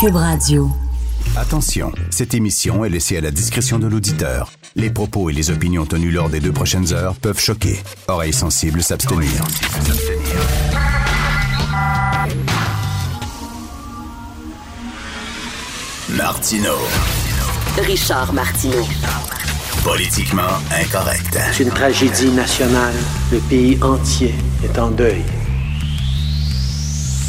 Cube Radio. Attention, cette émission est laissée à la discrétion de l'auditeur. Les propos et les opinions tenues lors des deux prochaines heures peuvent choquer. Oreilles sensibles s'abstenir. Martino. Richard Martineau. Politiquement incorrect. C'est une tragédie nationale. Le pays entier est en deuil.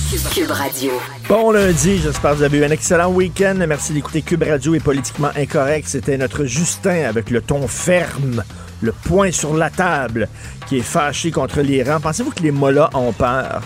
Cube Radio. Bon lundi, j'espère que vous avez eu un excellent week-end. Merci d'écouter Cube Radio et Politiquement Incorrect. C'était notre Justin avec le ton ferme, le poing sur la table, qui est fâché contre l'Iran. Pensez-vous que les mollahs ont peur?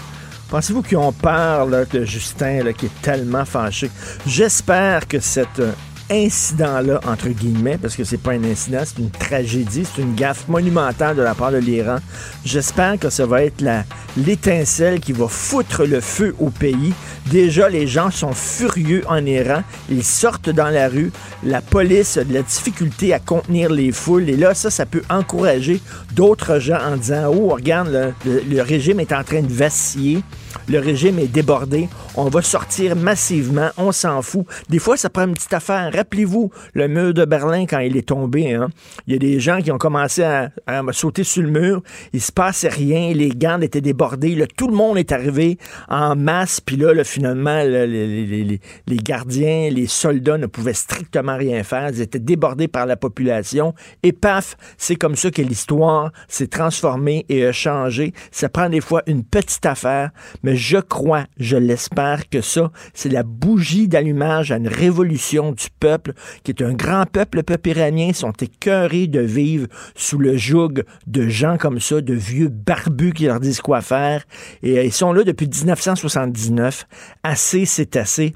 Pensez-vous qu'ils ont peur de Justin qui est tellement fâché? J'espère que cette euh, incident-là, entre guillemets, parce que c'est pas un incident, c'est une tragédie, c'est une gaffe monumentale de la part de l'Iran. J'espère que ça va être la, l'étincelle qui va foutre le feu au pays. Déjà, les gens sont furieux en Iran. Ils sortent dans la rue. La police a de la difficulté à contenir les foules. Et là, ça, ça peut encourager d'autres gens en disant, oh, regarde, le, le- le régime est en train de vaciller. Le régime est débordé. On va sortir massivement. On s'en fout. Des fois, ça prend une petite affaire. Rappelez-vous le mur de Berlin quand il est tombé. hein. Il y a des gens qui ont commencé à, sauter sur le mur. Il se passait rien. Les gardes étaient débordés. Tout le monde est arrivé en masse. Puis là, finalement, les- les gardiens, les soldats ne pouvaient strictement rien faire. Ils étaient débordés par la population. Et paf, c'est comme ça que l'histoire s'est transformée et a changé. Ça prend des fois une petite affaire, mais je crois, je l'espère que ça, c'est la bougie d'allumage à une révolution du peuple, qui est un grand peuple. Le peuple iranien sont écœurés de vivre sous le joug de gens comme ça, de vieux barbus qui leur disent quoi faire. Et euh, ils sont là depuis 1979. Assez, c'est assez.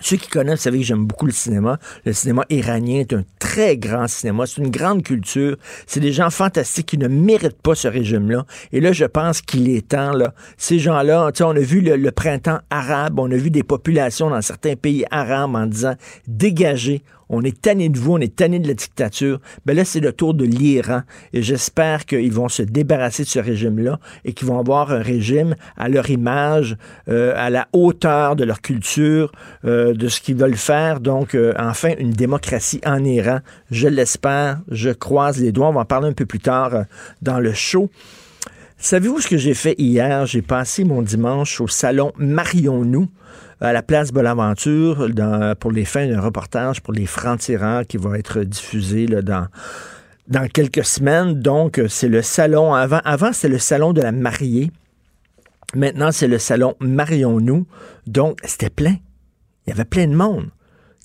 Ceux qui connaissent, vous savez que j'aime beaucoup le cinéma. Le cinéma iranien est un très grand cinéma. C'est une grande culture. C'est des gens fantastiques qui ne méritent pas ce régime-là. Et là, je pense qu'il est temps, là. Ces gens-là, on a vu le, le printemps arabe, on a vu des populations dans certains pays arabes en disant dégagez. On est tanné de vous, on est tanné de la dictature. Ben là, c'est le tour de l'Iran. Et j'espère qu'ils vont se débarrasser de ce régime-là et qu'ils vont avoir un régime à leur image, euh, à la hauteur de leur culture, euh, de ce qu'ils veulent faire. Donc, euh, enfin, une démocratie en Iran. Je l'espère. Je croise les doigts. On va en parler un peu plus tard euh, dans le show. Savez-vous ce que j'ai fait hier? J'ai passé mon dimanche au salon Marions-nous à la place Bonaventure pour les fins d'un reportage pour les francs-tireurs qui va être diffusé dans, dans quelques semaines. Donc, c'est le salon. Avant, avant c'était le salon de la mariée. Maintenant, c'est le salon Marions-nous. Donc, c'était plein. Il y avait plein de monde.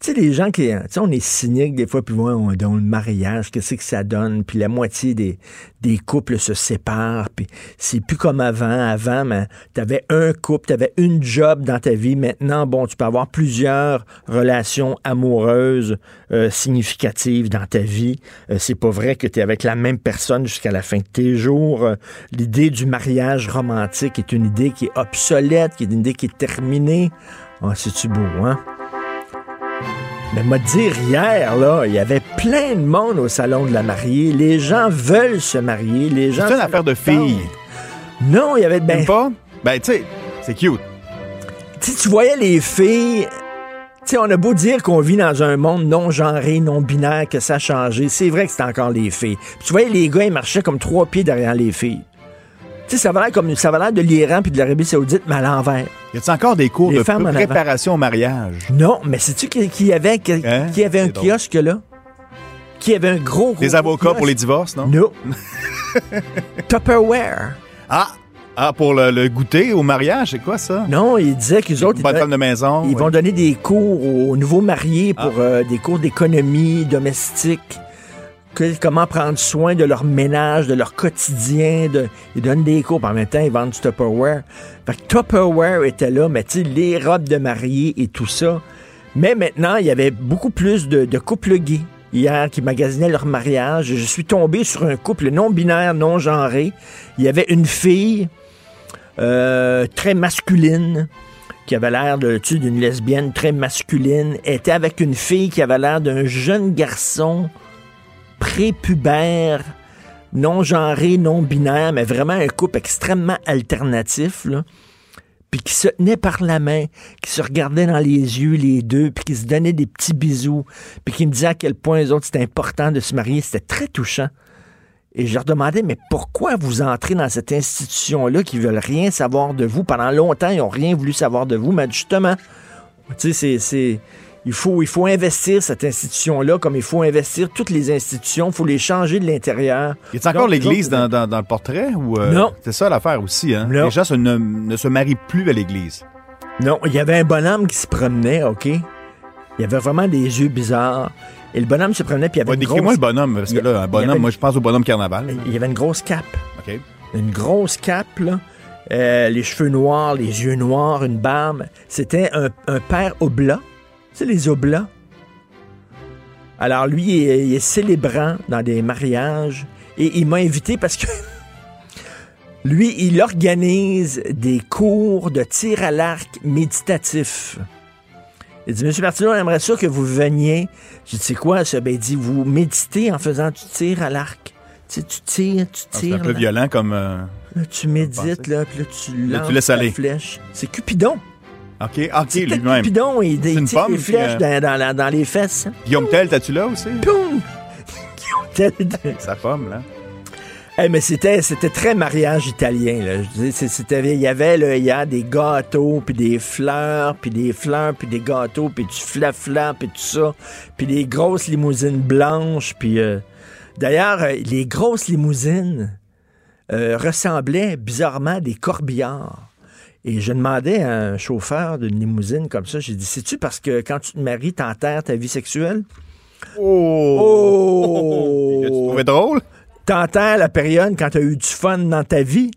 Tu sais, les gens qui. Tu sais, on est cynique des fois, puis ouais, on donne le mariage, qu'est-ce que ça donne, puis la moitié des, couples se séparent, puis c'est plus comme avant. Avant, mais t'avais un couple, t'avais une job dans ta vie. Maintenant, bon, tu peux avoir plusieurs relations amoureuses euh, significatives dans ta vie. Euh, c'est pas vrai que tu es avec la même personne jusqu'à la fin de tes jours. Euh, L'idée du mariage romantique est une idée qui est obsolète, qui est une idée qui est terminée. Ah, c'est-tu beau, hein? Mais m'a dire hier, là, il y avait plein de monde au salon de la mariée. Les gens veulent se marier. Les gens. C'est une affaire de filles. Non, il y avait. Ben, Même pas? Ben, tu sais, c'est cute. tu sais, tu voyais les filles. Tu sais, on a beau dire qu'on vit dans un monde non genré, non binaire, que ça a changé. C'est vrai que c'est encore les filles. Puis tu voyais les gars, ils marchaient comme trois pieds derrière les filles. Sais, ça va l'air comme ça va l'air de l'Iran puis de l'Arabie Saoudite, mais à l'envers. Y a-t-il encore des cours Les de préparation au mariage? Non, mais sais-tu qui, qui avait, qui, Hein? qui avait un drôle. kiosque là? Qui avait un gros, gros Des avocats kiosque? pour les divorces, non? Non. Tupperware. Ah! Ah, pour le, le goûter au mariage, c'est quoi ça? Non, ils disaient qu'ils autres, ils, de maison. ils vont donner des cours aux nouveaux mariés pour Ah. euh, des cours d'économie domestique. Comment prendre soin de leur ménage, de leur quotidien. De, ils donnent des cours, en même temps, ils vendent du Tupperware. Fait que Tupperware était là, mais tu les robes de mariée et tout ça. Mais maintenant, il y avait beaucoup plus de, couples gays hier qui magasinaient leur mariage. Je suis tombé sur un couple non-binaire, non-genré. Il y avait une fille euh, très masculine qui avait l'air d'une lesbienne très masculine, était avec une fille qui avait l'air d'un jeune garçon prépubère, non genré, non binaire, mais vraiment un couple extrêmement alternatif. Là. puis qui se tenaient par la main, qui se regardaient dans les yeux les deux, puis qui se donnaient des petits bisous, puis qui me disaient à quel point les autres c'était important de se marier. C'était très touchant. Et je leur demandais, mais pourquoi vous entrez dans cette institution-là qui veulent rien savoir de vous? Pendant longtemps, ils n'ont rien voulu savoir de vous, mais justement, tu sais, c'est il faut, il faut investir cette institution-là comme il faut investir toutes les institutions. Il faut les changer de l'intérieur. Y a encore l'Église dans, dans, dans, le portrait? Ou, euh, non. C'est ça l'affaire aussi. Hein? Les gens ne, ne, se marient plus à l'Église. Non, il y avait un bonhomme qui se promenait, OK? Il y avait vraiment des yeux bizarres. Et le bonhomme se promenait, puis il y avait ouais, une grosse... moi le bonhomme, parce que là, un bonhomme, moi je pense au bonhomme carnaval. Il y avait une grosse cape. OK. Une grosse cape, là. Euh, les cheveux noirs, les yeux noirs, une barbe. C'était un, un père oblat c'est les oblats. Alors lui, il est, célébrant dans des mariages et il m'a invité parce que lui, il organise des cours de tir à l'arc méditatif. Il dit, Monsieur Martineau, on aimerait ça que vous veniez. Je dis, c'est quoi ça? Ben, il dit, vous méditez en faisant du tir à l'arc. Tu, sais, tu tires, tu ah, tires. c'est un peu violent comme. Euh, là, tu médites, là, puis là, tu lances tu laisses la aller. flèche. C'est Cupidon. OK, OK, lui-même. Cupidon, il, il tire des flèches euh... dans, dans, dans, les fesses. Guillaume Tell, t'as-tu là aussi? Poum! Guillaume Tell. Sa pomme, là. Hey, mais c'était, c'était très mariage italien. Là. C'était, il y avait là, il y a des gâteaux, puis des fleurs, puis des fleurs, puis des gâteaux, puis du flafla, puis tout ça, puis des grosses limousines blanches, puis euh, d'ailleurs euh, les grosses limousines euh, ressemblaient bizarrement à des corbillards. Et je demandais à un chauffeur d'une limousine comme ça, j'ai dit, sais-tu parce que quand tu te maries, t'enterres ta vie sexuelle? Oh! Oh! Tu trouvais drôle? T'enterres la période quand t'as eu du fun dans ta vie?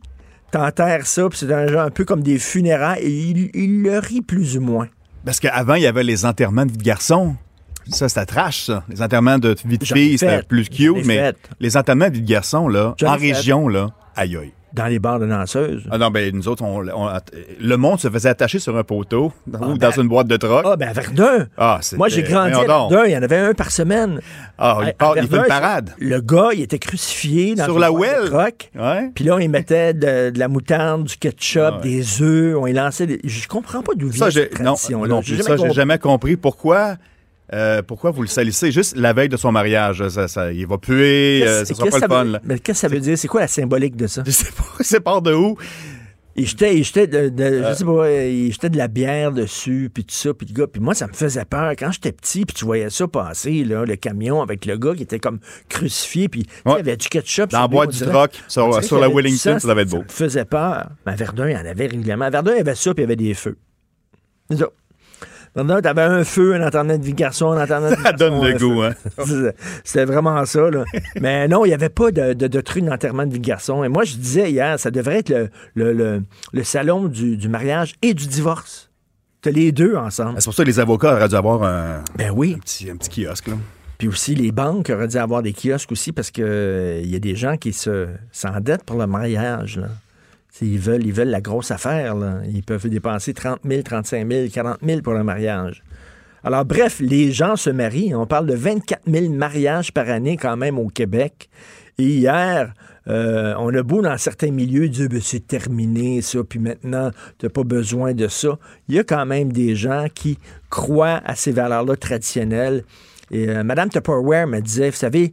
T'enterres ça, puis c'est un, genre un peu comme des funérailles, et il, il le rit plus ou moins. Parce qu'avant, il y avait les enterrements de vie de garçon. Ça, c'était trash, ça. Les enterrements de vie de fille, c'était plus cute, mais fait. les enterrements de vie de garçon, là, en région, là, aïe aïe. Dans les bars de danseuses. Ah non, ben nous autres, on, on- le monde se faisait attacher sur un poteau ou ben- dans une boîte de troc. Ah, ben à Verdun. Ah, Moi, j'ai grandi à. Verdun. Il y en avait un par semaine. Ah, il, À- part- à il fait une parade. Le gars, il était crucifié dans Sur une la boîte de troc. Ouais. Puis là, on y mettait de, de la moutarde, du ketchup, Ah ouais. des œufs. On y lançait des... Je comprends pas d'où vient cette non, tradition-là. non jamais ça, j'ai jamais compris pourquoi, euh, pourquoi vous le salissez? Juste la veille de son mariage. Ça, ça- il va puer, euh, Qu'est-ce- ça sera pas le ça fun. veut- là. Mais qu'est-ce que ça veut dire? C'est quoi la symbolique de ça? Je sais pas, c'est part de où? Il jetait, il jetait de, de- Euh. je sais pas, il jetait de la bière dessus, puis tout ça, puis le gars, puis moi, ça me faisait peur. Quand j'étais petit, puis tu voyais ça passer, là, le camion avec le gars qui était comme crucifié, puis Ouais. il y avait du ketchup. Dans la boîte du On sur, la Wellington, sang, ça devait être beau. Ça me faisait peur. Mais à Verdun, il y en avait régulièrement. À Verdun, il y avait ça, puis il y avait des feux. Verdun, t'avais un feu, un enterrement de vie de garçon, un enterrement de Ça donne le goût, hein. C'était- vraiment ça, là. Mais non, il n'y avait pas de, de, de truc d'enterrement de vie de garçon. Et moi, je disais hier, ça devrait être le, le, le, le salon du, du mariage et du divorce. T'as les deux ensemble. C'est pour ça que les avocats auraient dû avoir un, Ben oui. un petit, un petit kiosque. Là. Puis aussi, les banques auraient dû avoir des kiosques aussi parce que euh, y a des gens qui se s'endettent pour le mariage. Là. Ils veulent, ils veulent la grosse affaire. Ils peuvent dépenser 30 000, 35 000, 40 000 pour le mariage. Alors, bref, les gens se marient. On parle de 24 000 mariages par année quand même au Québec. Et hier, euh, on a beau dans certains milieux dire ben, c'est terminé ça, puis maintenant, tu n'as pas besoin de ça. Il y a quand même des gens qui croient à ces valeurs-là traditionnelles. Et euh, Mme Tupperware me disait, vous savez,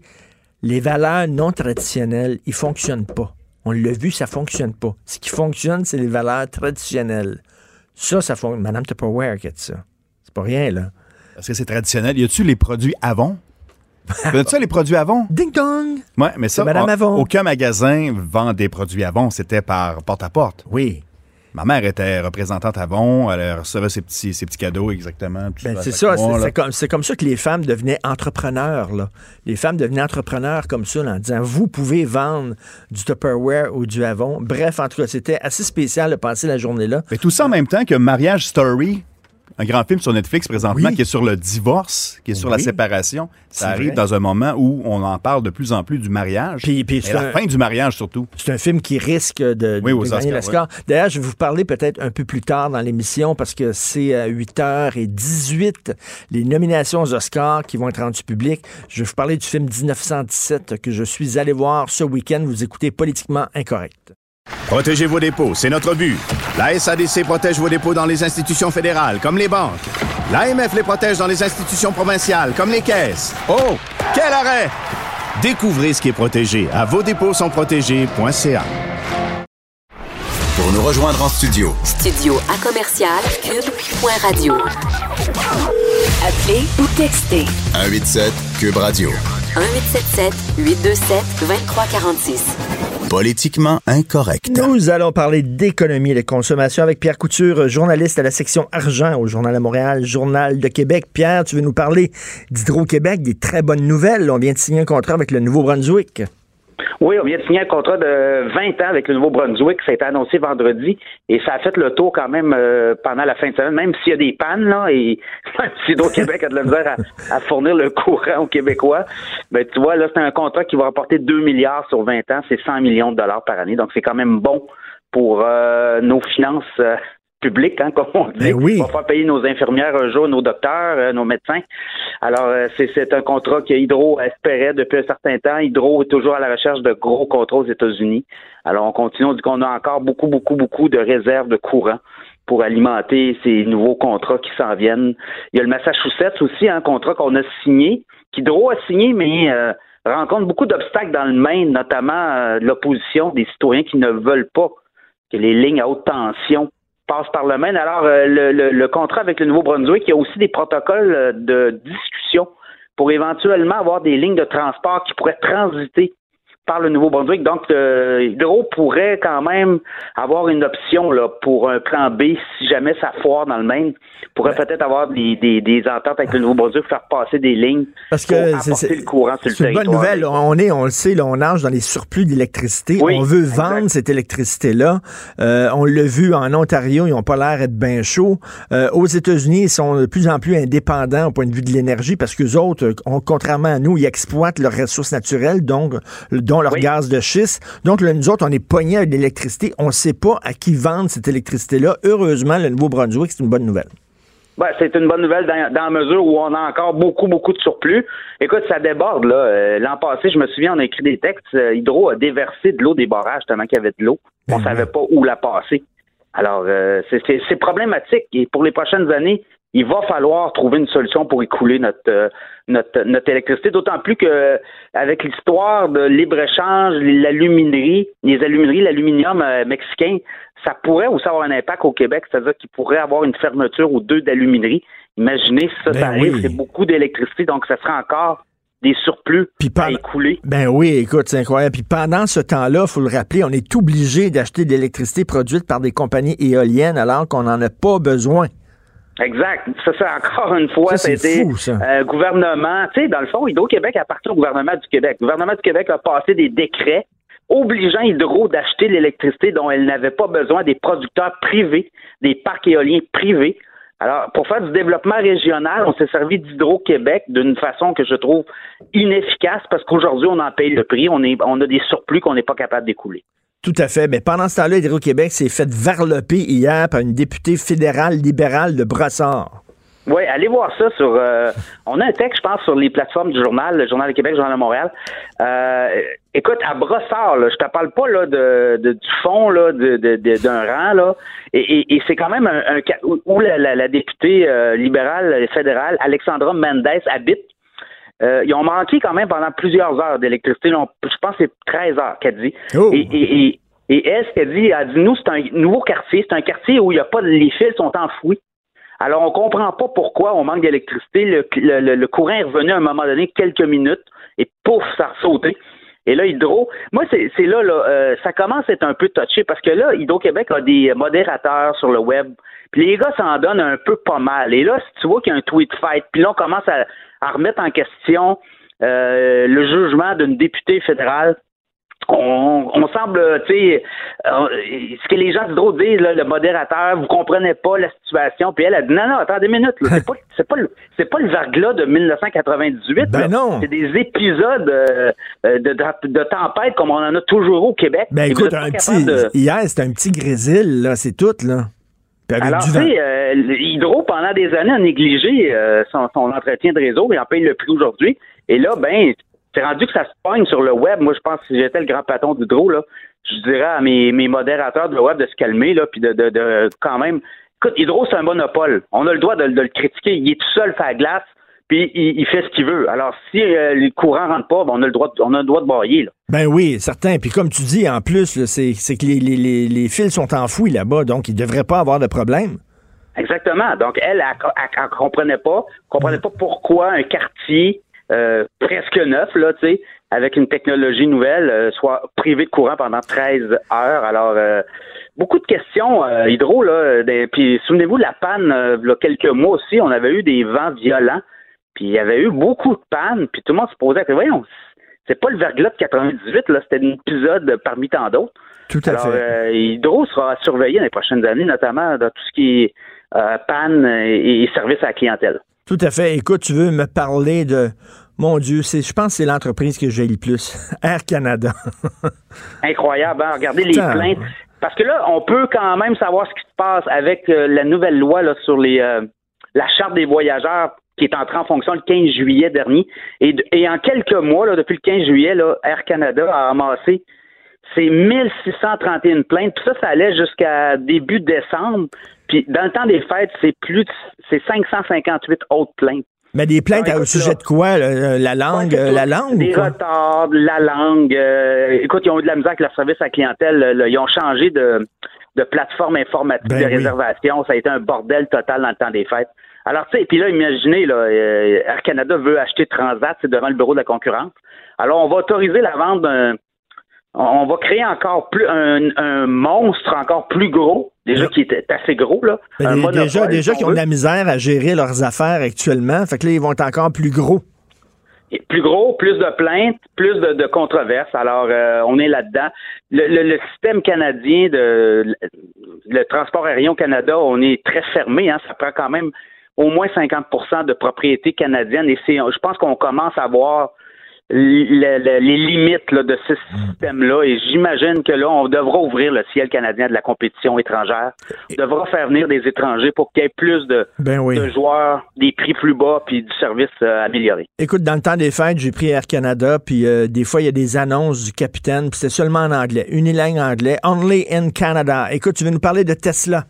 les valeurs non traditionnelles, ils fonctionnent pas. On l'a vu, ça fonctionne pas. Ce qui fonctionne, c'est les valeurs traditionnelles. Ça, ça fonctionne. Mme Tupperware qui a dit ça. C'est pas rien, là. Parce que c'est traditionnel. Y a-tu les produits Avon? Connais-tu ça, les produits Avon? Ding dong! Ouais, mais ça, Madame on- Avon. aucun magasin vend des produits Avon. C'était par porte-à-porte. Oui. Ma mère était représentante Avon. Elle recevait ses petits, ses petits cadeaux exactement. Ben, c'est ça, c'est comme, comme ça que les femmes devenaient entrepreneurs. Là. Les femmes devenaient entrepreneurs comme ça, là, en disant vous pouvez vendre du Tupperware ou du Avon. Bref, en tout cas, c'était assez spécial de passer la journée là. Mais tout ça en même temps que Mariage Story, un grand film sur Netflix présentement Oui. qui est sur le divorce, qui est sur la séparation. Ça arrive vrai. dans un moment où on en parle de plus en plus du mariage. Puis- puis Et c'est la un- fin du mariage surtout. C'est un film qui risque de, Oui, gagner l'Oscar. D'ailleurs, je vais vous parler peut-être un peu plus tard dans l'émission parce que c'est à 8h18 les nominations aux Oscars qui vont être rendues publiques. Je vais vous parler du film 1917 que je suis allé voir ce week-end. Vous écoutez Politiquement Incorrect. Protégez vos dépôts, c'est notre but. La SADC protège vos dépôts dans les institutions fédérales, comme les banques. L'AMF les protège dans les institutions provinciales, comme les caisses. Oh, quel arrêt! Découvrez ce qui est protégé à vos dépôts sont protégés.ca. Pour nous rejoindre en studio. Studio à commercial cube.radio. Appelez ou textez 187 Cube Radio. 1877 827 2346. Politiquement incorrect. Nous allons parler d'économie et de consommation avec Pierre Couture, journaliste à la section argent au Journal de Montréal, Journal de Québec. Pierre, tu veux nous parler d'Hydro-Québec, des très bonnes nouvelles. On vient de signer un contrat avec le Nouveau-Brunswick. Oui, on vient de signer un contrat de 20 ans avec le Nouveau-Brunswick. Ça a été annoncé vendredi et ça a fait le tour quand même euh, pendant la fin de semaine, même s'il y a des pannes, là, et même si Hydro-Québec a de la misère à, fournir le courant aux Québécois, ben, tu vois, là, c'est un contrat qui va rapporter 2 milliards sur 20 ans, c'est 100 millions de dollars par année. Donc, c'est quand même bon pour euh, nos finances euh, public, hein, comme on dit. Ben oui. On va pas payer nos infirmières un jour, nos docteurs, euh, nos médecins. Alors, euh, c'est un contrat que Hydro espérait depuis un certain temps. Hydro est toujours à la recherche de gros contrats aux États-Unis. Alors, on continue. On dit qu'on a encore beaucoup, beaucoup, beaucoup de réserves de courant pour alimenter ces nouveaux contrats qui s'en viennent. Il y a le Massachusetts aussi, un contrat qu'on a signé, qu'Hydro a signé, mais euh, rencontre beaucoup d'obstacles dans le Maine, notamment l'opposition des citoyens qui ne veulent pas que les lignes à haute tension passe par le Maine. Alors, euh, le, contrat avec le Nouveau-Brunswick, il y a aussi des protocoles euh, de discussion pour éventuellement avoir des lignes de transport qui pourraient transiter par le Nouveau-Brunswick. Donc, euh, Hydro pourrait quand même avoir une option là, pour un plan B si jamais ça foire dans le Maine. Pourrait peut-être avoir des, des, ententes avec le Nouveau-Brunswick pour faire passer des lignes Parce que c'est le courant sur le C'est une bonne nouvelle. On est, on le sait, là, on nage dans les surplus d'électricité. on veut vendre cette électricité-là. Euh, on l'a vu en Ontario, ils n'ont pas l'air d'être bien chauds. Euh, aux États-Unis, ils sont de plus en plus indépendants au point de vue de l'énergie parce que autres, contrairement à nous, ils exploitent leurs ressources naturelles, donc dont leur gaz de schiste. Donc, là, nous autres, on est pognés à l'électricité. On ne sait pas à qui vendre cette électricité-là. Heureusement, le Nouveau-Brunswick, c'est une bonne nouvelle. Ben, c'est une bonne nouvelle dans, la mesure où on a encore beaucoup, beaucoup de surplus. Écoute, ça déborde, là. Euh, l'an passé, je me souviens, on a écrit des textes. Euh, Hydro a déversé de l'eau des barrages tellement qu'il y avait de l'eau. On ne ben savait pas où la passer. Alors, euh, c'est problématique. Et pour les prochaines années, il va falloir trouver une solution pour écouler notre euh, notre, notre électricité, d'autant plus que avec l'histoire de libre-échange, l'aluminerie, les alumineries, l'aluminium euh, mexicain, ça pourrait aussi avoir un impact au Québec, c'est-à-dire qu'il pourrait avoir une fermeture ou deux d'aluminerie. Imaginez si ça, ça ben arrive, c'est beaucoup d'électricité, donc ça sera encore des surplus à écouler. Ben oui, écoute, c'est incroyable. Puis pendant ce temps-là, faut le rappeler, on est obligé d'acheter de l'électricité produite par des compagnies éoliennes alors qu'on n'en a pas besoin. Exact. Ça, c'est encore une fois, c'était euh, gouvernement. Tu sais, dans le fond, Hydro-Québec appartient au gouvernement du Québec. Le gouvernement du Québec a passé des décrets obligeant Hydro d'acheter l'électricité dont elle n'avait pas besoin des producteurs privés, des parcs éoliens privés. Alors, pour faire du développement régional, on s'est servi d'Hydro-Québec d'une façon que je trouve inefficace parce qu'aujourd'hui, on en paye le prix. On, est, on a des surplus qu'on n'est pas capable d'écouler. Tout à fait. Mais pendant ce temps-là, Hydro-Québec s'est fait varloper hier par une députée fédérale libérale de Brassard. Oui, allez voir ça sur. Euh, on a un texte, je pense, sur les plateformes du journal, le Journal de Québec, le Journal de Montréal. Euh, écoute, à Brossard, là, je te parle pas là de, du fond là de, d'un rang là, et, c'est quand même un, où la, députée euh, libérale fédérale Alexandra Mendes habite. Euh, ils ont manqué quand même pendant plusieurs heures d'électricité. Je pense que c'est 13 heures qu'elle dit. Oh. Et, et, et, elle, ce qu'elle dit, elle dit, nous, c'est un nouveau quartier. C'est un quartier où il y a pas les fils sont enfouis. Alors, on comprend pas pourquoi on manque d'électricité. Le, le, courant est revenu à un moment donné, quelques minutes, et pouf, ça a sauté. Et là, Hydro, moi, c'est là, là euh, ça commence à être un peu touché parce que là, Hydro-Québec a des modérateurs sur le web. Puis les gars s'en donnent un peu pas mal. Et là, si tu vois qu'il y a un tweet fight, puis là, on commence à, à remettre en question euh, le jugement d'une députée fédérale. On, on semble, tu sais, euh, ce que les gens d'Hydro disent, là, le modérateur, vous comprenez pas la situation, puis elle a dit non, non, attendez une minute, c'est pas, c'est pas, le, c'est pas le verglas de 1998. Ben non. C'est des épisodes euh, de, de, tempête comme on en a toujours au Québec. Ben écoute, un petit, hier c'était un petit grésil, là, c'est tout, là. Alors, tu sais, euh, Hydro, pendant des années, a négligé euh, son, entretien de réseau et en paye le prix aujourd'hui. Et là, ben, c'est rendu que ça se pogne sur le web. Moi, je pense que si j'étais le grand patron d'Hydro, là, je dirais à mes, mes modérateurs de web de se calmer, là, puis de, de, de quand même. Écoute, Hydro, c'est un monopole. On a le droit de, de le critiquer. Il est tout seul faire glace, puis il, il fait ce qu'il veut. Alors, si euh, les courants rentrent pas, ben, on a le droit, de, on a le droit de. Là. Ben oui, certain. Puis comme tu dis, en plus, c'est que les, les, les, fils sont enfouis là-bas, donc il devrait pas avoir de problème. Exactement. Donc, elle, elle, elle comprenait pas, comprenait pas pourquoi un quartier euh, presque neuf, là, tu sais, avec une technologie nouvelle, euh, soit privé de courant pendant 13 heures. Alors, euh, beaucoup de questions hydro, là. des- puis, souvenez-vous de la panne, il y a quelques mois aussi, on avait eu des vents violents, puis il y avait eu beaucoup de pannes, puis tout le monde se posait, voyons, c'est pas le verglas de 98, là, c'était un épisode parmi tant d'autres. Tout à Alors, fait. euh, Hydro sera surveillé dans les prochaines années, notamment dans tout ce qui est euh, panne et, et service à la clientèle. Tout à fait. Écoute, tu veux me parler de. Mon Dieu, c'est, je pense que c'est l'entreprise que j'ai le plus. Air Canada. Incroyable, hein? Regardez les Putain. plaintes. Parce que là, on peut quand même savoir ce qui se passe avec euh, la nouvelle loi là, sur les euh, la charte des voyageurs qui est entrée en fonction le 15 juillet dernier. Et, en quelques mois, là, depuis le 15 juillet, là, Air Canada a amassé c'est 1631 plaintes. Puis ça, ça allait jusqu'à début décembre. Puis dans le temps des fêtes, c'est plus de, c'est 558 autres plaintes. Mais des plaintes au écoute, sujet là. de quoi? là? La langue? Ouais, euh, la langue? Des quoi? retards, la langue. euh, écoute, ils ont eu de la misère avec leur service à la clientèle. là. ils ont changé de, de plateforme informatique Ben de oui. réservation. Ça a été un bordel total dans le temps des fêtes. Alors, tu sais, puis là, imaginez, là, euh, Air Canada veut acheter Transat, c'est devant le bureau de la concurrence. Alors, on va autoriser la vente d'un. On va créer encore plus un, un monstre encore plus gros, déjà qui était assez gros, là. Ben, déjà, déjà qui on ont de la misère à gérer leurs affaires actuellement. Fait que là, ils vont être encore plus gros. plus gros, plus de plaintes, plus de, de controverses. Alors, euh, on est là-dedans. Le, le- le système canadien de le, le transport aérien au Canada, on est très fermé. Hein, ça prend quand même au moins 50% de propriété canadienne. Et c'est, je pense qu'on commence à voir le- le- les limites là, de ce système-là. Et j'imagine que là, on devra ouvrir le ciel canadien de la compétition étrangère. On devra faire venir des étrangers pour qu'il y ait plus de, Ben oui. de joueurs, des prix plus bas, puis du service euh, amélioré. Écoute, dans le temps des fêtes, j'ai pris Air Canada, puis euh, des fois, il y a des annonces du capitaine, puis c'était seulement en anglais. Unilingue anglais. Only in Canada. Écoute, tu veux nous parler de Tesla?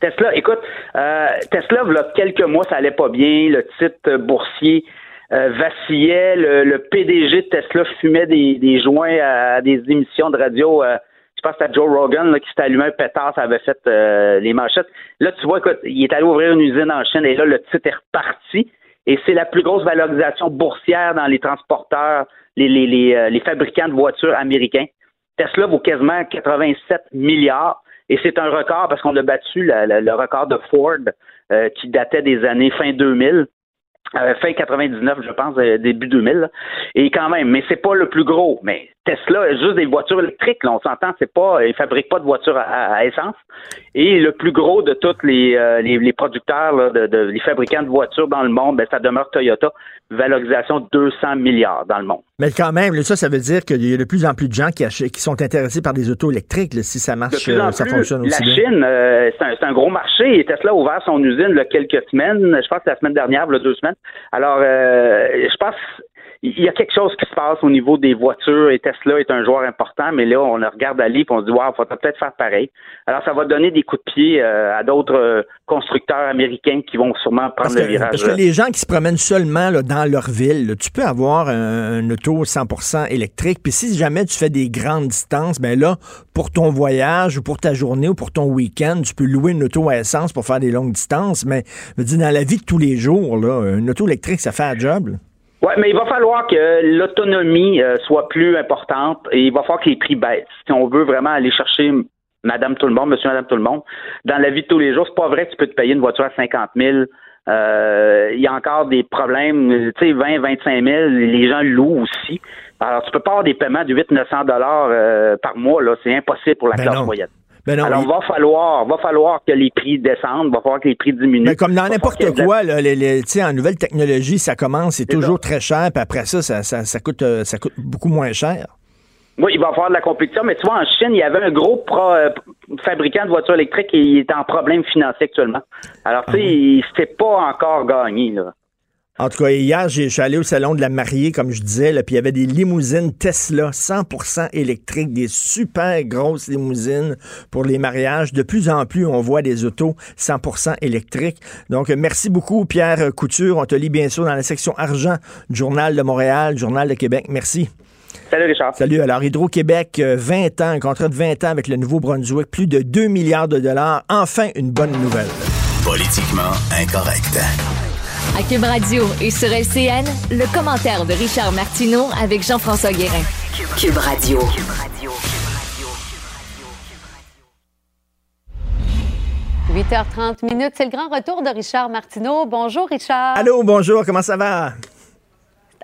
Tesla, écoute, euh, Tesla, quelques mois, ça allait pas bien. Le titre boursier euh, vacillait. Le, le PDG de Tesla fumait des, des joints à des émissions de radio. euh, je pense que c'était Joe Rogan là, qui s'était allumé un pétard, ça avait fait euh, les manchettes. Là, tu vois, écoute, il est allé ouvrir une usine en Chine et là, le titre est reparti. Et c'est la plus grosse valorisation boursière dans les transporteurs, les, les, les, euh, les fabricants de voitures américains. Tesla vaut quasiment 87 milliards. Et c'est un record parce qu'on a battu le record de Ford euh, qui datait des années fin 2000. euh, fin 99, je pense, euh, début 2000. là. Et quand même, mais c'est pas le plus gros. Mais Tesla, juste des voitures électriques, là, on s'entend, c'est pas, ils fabriquent pas de voitures à, essence. Et le plus gros de tous les, euh, les, les producteurs, là, de, de- les fabricants de voitures dans le monde, ben, ça demeure Toyota, valorisation de 200 milliards dans le monde. Mais quand même, là, ça, ça veut dire qu'il y a de plus en plus de gens qui, achètent- qui sont intéressés par des autos électriques, là, si ça De marche, plus en euh, ça plus, fonctionne la aussi bien. Chine, euh, c'est un, c'est un gros marché et Tesla a ouvert son usine il y a quelques semaines, je pense que c'est la semaine dernière, il a deux semaines. Alors, euh, je pense il y a quelque chose qui se passe au niveau des voitures et Tesla est un joueur important, mais là, on le regarde aller et on se dit, wow, faudrait peut-être faire pareil. Alors, ça va donner des coups de pied euh, à d'autres euh, constructeurs américains qui vont sûrement prendre Parce le que, virage. parce que les gens qui se promènent seulement là, dans leur ville, là, tu peux avoir un, un auto 100% électrique. Puis si jamais tu fais des grandes distances, ben là, pour ton voyage ou pour ta journée ou pour ton week-end, tu peux louer une auto à essence pour faire des longues distances. Mais je veux dire, dans la vie de tous les jours, là, une auto électrique, ça fait un job. Oui, mais il va falloir que l'autonomie euh, soit plus importante et il va falloir que les prix baissent. Si on veut vraiment aller chercher Madame tout le monde, Monsieur, Madame tout le monde, dans la vie de tous les jours, c'est pas vrai que tu peux te payer une voiture à 50 000. Euh, il y a encore des problèmes, tu sais, 20, 25 000, les gens louent aussi. Alors, tu peux pas avoir des paiements de 8 900 dollars euh, par mois, là, c'est impossible pour la Ben classe non. moyenne. Ben non, Alors, il- va falloir, va falloir que les prix descendent, va falloir que les prix diminuent. Mais comme dans falloir n'importe quoi, là, les, les- tu sais, en nouvelle technologie, ça commence, c'est toujours ça. très cher, puis après ça, ça, ça, ça coûte, euh, ça coûte beaucoup moins cher. Oui, il va y avoir de la compétition, mais tu vois, en Chine, il y avait un gros pro- euh, fabricant de voitures électriques et il est en problème financier actuellement. Alors, tu sais, il- c'était pas encore gagné, là. En tout cas, hier, je suis allé au salon de la mariée, comme je disais, là, puis il y avait des limousines Tesla 100% électriques, des super grosses limousines pour les mariages. De plus en plus, on voit des autos 100% électriques. Donc, euh, merci beaucoup, Pierre Couture. On te lit bien sûr dans la section argent du Journal de Montréal, Journal de Québec. Merci. Salut, Richard. Salut. Alors, Hydro-Québec, euh, 20 ans, un contrat de 20 ans avec le Nouveau-Brunswick, plus de 2 milliards de dollars. Enfin, une bonne nouvelle. Politiquement incorrect. À Cube Radio et sur LCN, le commentaire de Richard Martineau avec Jean-François Guérin. Cube Radio. 8h30 minutes, c'est le grand retour de Richard Martineau. Bonjour Richard. Allô, bonjour, comment ça va?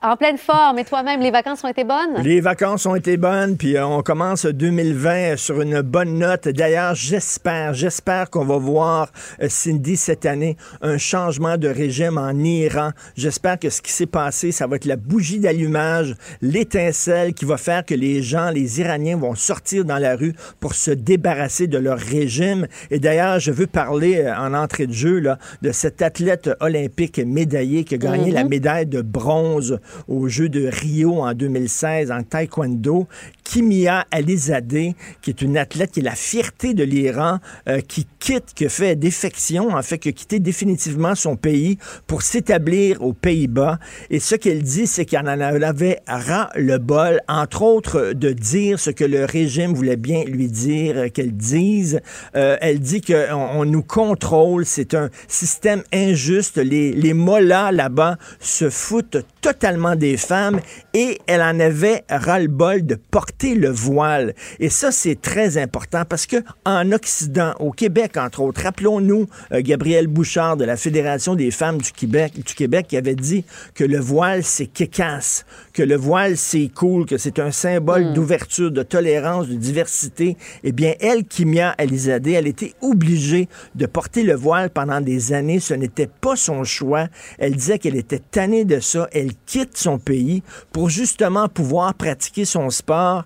En pleine forme. Et toi-même, les vacances ont été bonnes? Les vacances ont été bonnes, puis euh, on commence 2020 sur une bonne note. D'ailleurs, j'espère, j'espère qu'on va voir, euh, Cindy, cette année, un changement de régime en Iran. J'espère que ce qui s'est passé, ça va être la bougie d'allumage, l'étincelle qui va faire que les gens, les Iraniens, vont sortir dans la rue pour se débarrasser de leur régime. Et d'ailleurs, je veux parler euh, en entrée de jeu là, de cet athlète olympique médaillé qui a gagné la médaille de bronze aux Jeux de Rio en 2016 en taekwondo, Kimia Alizadeh, qui est une athlète qui est la fierté de l'Iran, euh, qui quitte, qui fait défection, en fait, qui a quitté définitivement son pays pour s'établir aux Pays-Bas. Et ce qu'elle dit, c'est qu'elle en avait ras le bol, entre autres, de dire ce que le régime voulait bien lui dire euh, qu'elle dise. Euh, elle dit qu'on on nous contrôle, c'est un système injuste. Les, les mollahs là-bas se foutent totalement des femmes et elle en avait ras-le-bol de porter le voile. Et ça, c'est très important parce que en Occident, au Québec, entre autres, rappelons-nous euh, Gabrielle Bouchard de la Fédération des femmes du Québec, du Québec qui avait dit que le voile, c'est kékasse, que le voile, c'est cool, que c'est un symbole d'ouverture, de tolérance, de diversité. Eh bien, elle, Kimia Alizadeh, elle était obligée de porter le voile pendant des années. Ce n'était pas son choix. Elle disait qu'elle était tannée de ça. Elle quitte son pays pour justement pouvoir pratiquer son sport.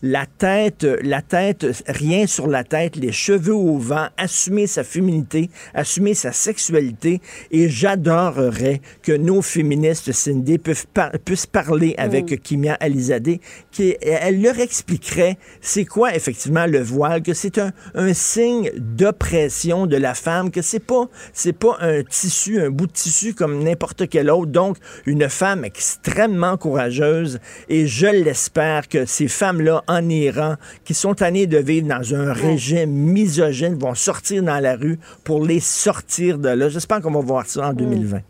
La tête, la tête, rien sur la tête, les cheveux au vent, assumer sa féminité, assumer sa sexualité. Et j'adorerais que nos féministes, Cindy, puissent, par- puissent parler avec Kimia Alizadeh, qui elle leur expliquerait c'est quoi effectivement le voile, que c'est un, un signe d'oppression de la femme, que c'est pas c'est pas un tissu, un bout de tissu comme n'importe quel autre. Donc une femme extrêmement courageuse et je l'espère que ces femmes-là en Iran qui sont tannées de vivre dans un régime misogyne vont sortir dans la rue pour les sortir de là. J'espère qu'on va voir ça en 2020.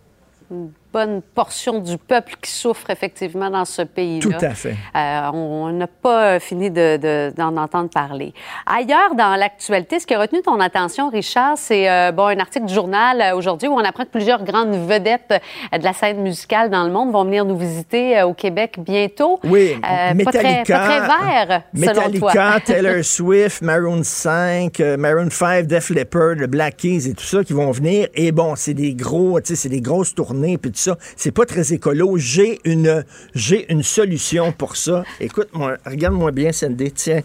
Bonne portion du peuple qui souffre effectivement dans ce pays-là. Tout à fait. Euh, on n'a pas fini de- de- d'en entendre parler. Ailleurs dans l'actualité, ce qui a retenu ton attention, Richard, c'est euh, bon un article du journal euh, aujourd'hui où on apprend que plusieurs grandes vedettes euh, de la scène musicale dans le monde vont venir nous visiter euh, au Québec bientôt. Oui, Euh, Metallica, pas très, pas très vert, selon Metallica, toi. Taylor Swift, Maroon 5, euh, Maroon 5, Def Leppard, le Black Keys et tout ça qui vont venir. Et bon, c'est des gros, tu sais, c'est des grosses tournées puis ça. C'est pas très écolo. J'ai une, j'ai une solution pour ça. Écoute-moi, regarde-moi bien, Cindy. Tiens,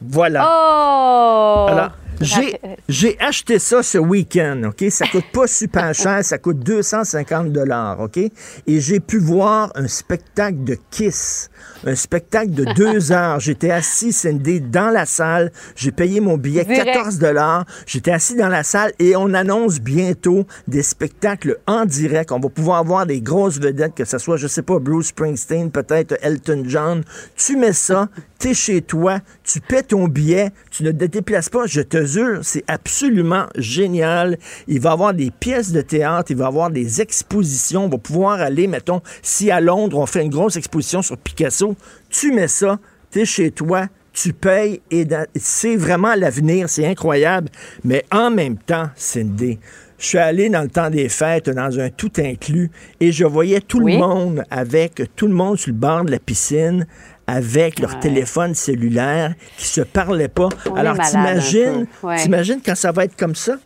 voilà. Oh! Alors, j'ai, j'ai acheté ça ce week-end, OK? Ça coûte pas super cher, ça coûte 250 dollars, OK? Et j'ai pu voir un spectacle de Kiss, un spectacle de deux heures. J'étais assis, Cindy, dans la salle. J'ai payé mon billet Direct. 14 dollars. J'étais assis dans la salle et on annonce bientôt des spectacles en direct. On va pouvoir voir des grosses vedettes, que ce soit, je sais pas, Bruce Springsteen, peut-être Elton John. Tu mets ça, t'es chez toi, tu paies ton billet, tu ne te déplaces pas. Je te c'est absolument génial. Il va y avoir des pièces de théâtre, il va y avoir des expositions. On va pouvoir aller, mettons, si à Londres, on fait une grosse exposition sur Picasso, tu mets ça, t'es chez toi, tu payes et c'est vraiment l'avenir, c'est incroyable. Mais en même temps, Cindy, je suis allé dans le temps des fêtes dans un tout inclus et je voyais tout Oui. le monde avec tout le monde sur le bord de la piscine avec leur téléphone cellulaire qui se parlaient pas. On Alors t'imagines, t'imagines quand ça va être comme ça?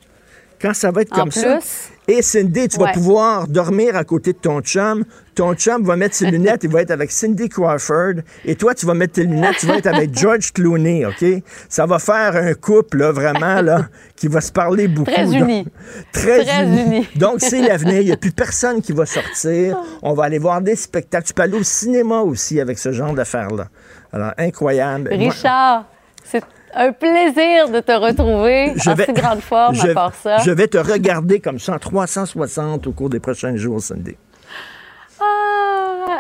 Quand ça va être En comme ça, et Cindy, tu vas pouvoir dormir à côté de ton chum. Ton chum va mettre ses lunettes, il va être avec Cindy Crawford. Et toi, tu vas mettre tes lunettes, tu vas être avec George Clooney, OK? Ça va faire un couple, là, vraiment, là, qui va se parler beaucoup. Très uni. Très, Très uni. uni. Donc, c'est l'avenir. Il n'y a plus personne qui va sortir. On va aller voir des spectacles. Tu peux aller au cinéma aussi avec ce genre d'affaires-là. Alors, incroyable. Richard, c'est un plaisir de te retrouver Je en vais- si grande forme je, à part ça. je vais te regarder comme ça en 360 au cours des prochains jours, Cindy. Ah,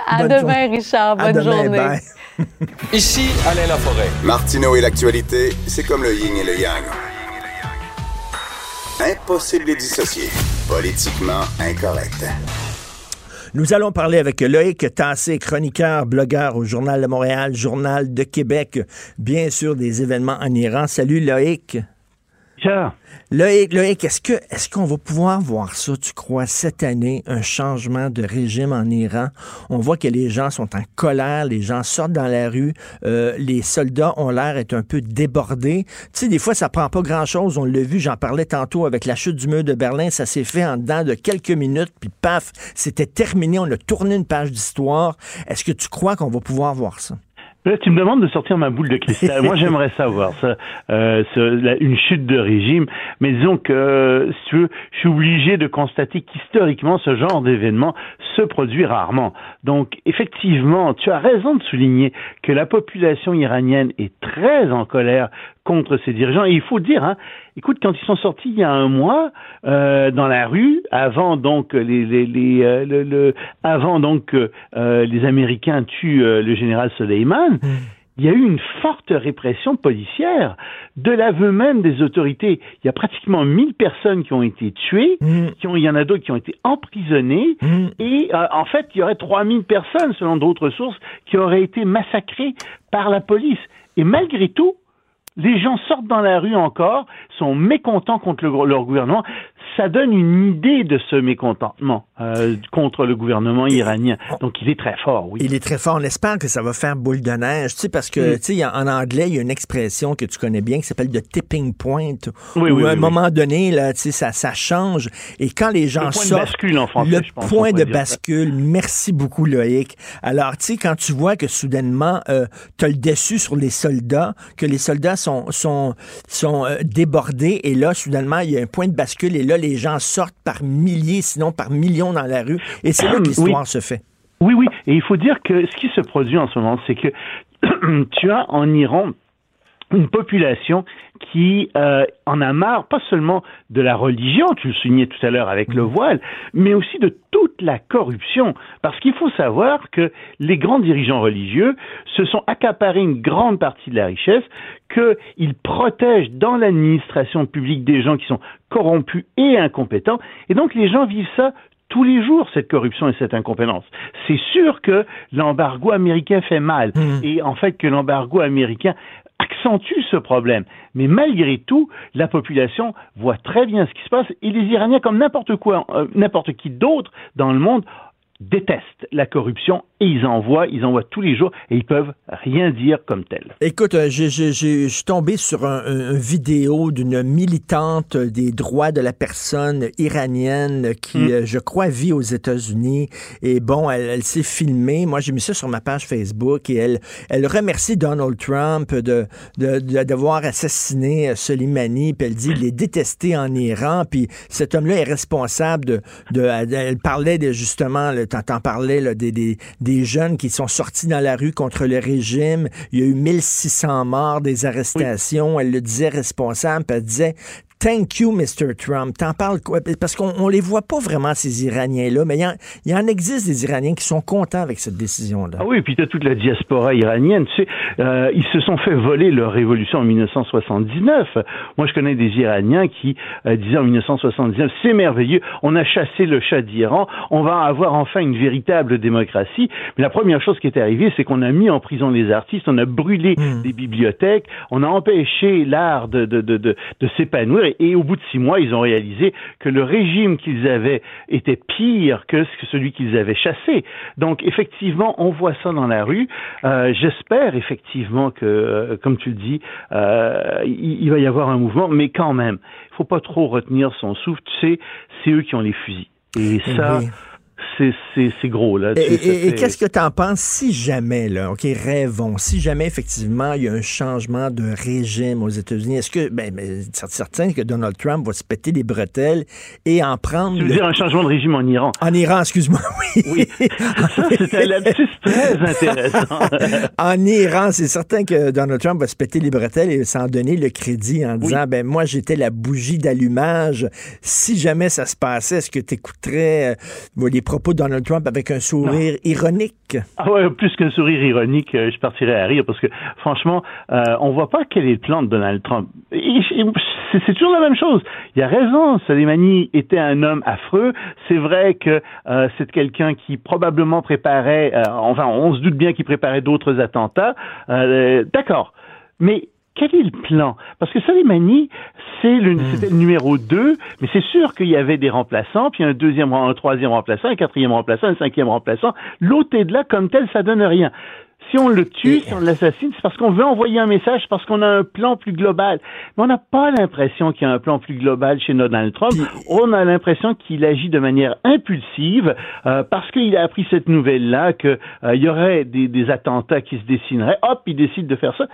à Bonne demain. Richard. À Bonne demain, journée. bye. Ici Alain Laforêt. Martineau et l'actualité, c'est comme le yin et le yang. Impossible de les dissocier. Politiquement incorrect. Nous allons parler avec Loïc Tassé, chroniqueur, blogueur au Journal de Montréal, Journal de Québec, bien sûr des événements en Iran. Salut Loïc. Loïc, Loïc, est-ce que est-ce qu'on va pouvoir voir ça, tu crois, cette année, un changement de régime en Iran? On voit que les gens sont en colère, les gens sortent dans la rue, euh, les soldats ont l'air d'être un peu débordés. Tu sais, des fois, ça prend pas grand-chose. On l'a vu, j'en parlais tantôt avec la chute du mur de Berlin, ça s'est fait en dedans de quelques minutes, puis paf, c'était terminé, on a tourné une page d'histoire. Est-ce que tu crois qu'on va pouvoir voir ça? Là, tu me demandes de sortir ma boule de cristal. Moi, j'aimerais savoir ça, euh, ce- la- une chute de régime. Mais disons que, euh, si tu veux, je suis obligé de constater qu'historiquement, ce genre d'événement se produit rarement. Donc, effectivement, tu as raison de souligner que la population iranienne est très en colère contre ses dirigeants. Et il faut dire, hein, écoute, quand ils sont sortis il y a un mois euh, dans la rue, avant donc les, les, les, euh, le, le- avant donc que euh, les Américains tuent le général Soleiman, il y a eu une forte répression policière de l'aveu même des autorités. Il y a pratiquement 1000 personnes qui ont été tuées, qui ont, il y en a d'autres qui ont été emprisonnées, et euh, en fait, il y aurait 3000 personnes, selon d'autres sources, qui auraient été massacrées par la police. Et malgré tout, les gens sortent dans la rue encore, sont mécontents contre le- leur gouvernement. Ça donne une idée de ce mécontentement euh, contre le gouvernement iranien. Donc il est très fort, oui. Il est très fort. On espère que ça va faire boule de neige, tu sais, parce que, Mm. tu sais, en anglais, il y a une expression que tu connais bien qui s'appelle the tipping point, Oui, où oui, à un oui, moment donné, là, tu sais, ça, ça change. Et quand les gens Le point de sortent, bascule en français, le je pense, point de bascule. Merci beaucoup, Loïc. Alors, tu sais, quand tu vois que soudainement, euh, tu as le déçu sur les soldats, que les soldats sont, sont, sont euh, débordés, et là, soudainement, il y a un point de bascule, et là, les gens sortent par milliers, sinon par millions dans la rue, et c'est là que l'histoire Oui. se fait. Oui, oui. Et il faut dire que ce qui se produit en ce moment, c'est que tu as en Iran une population qui euh, en a marre, pas seulement de la religion, tu le soulignais tout à l'heure avec le voile, mais aussi de toute la corruption. Parce qu'il faut savoir que les grands dirigeants religieux se sont accaparés une grande partie de la richesse, qu'ils protègent dans l'administration publique des gens qui sont corrompus et incompétents, et donc les gens vivent ça tous les jours cette corruption et cette incompétence. C'est sûr que l'embargo américain fait mal et en fait que l'embargo américain accentue ce problème. Mais malgré tout, la population voit très bien ce qui se passe et les Iraniens, comme n'importe quoi, euh, n'importe qui d'autre dans le monde, détestent la corruption et ils en voient, ils en voient tous les jours et ils peuvent rien dire comme tel. Écoute, euh, je suis tombé sur un, un- un vidéo d'une militante des droits de la personne iranienne qui, Mm. euh, je crois, vit aux États-Unis. Et bon, elle, elle s'est filmée. Moi, j'ai mis ça sur ma page Facebook et elle, elle remercie Donald Trump de de- de- d'avoir assassiné euh, Soleimani. Puis elle dit il est détesté en Iran. Puis cet homme-là est responsable de. de elle, parlait de justement, t'en parlais là, des, des, des jeunes qui sont sortis dans la rue contre le régime. Il y a eu 1600 morts, des arrestations. Elle le disait responsable. Puis elle disait Thank you, Mr. Trump. T'en parles quoi? Parce qu'on on les voit pas vraiment, ces Iraniens-là, mais il y en- il en existe des Iraniens qui sont contents avec cette décision-là. Ah oui, et puis tu as toute la diaspora iranienne. Tu sais, euh, ils se sont fait voler leur révolution en 1979. Moi, je connais des Iraniens qui euh, disaient en 1979, c'est merveilleux, on a chassé le chat d'Iran, on va avoir enfin une véritable démocratie. Mais la première chose qui est arrivée, c'est qu'on a mis en prison les artistes, on a brûlé des bibliothèques, on a empêché l'art de, de, de, de, de s'épanouir. Et, au bout de six mois, ils ont réalisé que le régime qu'ils avaient était pire que celui qu'ils avaient chassé. Donc, effectivement, on voit ça dans la rue. Euh, J'espère effectivement que, euh, comme tu le dis, euh, il, il, va y avoir un mouvement, mais quand même, il faut pas trop retenir son souffle. Tu sais, c'est eux qui ont les fusils. Et ça, c'est gros. Là. Et, qu'est-ce que tu en penses si jamais, là, OK, rêvons, si jamais effectivement il y a un changement de régime aux États-Unis, est-ce que, ben, ben certain que Donald Trump va se péter les bretelles et en prendre. Tu veux dire un changement de régime en Iran? En Iran, excuse-moi, oui. Oui, ça, c'était un lapsus très intéressant. en Iran, c'est certain que Donald Trump va se péter les bretelles et s'en donner le crédit en disant, ben, moi, j'étais la bougie d'allumage. Si jamais ça se passait, est-ce que tu écouterais euh, les propos de Donald Trump avec un sourire ironique. Ah ouais, plus qu'un sourire ironique, euh, je partirais à rire parce que franchement, euh, on voit pas quel est le plan de Donald Trump. C'est toujours la même chose. Il a raison, Soleimani était un homme affreux. C'est vrai que euh, c'est quelqu'un qui probablement préparait, euh, enfin, on se doute bien qu'il préparait d'autres attentats. D'accord. Mais quel est le plan? Parce que Soleimani, c'est le, hmm. le numéro 2, mais c'est sûr qu'il y avait des remplaçants, puis un deuxième, un troisième remplaçant, un quatrième remplaçant, un cinquième remplaçant. L'autre est de là comme tel, ça donne rien. Si on le tue, si on l'assassine, c'est parce qu'on veut envoyer un message, parce qu'on a un plan plus global. Mais on n'a pas l'impression qu'il y a un plan plus global chez Donald Trump. On a l'impression qu'il agit de manière impulsive euh, parce qu'il a appris cette nouvelle-là qu'il euh, y aurait des, des attentats qui se dessineraient. Hop, il décide de faire ça.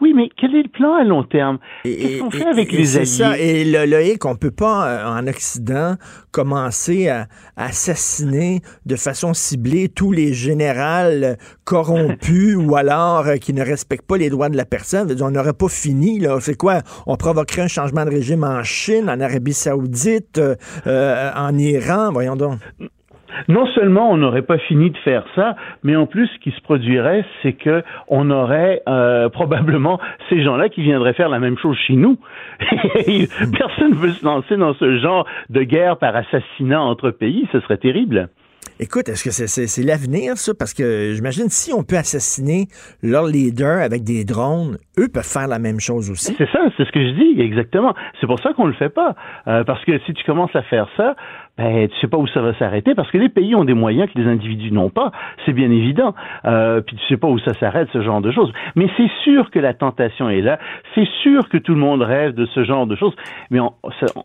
Oui, mais quel est le plan à long terme? Qu'est-ce qu'on fait avec les alliés? Ça. Et le, le qu'on peut pas, euh, en Occident, commencer à, assassiner de façon ciblée tous les généraux corrompus ou alors euh, qui ne respectent pas les droits de la personne. On n'aurait pas fini, là. C'est quoi? On provoquerait un changement de régime en Chine, en Arabie Saoudite, euh, en Iran, voyons donc non seulement on n'aurait pas fini de faire ça, mais en plus, ce qui se produirait, c'est que on aurait euh, probablement ces gens-là qui viendraient faire la même chose chez nous. Personne ne veut se lancer dans ce genre de guerre par assassinat entre pays, ce serait terrible. Écoute, est-ce que c'est l'avenir, ça? Parce que j'imagine si on peut assassiner leur leader avec des drones, eux peuvent faire la même chose aussi. C'est ça, c'est ce que je dis, exactement. C'est pour ça qu'on le fait pas. Euh, parce que si tu commences à faire ça, ben, tu sais pas où ça va s'arrêter parce que les pays ont des moyens que les individus n'ont pas, c'est bien évident. Euh, puis tu sais pas où ça s'arrête, ce genre de choses. Mais c'est sûr que la tentation est là. C'est sûr que tout le monde rêve de ce genre de choses. Mais on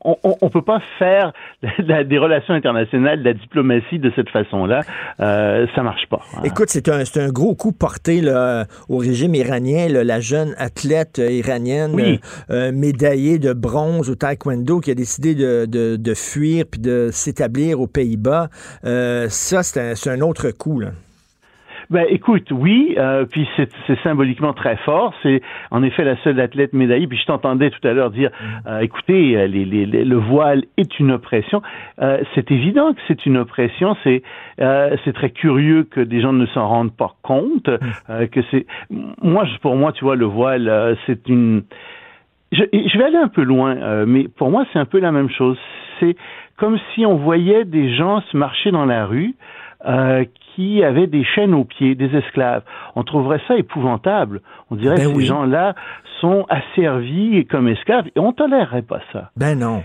on, on, peut pas faire des relations internationales, de la diplomatie de cette façon-là. Euh, ça marche pas. Hein. Écoute, c'est un, un gros coup porté là, au régime iranien. la jeune athlète iranienne euh, médaillée de bronze au taekwondo qui a décidé de, de, de fuir puis de s'établir aux Pays-Bas. Euh, ça, c'est un, autre coup. Là. Ben, écoute, oui, euh, puis c'est symboliquement très fort. C'est en effet la seule athlète médaillée. Puis je t'entendais tout à l'heure dire, mm. euh, écoutez, les, les, le voile est une oppression. c'est évident que c'est une oppression. C'est c'est très curieux que des gens ne s'en rendent pas compte. Mm. que c'est moi, pour moi, tu vois, le voile, c'est une je, je, vais aller un peu loin, mais pour moi, c'est un peu la même chose. C'est comme si on voyait des gens se marcher dans la rue euh, qui avaient des chaînes aux pieds, des esclaves. On trouverait ça épouvantable. On dirait ben que ces gens-là sont asservis comme esclaves et on tolérerait pas ça. Ben non.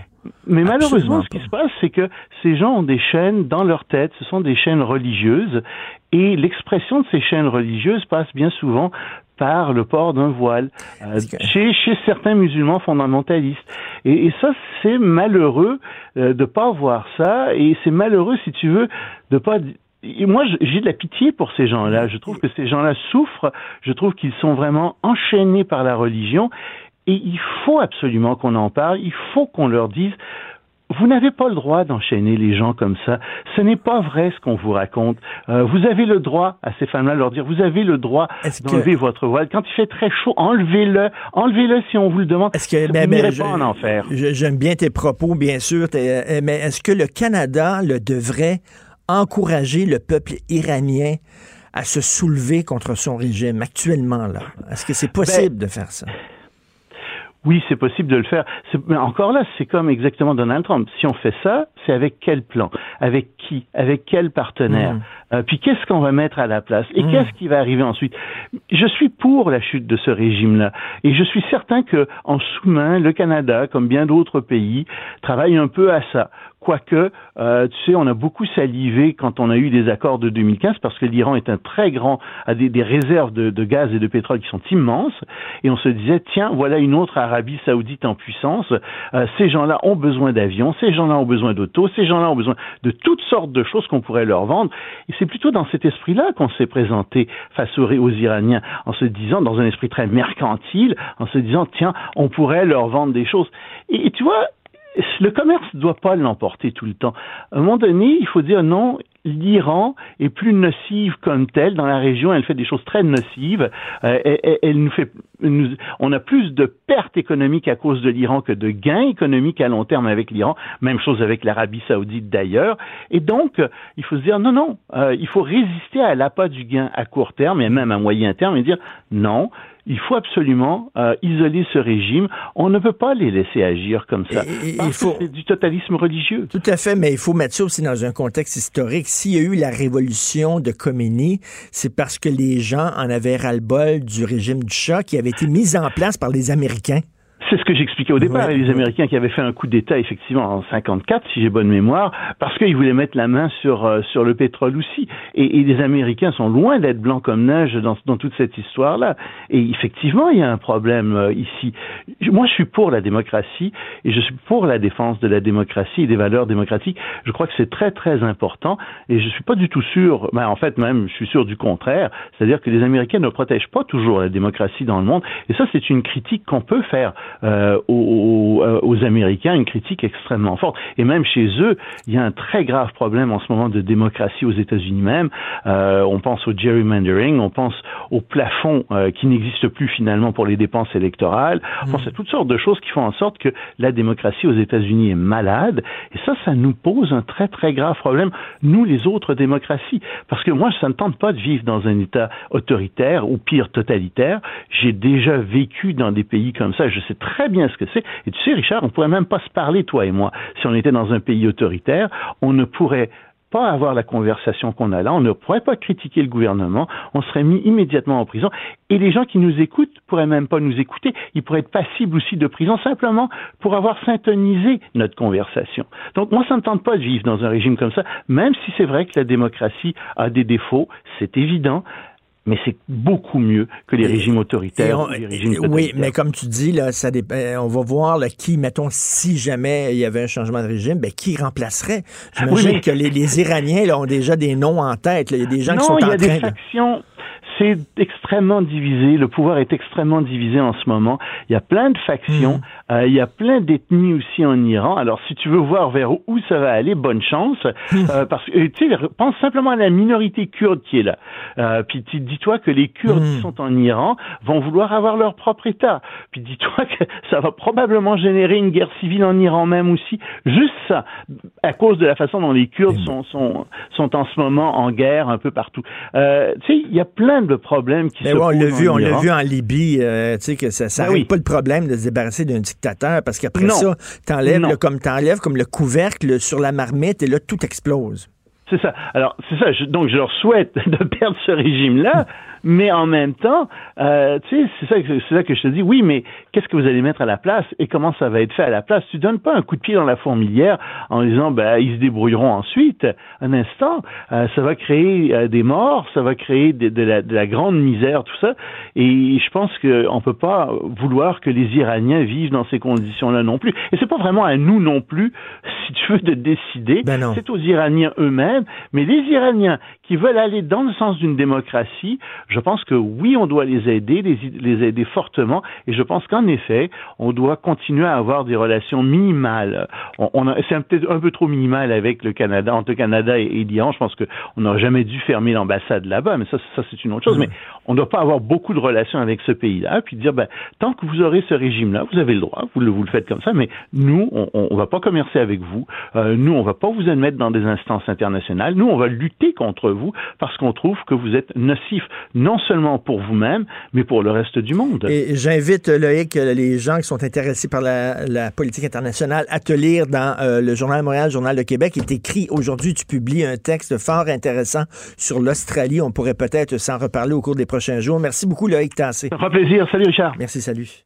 Mais malheureusement, ce qui se passe, c'est que ces gens ont des chaînes dans leur tête, ce sont des chaînes religieuses, et l'expression de ces chaînes religieuses passe bien souvent par le port d'un voile euh, chez, chez certains musulmans fondamentalistes. Et, et ça, c'est malheureux euh, de pas voir ça, et c'est malheureux, si tu veux, de pas et moi, j'ai de la pitié pour ces gens-là. Je trouve que ces gens-là souffrent. Je trouve qu'ils sont vraiment enchaînés par la religion. Et il faut absolument qu'on en parle. Il faut qu'on leur dise, vous n'avez pas le droit d'enchaîner les gens comme ça. Ce n'est pas vrai ce qu'on vous raconte. Euh, vous avez le droit à ces femmes-là de leur dire, vous avez le droit d'enlever votre voile. Quand il fait très chaud, enlevez-le. Enlevez-le si on vous le demande. Est-ce que, ben, ben, pas en enfer. J'aime bien tes propos, bien sûr, euh, mais est-ce que le Canada le devrait encourager le peuple iranien à se soulever contre son régime actuellement là? Est-ce que c'est possible ben, de faire ça? Oui, c'est possible de le faire. Mais encore là, c'est comme exactement Donald Trump. Si on fait ça, c'est avec quel plan? Avec qui? Avec quel partenaire? Euh, Puis qu'est-ce qu'on va mettre à la place? Et qu'est-ce qui va arriver ensuite? Je suis pour la chute de ce régime-là. Et je suis certain que en sous-main, le Canada, comme bien d'autres pays, travaille un peu à ça. Quoique, euh, tu sais, on a beaucoup salivé quand on a eu des accords de 2015 parce que l'Iran est un très grand, a des, réserves de, gaz et de pétrole qui sont immenses. Et on se disait, tiens, voilà une autre Arabie saoudite en puissance. Euh, ces gens-là ont besoin d'avions, ces gens-là ont besoin d'autos, ces gens-là ont besoin de toutes sortes de choses qu'on pourrait leur vendre. Et c'est plutôt dans cet esprit-là qu'on s'est présenté face aux, Iraniens, en se disant, dans un esprit très mercantile, en se disant, tiens, on pourrait leur vendre des choses. et tu vois, le commerce ne doit pas l'emporter tout le temps. À un moment donné, il faut dire non, l'Iran est plus nocive comme telle dans la région. Elle fait des choses très nocives. Euh, elle, nous fait, on a plus de pertes économiques à cause de l'Iran que de gains économiques à long terme avec l'Iran. Même chose avec l'Arabie Saoudite d'ailleurs. Et donc, il faut se dire non, non, euh, il faut résister à l'appât du gain à court terme et même à moyen terme et dire non il faut absolument euh, isoler ce régime. On ne peut pas les laisser agir comme ça. il faut... c'est du totalisme religieux. Tout à fait, mais il faut mettre ça aussi dans un contexte historique. S'il y a eu la révolution de Khomeini, c'est parce que les gens en avaient ras-le-bol du régime du Shah qui avait été mis en place par les Américains. C'est ce que j'expliquais au départ. les Américains qui avaient fait un coup d'État, effectivement, en 54, si j'ai bonne mémoire, parce qu'ils voulaient mettre la main sur, euh, sur le pétrole aussi. Et, et, les Américains sont loin d'être blancs comme neige dans, dans toute cette histoire-là. Et effectivement, il y a un problème euh, ici. Moi, je suis pour la démocratie et je suis pour la défense de la démocratie et des valeurs démocratiques. Je crois que c'est très, très important. Et je suis pas du tout sûr, ben, en fait, même, je suis sûr du contraire. C'est-à-dire que les Américains ne protègent pas toujours la démocratie dans le monde. Et ça, c'est une critique qu'on peut faire euh, aux, euh, aux, Américains une critique extrêmement forte. Et même chez eux, il y a un très grave problème en ce moment de démocratie aux États-Unis même. Euh, on pense au gerrymandering, on pense au plafond euh, qui n'existe plus finalement pour les dépenses électorales. On pense à toutes sortes de choses qui font en sorte que la démocratie aux États-Unis est malade. Et ça, ça nous pose un très très grave problème, nous les autres démocraties. Parce que moi, ça ne tente pas de vivre dans un État autoritaire ou pire totalitaire. J'ai déjà vécu dans des pays comme ça. Je sais très bien ce que c'est. Et tu sais, Richard, on pourrait même pas se parler, toi et moi. Si on était dans un pays autoritaire, on ne pourrait pas avoir la conversation qu'on a là, on ne pourrait pas critiquer le gouvernement, on serait mis immédiatement en prison, et les gens qui nous écoutent pourraient même pas nous écouter, ils pourraient être passibles aussi de prison simplement pour avoir syntonisé notre conversation. Donc moi, ça ne me tente pas de vivre dans un régime comme ça, même si c'est vrai que la démocratie a des défauts, c'est évident, mais c'est beaucoup mieux que les régimes autoritaires. les régimes oui, mais comme tu dis, là, ça euh, on va voir là, qui, mettons, si jamais il y avait un changement de régime, ben, qui remplacerait? J'imagine que les, les Iraniens là, ont déjà des noms en tête. Il y a des gens qui sont en train... Des factions, c'est extrêmement divisé. Le pouvoir est extrêmement divisé en ce moment. Il y a plein de factions. Euh, il y a plein d'ethnies aussi en Iran. Alors, si tu veux voir vers où ça va aller, bonne chance. Euh, parce que, tu sais, pense simplement à la minorité kurde qui est là. Euh, puis dis-toi que les Kurdes qui hmm. sont en Iran vont vouloir avoir leur propre État. Puis dis-toi que ça va probablement générer une guerre civile en Iran même aussi. Juste ça, à cause de la façon dont les Kurdes sont, sont, sont en ce moment en guerre un peu partout. Euh, tu sais, il y a plein de problèmes qui Mais se on l'a vu, on l'a vu en Libye, euh, tu sais que ça, ça ben pas le problème de se débarrasser d'un dictateur parce qu'après ça, t'enlèves le, comme t'enlèves comme le couvercle sur la marmite et là tout explose. C'est ça. Alors, c'est ça. donc, je leur souhaite de perdre ce régime-là, mais en même temps, euh, tu sais, c'est ça, c'est ça que je te dis. Oui, mais qu'est-ce que vous allez mettre à la place et comment ça va être fait à la place? Tu donnes pas un coup de pied dans la fourmilière en disant, ben, ils se débrouilleront ensuite. Un instant, euh, ça va créer euh, des morts, ça va créer de, la, de, la, grande misère, tout ça. Et je pense qu'on peut pas vouloir que les Iraniens vivent dans ces conditions-là non plus. Et c'est pas vraiment à nous non plus, si tu veux, de décider. Ben c'est aux Iraniens eux-mêmes. Mais les Iraniens qui veulent aller dans le sens d'une démocratie, je pense que oui, on doit les aider, les, aider fortement, et je pense qu'en effet, on doit continuer à avoir des relations minimales. On, c'est peut-être un peu trop minimal avec le Canada, entre le Canada et, l'Iran. Je pense qu'on n'aurait jamais dû fermer l'ambassade là-bas, mais ça, ça c'est une autre chose. Mais on ne doit pas avoir beaucoup de relations avec ce pays-là, puis dire, ben, tant que vous aurez ce régime-là, vous avez le droit, vous le, vous le faites comme ça, mais nous, on ne va pas commercer avec vous, euh, nous, on va pas vous admettre dans des instances internationales, nous, on va lutter contre vous parce qu'on trouve que vous êtes nocif. Non seulement pour vous-même, mais pour le reste du monde. Et j'invite, Loïc, les gens qui sont intéressés par la, politique internationale à te lire dans euh, le Journal de Montréal, le Journal de Québec. Il est écrit aujourd'hui, tu publies un texte fort intéressant sur l'Australie. On pourrait peut-être s'en reparler au cours des prochains jours. Merci beaucoup, Loïc Tassé. Ça fera plaisir. Salut, Richard. Merci, salut.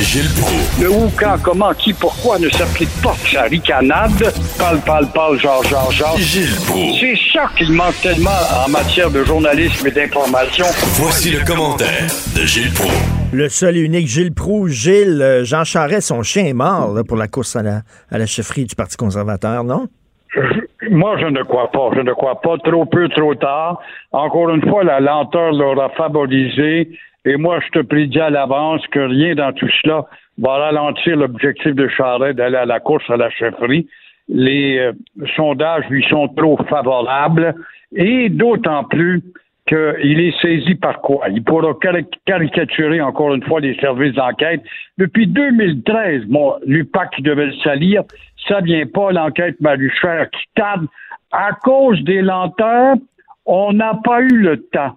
Gilles Proulx. Le où, quand, comment, qui, pourquoi ne s'applique pas sa ricanade? Parle, parle, parle, genre, genre, genre. Gilles Proulx. C'est ça qu'il manque tellement en matière de journalisme et d'information. Voici le commentaire de Gilles Proulx. Le seul et unique Gilles Proux. Gilles, euh, Jean Charest, son chien est mort pour la course à la, à la chefferie du Parti conservateur, non? Moi, je ne crois pas. Je ne crois pas. Trop peu, trop tard. Encore une fois, la lenteur l'aura favorisé. Et moi, je te prédis à l'avance que rien dans tout cela va ralentir l'objectif de Charest d'aller à la course à la chefferie. Les euh, sondages lui sont trop favorables. Et d'autant plus qu'il est saisi par quoi? Il pourra caricaturer encore une fois les services d'enquête. Depuis 2013, bon, l'UPAC devait le salir, ça vient pas, l'enquête Maluchère qui tarde. À cause des lenteurs, on n'a pas eu le temps.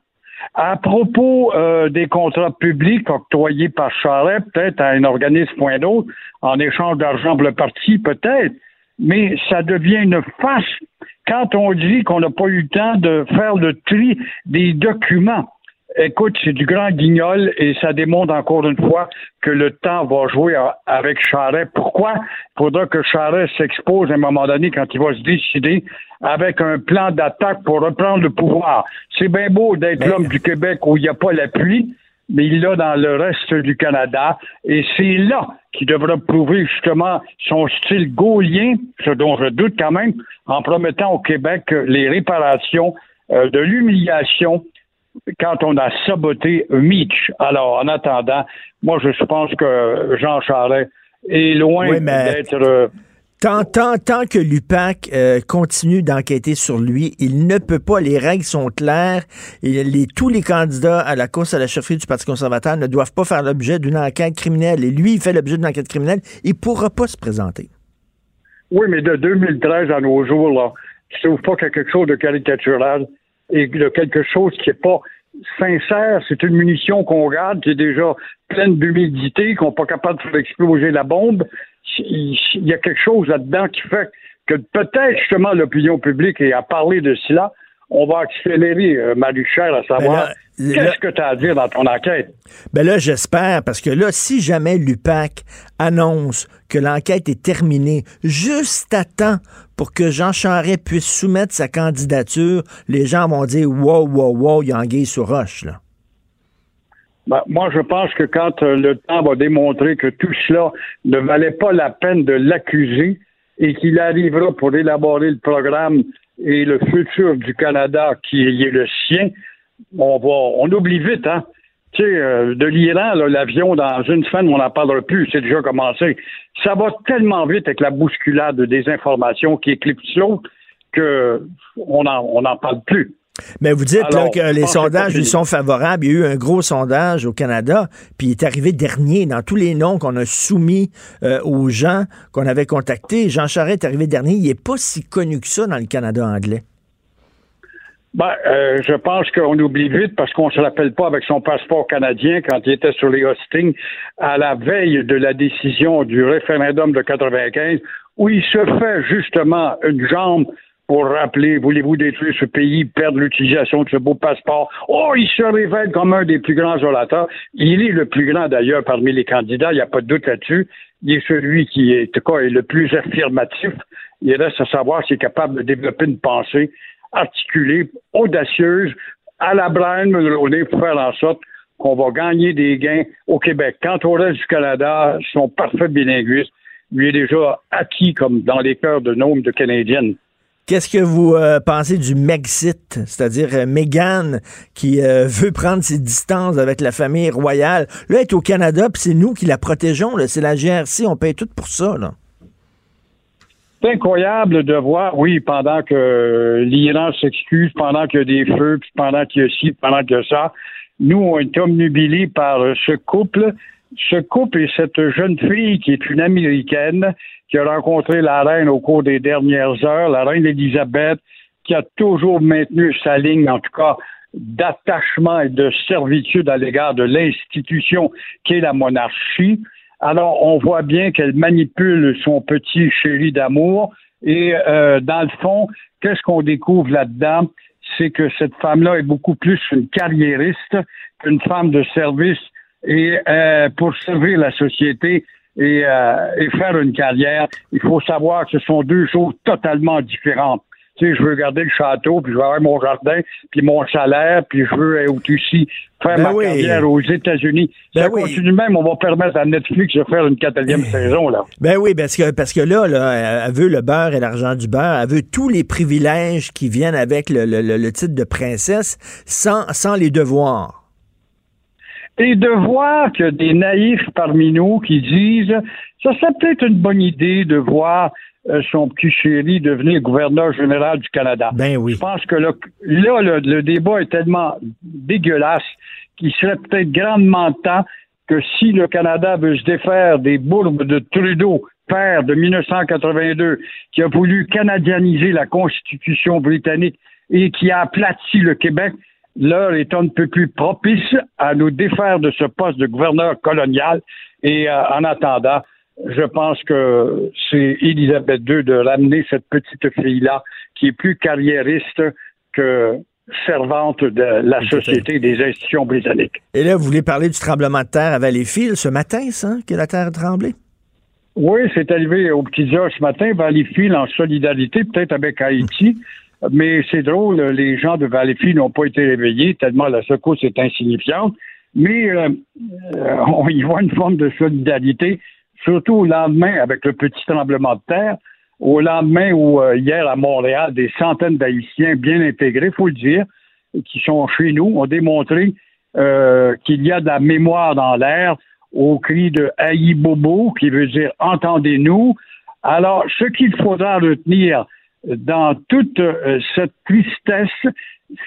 À propos euh, des contrats publics octroyés par Charest, peut-être à un organisme point d'autre, en échange d'argent pour le parti, peut-être, mais ça devient une farce quand on dit qu'on n'a pas eu le temps de faire le tri des documents, écoute, c'est du grand guignol et ça démontre encore une fois que le temps va jouer avec Charret. Pourquoi? Il faudra que Charret s'expose à un moment donné quand il va se décider avec un plan d'attaque pour reprendre le pouvoir. C'est bien beau d'être l'homme du Québec où il n'y a pas l'appui, mais il l'a dans le reste du Canada. Et c'est là qu'il devra prouver justement son style gaulien, ce dont je doute quand même, en promettant au Québec les réparations euh, de l'humiliation quand on a saboté Mitch. Alors, en attendant, moi, je pense que Jean Charest est loin d'être euh, Tant, tant, tant que l'UPAC euh, continue d'enquêter sur lui, il ne peut pas, les règles sont claires, et les, tous les candidats à la course à la chefferie du Parti conservateur ne doivent pas faire l'objet d'une enquête criminelle. Et lui, il fait l'objet d'une enquête criminelle, il ne pourra pas se présenter. Oui, mais de 2013 à nos jours, là, je trouve pas quelque chose de caricatural et de quelque chose qui n'est pas sincère. C'est une munition qu'on garde, qui est déjà pleine d'humidité, qu'on n'est pas capable de faire exploser la bombe il y a quelque chose là-dedans qui fait que peut-être justement l'opinion publique, et à parler de cela, on va accélérer, euh, Maluchère, à savoir ben qu'est-ce que tu as à dire dans ton enquête? Ben là, j'espère, parce que là, si jamais l'UPAC annonce que l'enquête est terminée juste à temps pour que Jean Charest puisse soumettre sa candidature, les gens vont dire wow, wow, wow, il y a sur roche, là. Ben, moi, je pense que quand euh, le temps va démontrer que tout cela ne valait pas la peine de l'accuser et qu'il arrivera pour élaborer le programme et le futur du Canada qui est le sien, on va, on oublie vite, hein. Tu sais, euh, de l'Iran, l'avion, dans une semaine, on n'en parlera plus, c'est déjà commencé. Ça va tellement vite avec la bousculade des informations qui éclipsent l'autre qu'on n'en on en parle plus. Mais vous dites que les sondages lui sont favorables. Il y a eu un gros sondage au Canada, puis il est arrivé dernier dans tous les noms qu'on a soumis euh, aux gens qu'on avait contactés. Jean Charest est arrivé dernier. Il n'est pas si connu que ça dans le Canada anglais. Ben, euh, je pense qu'on oublie vite parce qu'on se rappelle pas avec son passeport canadien quand il était sur les hostings à la veille de la décision du référendum de 95 où il se fait justement une jambe pour rappeler, voulez-vous détruire ce pays, perdre l'utilisation de ce beau passeport? Oh, il se révèle comme un des plus grands orateurs. Il est le plus grand d'ailleurs parmi les candidats, il n'y a pas de doute là-dessus. Il est celui qui est, en tout cas, est le plus affirmatif. Il reste à savoir s'il est capable de développer une pensée articulée, audacieuse, à la Brian Mulroney pour faire en sorte qu'on va gagner des gains au Québec. Quant au reste du Canada, son parfait bilinguisme lui est déjà acquis comme dans les cœurs de nombre de Canadiennes. Qu'est-ce que vous euh, pensez du Megxit, c'est-à-dire euh, Meghan qui euh, veut prendre ses distances avec la famille royale? Là, elle est au Canada, puis c'est nous qui la protégeons. C'est la GRC, on paye tout pour ça. Là. C'est incroyable de voir, oui, pendant que l'Iran s'excuse, pendant qu'il y a des feux, puis pendant qu'il y a ci, pendant qu'il y a ça, nous, on est omnubilés par ce couple. Ce couple et cette jeune fille qui est une Américaine, qui a rencontré la reine au cours des dernières heures, la reine Élisabeth, qui a toujours maintenu sa ligne, en tout cas, d'attachement et de servitude à l'égard de l'institution qu'est la monarchie. Alors, on voit bien qu'elle manipule son petit chéri d'amour. Et euh, dans le fond, qu'est-ce qu'on découvre là-dedans? C'est que cette femme-là est beaucoup plus une carriériste qu'une femme de service. Et euh, pour servir la société euh, et faire une carrière, il faut savoir que ce sont deux choses totalement différentes. Tu sais, je veux garder le château, puis je veux avoir mon jardin, puis mon salaire, puis je veux être aussi faire Ben ma oui. carrière aux États-Unis. Ben ça oui. continue même, on va permettre à Netflix de faire une quatrième saison, là. Ben oui, parce que, parce que là, là, elle veut le beurre et l'argent du beurre. Elle veut tous les privilèges qui viennent avec le, le- le- le titre de princesse sans, sans les devoirs. Et de voir que des naïfs parmi nous qui disent ça serait peut-être une bonne idée de voir son petit chéri devenir gouverneur général du Canada. Ben oui. Je pense que là, là, le, le débat est tellement dégueulasse qu'il serait peut-être grandement temps que si le Canada veut se défaire des bourbes de Trudeau, père de 1982, qui a voulu canadianiser la Constitution britannique et qui a aplati le Québec, l'heure est un peu plus propice à nous défaire de ce poste de gouverneur colonial. Et euh, en attendant, je pense que c'est Élisabeth II de ramener cette petite fille-là qui est plus carriériste que servante de la société et des institutions britanniques. Et là, vous voulez parler du tremblement de terre à Valleyfield ce matin, ça, que la terre a tremblé? Oui, c'est arrivé aux petites heures ce matin, Valleyfield en solidarité, peut-être avec Haïti. Mais c'est drôle, les gens de Valleyfield n'ont pas été réveillés tellement la secousse est insignifiante. Mais euh, euh, on y voit une forme de solidarité, surtout au lendemain avec le petit tremblement de terre, au lendemain où euh, hier à Montréal, des centaines d'Haïtiens bien intégrés, faut le dire, qui sont chez nous, ont démontré euh, qu'il y a de la mémoire dans l'air au cri de Haï Bobo, qui veut dire entendez-nous. Alors, ce qu'il faudra retenir dans toute euh, cette tristesse,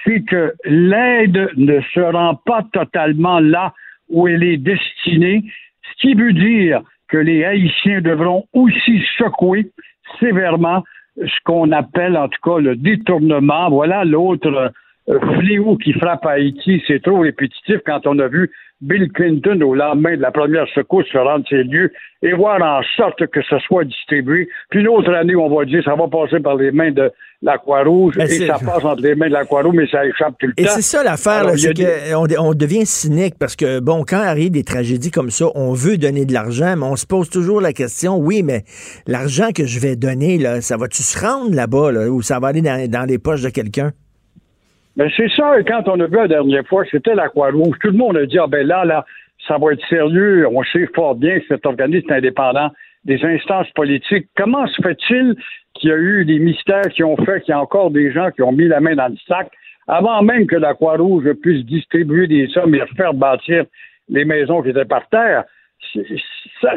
c'est que l'aide ne se rend pas totalement là où elle est destinée, ce qui veut dire que les Haïtiens devront aussi secouer sévèrement ce qu'on appelle en tout cas le détournement. Voilà l'autre euh, fléau qui frappe Haïti. C'est trop répétitif quand on a vu Bill Clinton au lendemain de la première secousse se rendre ces lieux et voir en sorte que ce soit distribué. Puis une autre année, on va dire ça va passer par les mains de la Croix-Rouge Ben, et ça passe entre les mains de la Croix-Rouge, mais ça échappe tout le Et temps. c'est ça l'affaire, c'est qu'on on devient cynique parce que, bon, quand arrive des tragédies comme ça, on veut donner de l'argent, mais on se pose toujours la question, oui, mais l'argent que je vais donner, là, ça va-tu se rendre là-bas, là, ou ça va aller dans, dans les poches de quelqu'un? Ben c'est ça, et quand on a vu la dernière fois, c'était la Croix-Rouge. Tout le monde a dit, ah ben là, là, ça va être sérieux. On sait fort bien que cet organisme indépendant des instances politiques. Comment se fait-il qu'il y a eu des mystères qui ont fait qu'il y a encore des gens qui ont mis la main dans le sac avant même que la Croix-Rouge puisse distribuer des sommes et faire bâtir les maisons qui étaient par terre? Ça,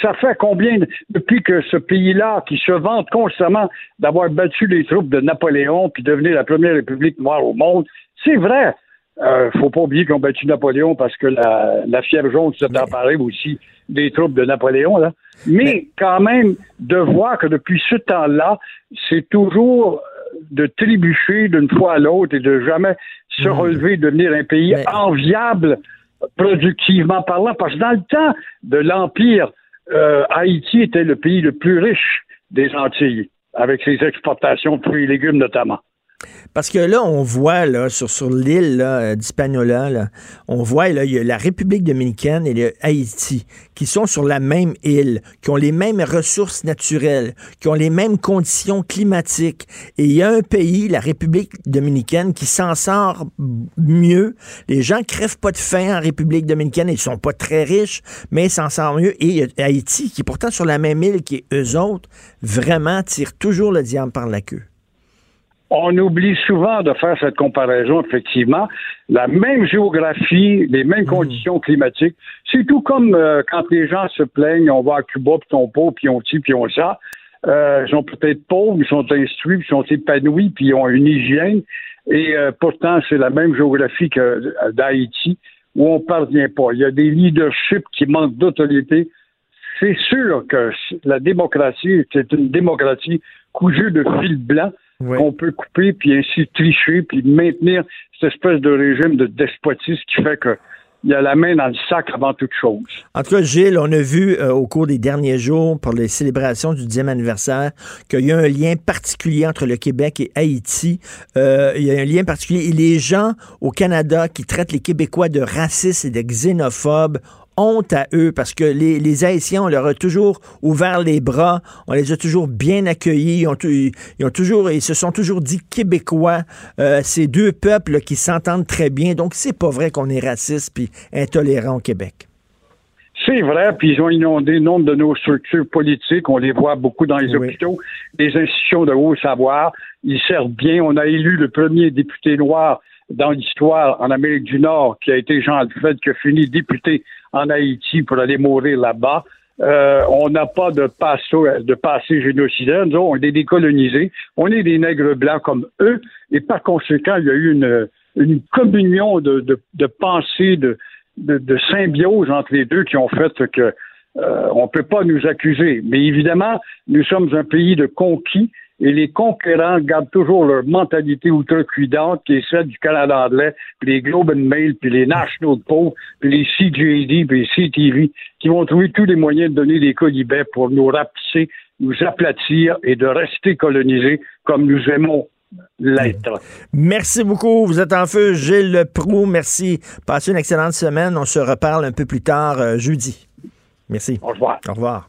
ça fait combien, de- depuis que ce pays-là, qui se vante constamment d'avoir battu les troupes de Napoléon puis devenir la première république noire au monde, c'est vrai. Euh, faut pas oublier qu'ils ont battu Napoléon parce que la, la fièvre jaune s'est emparée aussi des troupes de Napoléon. Là. Mais quand même, de voir que depuis ce temps-là, c'est toujours de trébucher d'une fois à l'autre et de jamais se relever, devenir un pays enviable productivement parlant, parce que dans le temps de l'Empire, euh, Haïti était le pays le plus riche des Antilles, avec ses exportations de fruits et légumes notamment. Parce que là, on voit là, sur, l'île euh, d'Hispaniola, on voit là, il y a la République dominicaine et le Haïti qui sont sur la même île, qui ont les mêmes ressources naturelles, qui ont les mêmes conditions climatiques. Et il y a un pays, la République dominicaine, qui s'en sort mieux. Les gens crèvent pas de faim en République dominicaine. Ils sont pas très riches, mais ils s'en sortent mieux. Et il Haïti, qui est pourtant sur la même île qui eux autres, vraiment tirent toujours le diable par la queue. On oublie souvent de faire cette comparaison, effectivement. La même géographie, les mêmes conditions climatiques. C'est tout comme euh, quand les gens se plaignent, on va à Cuba, puis ton pauvre, puis on ci, puis on ça. Euh, ils sont peut-être pauvres, ils sont instruits, puis ils sont épanouis, puis ils ont une hygiène. Et euh, pourtant, c'est la même géographie que euh, d'Haïti, où on ne parvient pas. Il y a des leaderships qui manquent d'autorité. C'est sûr que la démocratie, c'est une démocratie cousue de fil blanc qu'on peut couper, puis ainsi tricher, puis maintenir cette espèce de régime de despotisme qui fait que il y a la main dans le sac avant toute chose. En tout cas, Gilles, on a vu euh, au cours des derniers jours, pour les célébrations du 10e anniversaire, qu'il y a un lien particulier entre le Québec et Haïti. Euh, il y a un lien particulier. Et les gens au Canada qui traitent les Québécois de racistes et de xénophobes honte à eux parce que les, les, Haïtiens, on leur a toujours ouvert les bras, on les a toujours bien accueillis, ils, ont, ils ont toujours, ils se sont toujours dit québécois. Euh, ces deux peuples qui s'entendent très bien. Donc, c'est pas vrai qu'on est raciste puis intolérant au Québec. C'est vrai, puis ils ont inondé nombre de nos structures politiques. On les voit beaucoup dans les hôpitaux, les institutions de haut savoir. Ils servent bien. On a élu le premier député noir dans l'histoire en Amérique du Nord, qui a été Jean Alfred, qui a fini député en Haïti pour aller mourir là-bas. Euh, on n'a pas de passé, de passé génocidaire. Nous, on est décolonisés. On est des nègres blancs comme eux. Et par conséquent, il y a eu une, une communion de, de, de de, de, symbiose entre les deux qui ont fait que euh, on ne peut pas nous accuser. Mais évidemment, nous sommes un pays de conquis et les conquérants gardent toujours leur mentalité outrecuidante qui est celle du Canada anglais, puis les Globe and Mail, puis les National Post, puis les CJD, puis les CTV, qui vont trouver tous les moyens de donner des colibets pour nous rapetisser, nous aplatir et de rester colonisés comme nous aimons l'être. Merci beaucoup. Vous êtes en feu, Gilles Proux. Merci. Passez une excellente semaine. On se reparle un peu plus tard euh, jeudi. Merci. Au revoir. Au revoir.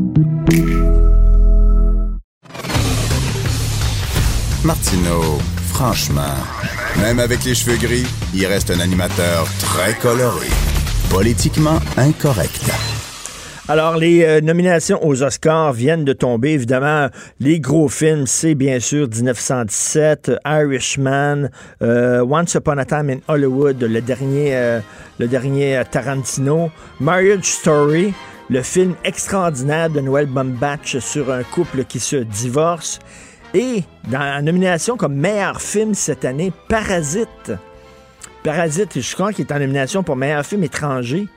Martineau, franchement, même avec les cheveux gris, il reste un animateur très coloré. Politiquement incorrect. Alors, les euh, nominations aux Oscars viennent de tomber. Évidemment, les gros films, c'est bien sûr 1917, Irishman, euh, Once Upon a Time in Hollywood, le dernier, euh, Tarantino, Marriage Story, le film extraordinaire de Noël Baumbach sur un couple qui se divorce. Et dans la nomination comme meilleur film cette année, Parasite. Parasite, je crois qu'il est en nomination pour meilleur film étranger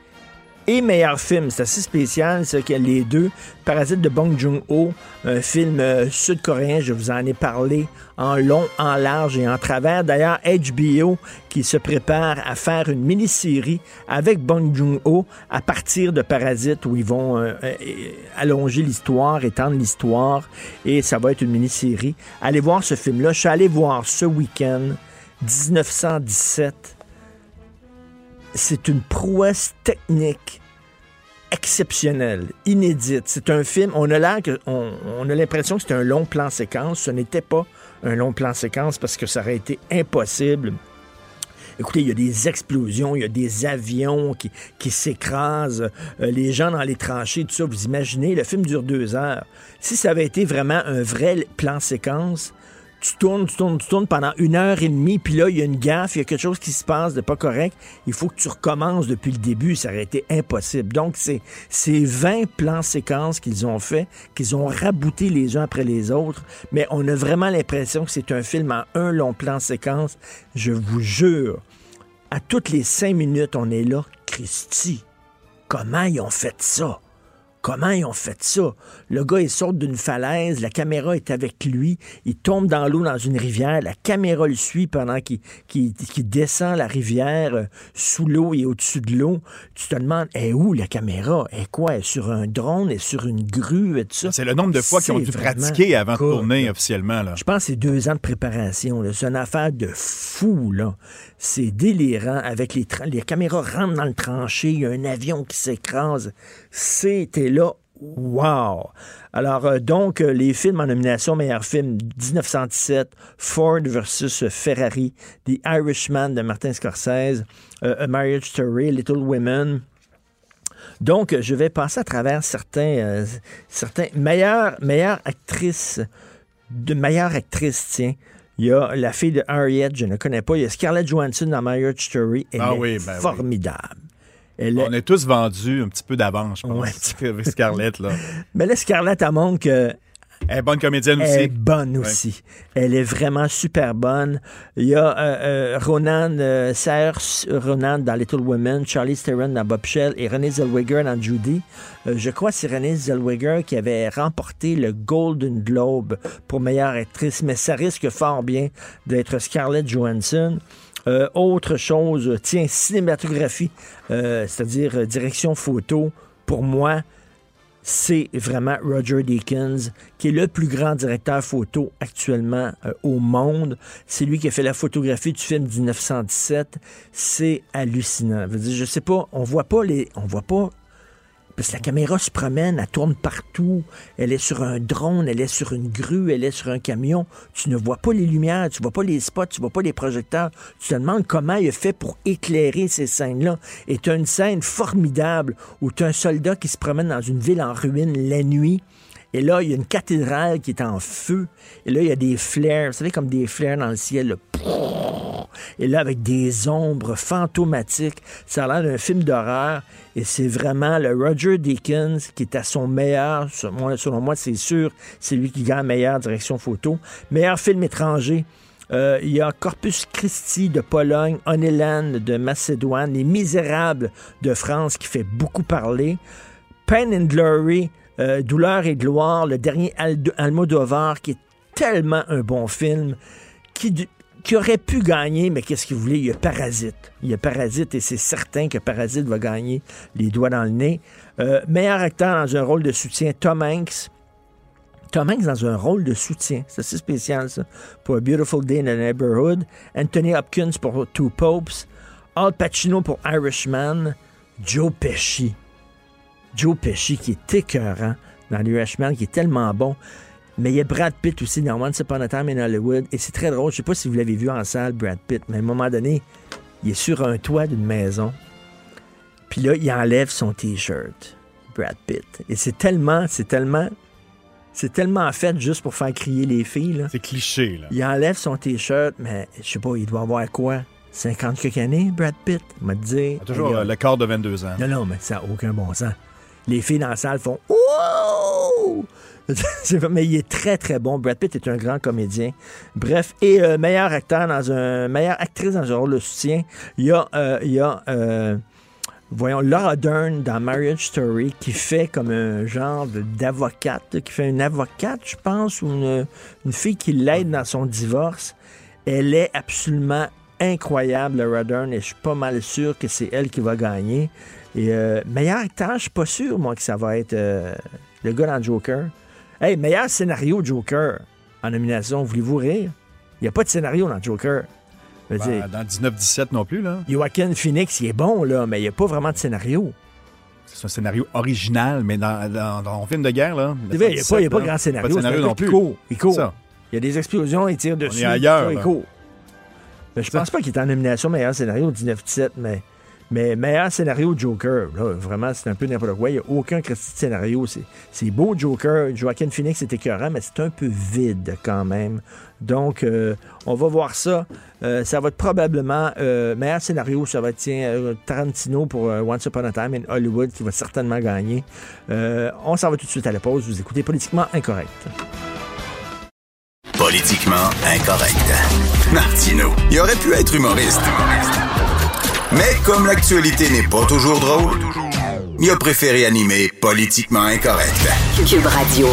et meilleur film. C'est assez spécial, y a les deux. Parasite de Bong Joon-ho, un film euh, sud-coréen, je vous en ai parlé en long, en large et en travers. D'ailleurs, HBO qui se prépare à faire une mini-série avec Bong Joon-ho à partir de Parasite où ils vont euh, euh, allonger l'histoire, étendre l'histoire et ça va être une mini-série. Allez voir ce film-là. Je suis allé voir ce week-end 1917 c'est une prouesse technique exceptionnelle, inédite. C'est un film, on a l'impression que c'est un long plan séquence. Ce n'était pas un long plan séquence parce que ça aurait été impossible. Écoutez, il y a des explosions, il y a des avions qui, qui s'écrasent, euh, les gens dans les tranchées, tout ça. Vous imaginez, le film dure deux heures. Si ça avait été vraiment un vrai plan séquence, tu tournes, tu tournes, tu tournes pendant une heure et demie, puis là, il y a une gaffe, il y a quelque chose qui se passe de pas correct. Il faut que tu recommences depuis le début. Ça aurait été impossible. Donc, c'est ces 20 plans séquences qu'ils ont fait, qu'ils ont rabouté les uns après les autres, mais on a vraiment l'impression que c'est un film en un long plan séquence. Je vous jure, à toutes les cinq minutes, on est là. Christy, comment ils ont fait ça? Comment ils ont fait ça? Le gars, il sort d'une falaise, la caméra est avec lui, il tombe dans l'eau dans une rivière, la caméra le suit pendant qu'il descend la rivière euh, sous l'eau et au-dessus de l'eau. Tu te demandes, est où la caméra? Est quoi? Est sur un drone? Est sur une grue? Et tout ça? C'est le nombre de fois qu'ils ont dû pratiquer avant de tourner officiellement. Là. Je pense que c'est deux ans de préparation. C'est une affaire de fou, là. C'est délirant. Avec les caméras rentrent dans le tranché, il y a un avion qui s'écrase. C'était là. Wow! Alors, euh, donc, euh, les films en nomination meilleur film 1917, Ford versus Ferrari, The Irishman de Martin Scorsese, euh, A Marriage Story, Little Women, donc, je vais passer à travers certains, certains meilleures, meilleures actrices, de meilleures actrices, tiens. Il y a la fille de Harriet, je ne connais pas. Il y a Scarlett Johansson dans Marriage Story. Elle Ah est oui, ben oui. Elle On est tous vendus un petit peu d'avance, je pense, avec Scarlett. Là. Mais là, Scarlett, elle montre que Elle est bonne comédienne aussi. elle est bonne Ouais. aussi. Elle est vraiment super bonne. Il y a euh, euh, Ronan euh, Saoirse Ronan dans Little Women, Charlie Theron dans Bob Shell et Renée Zellweger dans Judy. Euh, je crois que c'est Renée Zellweger qui avait remporté le Golden Globe pour meilleure actrice, mais ça risque fort bien d'être Scarlett Johansson. Euh, autre chose, tiens, cinématographie, euh, c'est-à-dire euh, direction photo, pour moi, c'est vraiment Roger Deakins, qui est le plus grand directeur photo actuellement au monde. C'est lui qui a fait la photographie du film 1917. C'est hallucinant. Je, je sais pas, on voit pas les, on voit pas. Parce que la caméra se promène, elle tourne partout. Elle est sur un drone, elle est sur une grue, elle est sur un camion. Tu ne vois pas les lumières, tu vois pas les spots, tu vois pas les projecteurs. Tu te demandes comment il a fait pour éclairer ces scènes-là. Et tu as une scène formidable où tu as un soldat qui se promène dans une ville en ruine la nuit. Et là, il y a une cathédrale qui est en feu. Et là, il y a des flares, vous savez, comme des flares dans le ciel. Et là, avec des ombres fantomatiques, ça a l'air d'un film d'horreur. Et c'est vraiment le Roger Deakins qui est à son meilleur. Selon moi, c'est sûr, c'est lui qui gagne meilleure direction photo. Meilleur film étranger. Euh, il y a Corpus Christi de Pologne, Honeyland de Macédoine, Les Misérables de France qui fait beaucoup parler. Pain and Glory, euh, Douleur et gloire, le dernier Al- Almodovar qui est tellement un bon film qui aurait pu gagner, mais qu'est-ce qu'il voulait? Il y a Parasite. Il y a Parasite et c'est certain que Parasite va gagner les doigts dans le nez. Euh, meilleur acteur dans un rôle de soutien, Tom Hanks. Tom Hanks dans un rôle de soutien. C'est assez spécial, ça. Pour A Beautiful Day in the Neighborhood. Anthony Hopkins pour Two Popes. Al Pacino pour Irishman. Joe Pesci. Joe Pesci qui est écœurant dans l'Irishman, qui est tellement bon. Mais il y a Brad Pitt aussi dans Once Upon a Time in Hollywood. Et c'est très drôle. Je sais pas si vous l'avez vu en salle, Brad Pitt, mais à un moment donné, il est sur un toit d'une maison. Puis là, il enlève son T-shirt, Brad Pitt. Et c'est tellement, c'est tellement, c'est tellement fait juste pour faire crier les filles. C'est cliché, là. Il enlève son T-shirt, mais je sais pas, il doit avoir quoi? 50 quelques années, Brad Pitt? Il m'a dit. Toujours Hey, euh, le corps de 22 ans. non, non, mais ça n'a aucun bon sens. Les filles dans la salle font Wow! Mais il est très, très bon. Brad Pitt est un grand comédien. Bref, et euh, meilleur acteur dans un. meilleure actrice dans un rôle de soutien, il y a. euh, y a euh, voyons, Laura Dern dans Marriage Story qui fait comme un genre d'avocate, qui fait une avocate, je pense, ou une, une fille qui l'aide dans son divorce. Elle est absolument incroyable, Laura Dern, et je suis pas mal sûr que c'est elle qui va gagner. Et euh, meilleur acteur, je suis pas sûr, moi, que ça va être euh, le gars dans Joker. Hey, meilleur scénario Joker en nomination, voulez-vous rire? Il n'y a pas de scénario dans Joker. Ben, dire, dans 1917 non plus, là. Joaquin Phoenix, il est bon, là, mais il n'y a pas vraiment de scénario. C'est un scénario original, mais dans, dans, dans un film de guerre, là. Il n'y a pas, y a pas 1917, grand scénario. Pas de scénario non plus. court. Il court. Il y a des explosions, il tire dessus. est ailleurs, Il court. Mais je pense pas qu'il est en nomination meilleur scénario 1917, mais Mais meilleur scénario Joker, là, vraiment, c'est un peu n'importe quoi. Il n'y a aucun scénario. C'est beau, Joker. Joaquin Phoenix est écœurant, mais c'est un peu vide quand même. Donc, euh, on va voir ça. Euh, ça va être probablement euh, meilleur scénario. Ça va être Tarantino pour Once Upon a Time in Hollywood qui va certainement gagner. on s'en va tout de suite à la pause. Vous écoutez Politiquement Incorrect. Politiquement Incorrect. Martino, il aurait pu être humoriste. Mais comme l'actualité n'est pas toujours drôle, il a préféré animer Politiquement Incorrect. Cube Radio.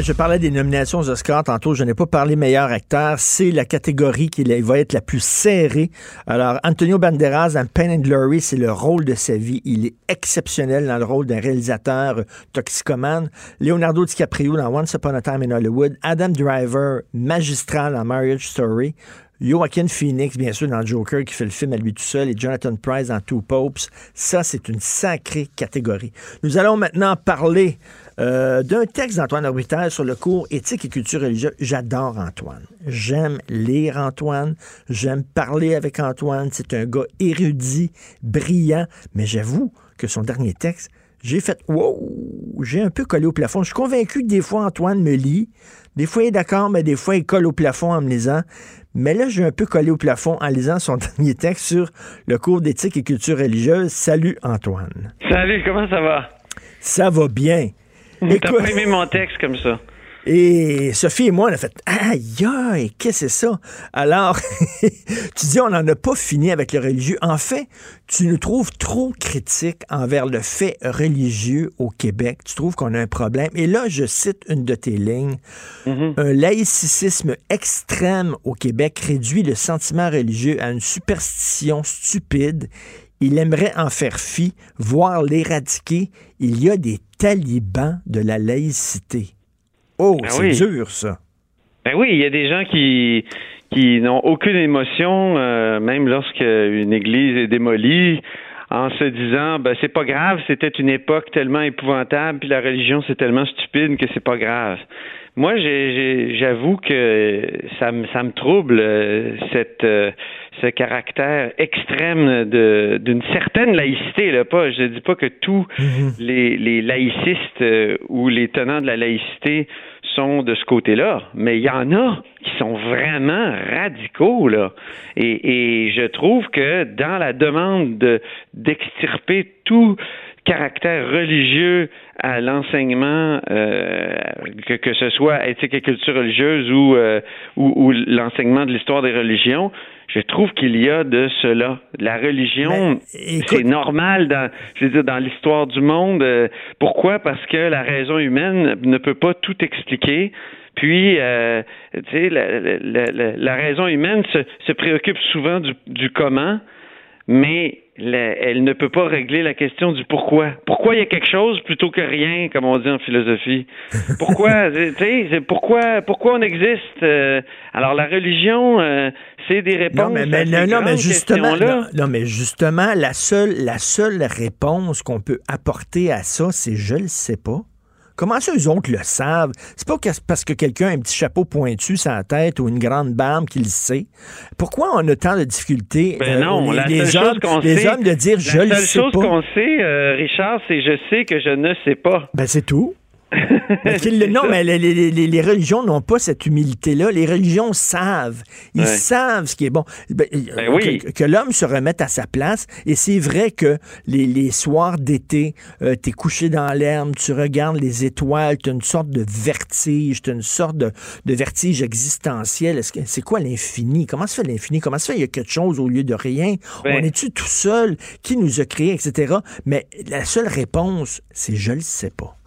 Je parlais des nominations aux Oscars tantôt. Je n'ai pas parlé meilleur acteur. C'est la catégorie qui va être la plus serrée. Alors, Antonio Banderas dans Pain and Glory, c'est le rôle de sa vie. Il est exceptionnel dans le rôle d'un réalisateur toxicomane. Leonardo DiCaprio dans Once Upon a Time in Hollywood. Adam Driver, magistral dans Marriage Story. Joaquin Phoenix, bien sûr, dans Joker, qui fait le film à lui tout seul, et Jonathan Price dans Two Popes. Ça, c'est une sacrée catégorie. Nous allons maintenant parler euh, d'un texte d'Antoine Arbitel sur le cours éthique et culture religieuse. J'adore Antoine. J'aime lire Antoine. J'aime parler avec Antoine. C'est un gars érudit, brillant. Mais j'avoue que son dernier texte, j'ai fait wow, j'ai un peu collé au plafond. Je suis convaincu que des fois Antoine me lit, des fois il est d'accord, mais des fois il colle au plafond en me lisant. Mais là, j'ai un peu collé au plafond en lisant son dernier texte sur le cours d'éthique et culture religieuse. Salut Antoine. Salut, comment ça va? Ça va bien. T'as pas aimé mon texte comme ça? Et Sophie et moi, on a fait Aïe, aïe, qu'est-ce que c'est ça? Alors, tu dis, on n'en a pas fini avec le religieux. En fait, tu nous trouves trop critiques envers le fait religieux au Québec. Tu trouves qu'on a un problème. Et là, je cite une de tes lignes. Mm-hmm. Un laïcisme extrême au Québec réduit le sentiment religieux à une superstition stupide. Il aimerait en faire fi, voire l'éradiquer. Il y a des talibans de la laïcité. Oh, Ben c'est oui. dur, ça. Ben oui, il y a des gens qui qui n'ont aucune émotion, euh, même lorsque une église est démolie, en se disant ben c'est pas grave, c'était une époque tellement épouvantable, puis la religion c'est tellement stupide que c'est pas grave. Moi, j'avoue que ça me ça me trouble euh, cette euh, ce caractère extrême de d'une certaine laïcité là pas je dis pas que tous les, les laïcistes euh, ou les tenants de la laïcité sont de ce côté-là, mais il y en a qui sont vraiment radicaux là. Et, et je trouve que dans la demande de d'extirper tout caractère religieux à l'enseignement, euh, que, que ce soit éthique et culture religieuse ou, euh, ou, ou l'enseignement de l'histoire des religions, je trouve qu'il y a de cela. La religion, c'est normal dans, je veux dire, dans l'histoire du monde. Euh, pourquoi? Parce que la raison humaine ne peut pas tout expliquer. Puis, euh, tu sais, la, la, la, la raison humaine se, se préoccupe souvent du, du comment, mais elle ne peut pas régler la question du pourquoi. Pourquoi il y a quelque chose plutôt que rien, comme on dit en philosophie? Pourquoi, tu pourquoi, pourquoi on existe? euh, alors la religion, euh, c'est des réponses. Non, mais, mais- à ces non, non, mais grandes justement, questions-là. non, non, mais justement, la seule, la seule réponse qu'on peut apporter à ça, c'est je le sais pas. Comment ça, eux autres le savent? C'est pas parce que quelqu'un a un petit chapeau pointu sur la tête ou une grande barbe qu'il le sait. Pourquoi on a tant de difficultés, Ben euh, non, les, la les seule hommes, chose qu'on les sait, hommes de dire je la le seule sais chose pas? qu'on sait, euh, Richard, c'est je sais que je ne sais pas. Ben, c'est tout. Le- non, mais les, les- les- les religions n'ont pas cette humilité-là. Les religions savent. Ils Ouais. savent ce qui est bon. Ben, Ben oui. Que, que l'homme se remette à sa place. Et c'est vrai que les, les soirs d'été, euh, t'es couché dans l'herbe, tu regardes les étoiles, t'as une sorte de vertige, t'as une sorte de, de vertige existentiel. C'est quoi l'infini? Comment se fait l'infini? Comment se fait il y a quelque chose au lieu de rien? Ben. On est-tu tout seul? Qui nous a créés, etc.? Mais la seule réponse, c'est je le sais pas.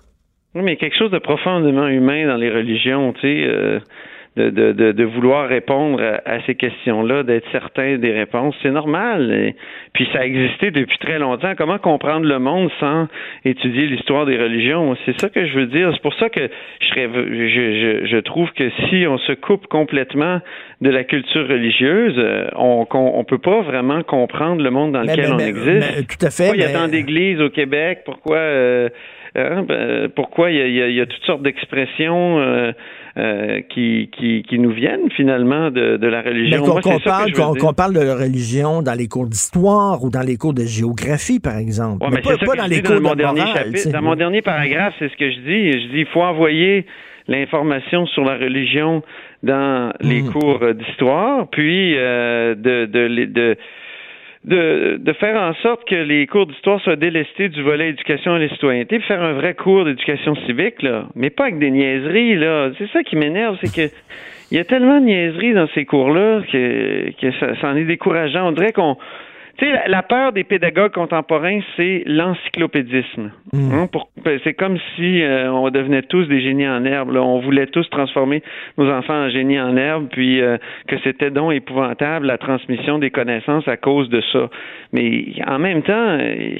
Oui, mais quelque chose de profondément humain dans les religions, tu sais, euh, de, de, de, de vouloir répondre à, à ces questions-là, d'être certain des réponses, c'est normal. Et- puis ça a existé depuis très longtemps. Comment comprendre le monde sans étudier l'histoire des religions? C'est ça que je veux dire. C'est pour ça que je, serais, je, je, je trouve que si on se coupe complètement de la culture religieuse, euh, on on peut pas vraiment comprendre le monde dans lequel mais- on mais- existe. tout à fait, Pourquoi il y a tant d'églises au Québec? Pourquoi euh, Hein, ben, pourquoi il y, a, il y a- il y a toutes sortes d'expressions euh, euh, qui, qui, qui nous viennent finalement de, de la religion? Mais qu'on que parle, dire. qu'on parle de la religion dans les cours d'histoire ou dans les cours de géographie, par exemple. Ouais, mais mais pas, ça dans les cours dans mon de dernier morale, chapitre, dans mon dernier paragraphe, c'est ce que je dis. Je dis il faut envoyer l'information sur la religion dans les Mm. cours d'histoire, puis euh, de, de, de de, faire en sorte que les cours d'histoire soient délestés du volet éducation et la citoyenneté, faire un vrai cours d'éducation civique, là. Mais pas avec des niaiseries, là. C'est ça qui m'énerve, c'est que il y a tellement de niaiseries dans ces cours-là que, que ça, ça en est décourageant. On dirait qu'on. Tu sais, la, peur des pédagogues contemporains, c'est l'encyclopédisme. Hein, pour- c'est comme si euh, on devenait tous des génies en herbe. là. On voulait tous transformer nos enfants en génies en herbe, puis euh, que c'était donc épouvantable la transmission des connaissances à cause de ça. Mais en même temps, euh,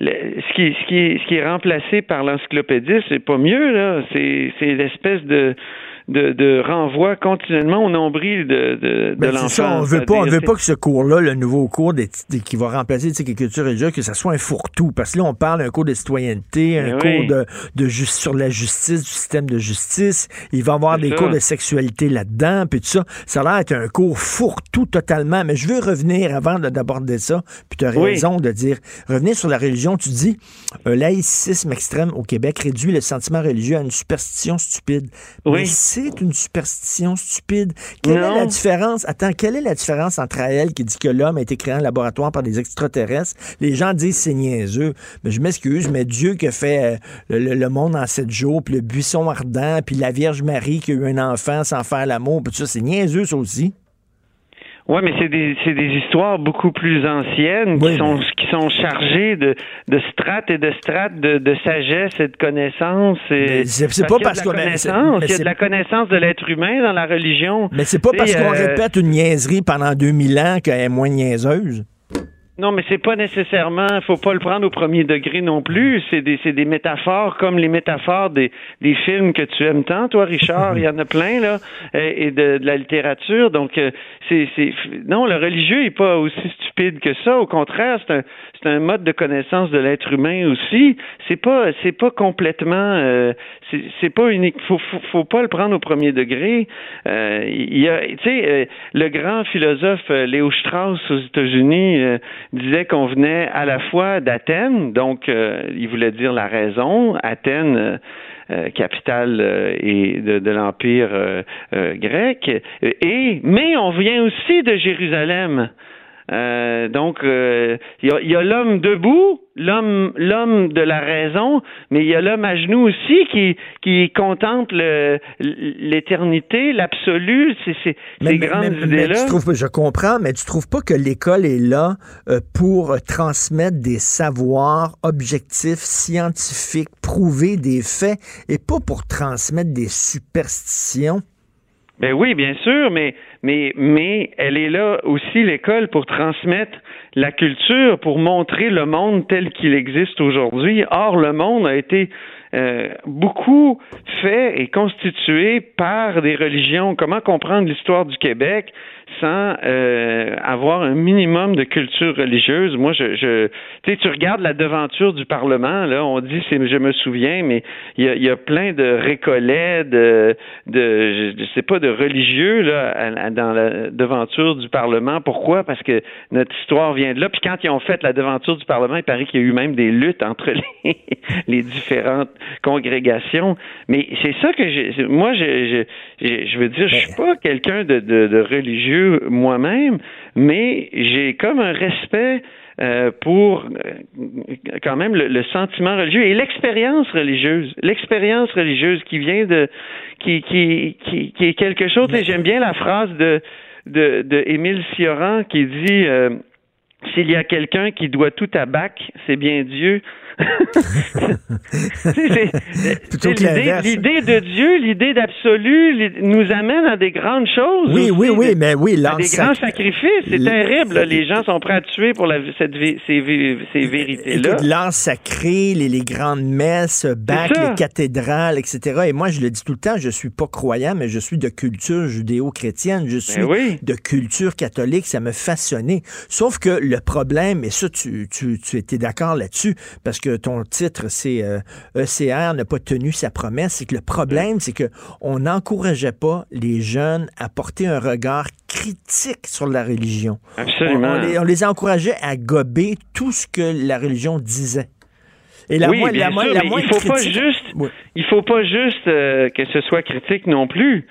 le- ce, qui, ce, qui est, ce qui est remplacé par l'encyclopédisme, c'est pas mieux, là. C'est, c'est l'espèce de, de, de renvoi continuellement au nombril de, de, de Ben, l'enfant. on veut pas, on veut pas que ce cours-là, le nouveau cours des- des- qui va remplacer tu sais, les cultures religieuses, que ça soit un fourre-tout. Parce que là, on parle d'un cours de citoyenneté, un Mais cours de, de jus- sur la justice, du système de justice. Il va y avoir des ça. cours de sexualité là-dedans, puis tout ça. Ça a l'air d'être un cours fourre-tout totalement. Mais je veux revenir avant de- d'aborder ça, puis tu as Oui. raison de dire, revenir sur la religion, tu dis, un laïcisme extrême au Québec réduit le sentiment religieux à une superstition stupide. Oui. Mais c'est une superstition stupide. Quelle est la différence? Attends, quelle est la différence entre elle qui dit que l'homme a été créé en laboratoire par des extraterrestres? Les gens disent c'est niaiseux. Mais je m'excuse, mais Dieu qui a fait euh, le, le- le monde en sept jours, puis le buisson ardent, puis la Vierge Marie qui a eu un enfant sans faire l'amour, puis tout ça, c'est niaiseux, ça aussi. Ouais, mais c'est des c'est des histoires beaucoup plus anciennes qui sont qui sont chargées de de strates et de strates de, de sagesse et de connaissance. Et c'est- c'est parce pas parce de la qu'on a- c'est- connaissance, mais il y a c'est- de la connaissance de l'être humain dans la religion. Mais c'est pas parce qu'on euh, répète une niaiserie pendant 2000 ans qu'elle est moins niaiseuse. Non, mais c'est pas nécessairement, faut pas le prendre au premier degré non plus. C'est des, c'est des métaphores comme les métaphores des, des films que tu aimes tant, toi, Richard. Il y en a plein là, et, et de, de la littérature. Donc, euh, c'est, c'est, non, le religieux est pas aussi stupide que ça. Au contraire, c'est un, c'est un mode de connaissance de l'être humain aussi. C'est pas, c'est pas complètement, euh, c'est, c'est pas unique. Faut, faut, faut pas le prendre au premier degré. Euh, il y a, tu sais, euh, le grand philosophe euh, Léo Strauss aux États-Unis euh, disait qu'on venait à la fois d'Athènes, donc euh, il voulait dire la raison, Athènes. euh, euh, capitale et de, de l'empire grec et mais on vient aussi de Jérusalem euh, donc, euh, il y a- a l'homme debout, l'homme, l'homme de la raison, mais il y a l'homme à genoux aussi qui, qui contemple euh, l'éternité, l'absolu, c'est ces, ces grandes idées-là. je comprends, mais tu trouves pas que l'école est là euh, pour euh, transmettre des savoirs objectifs, scientifiques, prouver des faits, et pas pour transmettre des superstitions? Ben oui, bien sûr, mais mais mais elle est là aussi l'école pour transmettre la culture, pour montrer le monde tel qu'il existe aujourd'hui. Or, le monde a été euh, beaucoup fait et constitué par des religions. Comment comprendre l'histoire du Québec sans euh, avoir un minimum de culture religieuse? Moi, je, je tu tu regardes la devanture du Parlement, là, on dit, c'est, je me souviens, mais il y a, plein de récollets, de, je, je sais pas, de religieux là, dans la devanture du Parlement. Pourquoi? Parce que notre histoire vient de là. Puis quand ils ont fait la devanture du Parlement, il paraît qu'il y a eu même des luttes entre les, les différentes congrégations. Mais c'est ça que j'ai. Moi, je, je, veux dire, je suis pas quelqu'un de, de, de religieux moi-même, mais j'ai comme un respect. euh, pour euh, quand même le, le sentiment religieux et l'expérience religieuse, l'expérience religieuse qui vient de qui qui qui, qui est quelque chose. sais, J'aime bien la phrase de de, de Émile Cioran qui dit euh, s'il y a quelqu'un qui doit tout à Bach, c'est bien Dieu. L'idée, de Dieu, l'idée d'absolu, nous amène à des grandes choses. Oui, aussi, oui, oui, des- mais oui, à des grands sacrifices. C'est terrible. là. Les gens sont prêts à tuer pour la, cette, ces, vé- ces vérités-là. L'art sacré, les, les grandes messes, Bach, ça. les cathédrales, etc. Et moi, je le dis tout le temps, je suis pas croyant, mais je suis de culture judéo-chrétienne. Je suis Ben oui. de culture catholique. Ça me fascinait. Sauf que le problème, et ça, tu, tu, tu étais d'accord là-dessus, parce que ton titre, c'est euh, ECR n'a pas tenu sa promesse. C'est que le problème, c'est que on n'encourageait pas les jeunes à porter un regard critique sur la religion. Absolument. On, on les, on les encourageait à gober tout ce que la religion disait. Et la oui, mo- bien la mo- sûr, la mais moindre il faut pas juste, Oui. il faut pas juste euh, que ce soit critique non plus.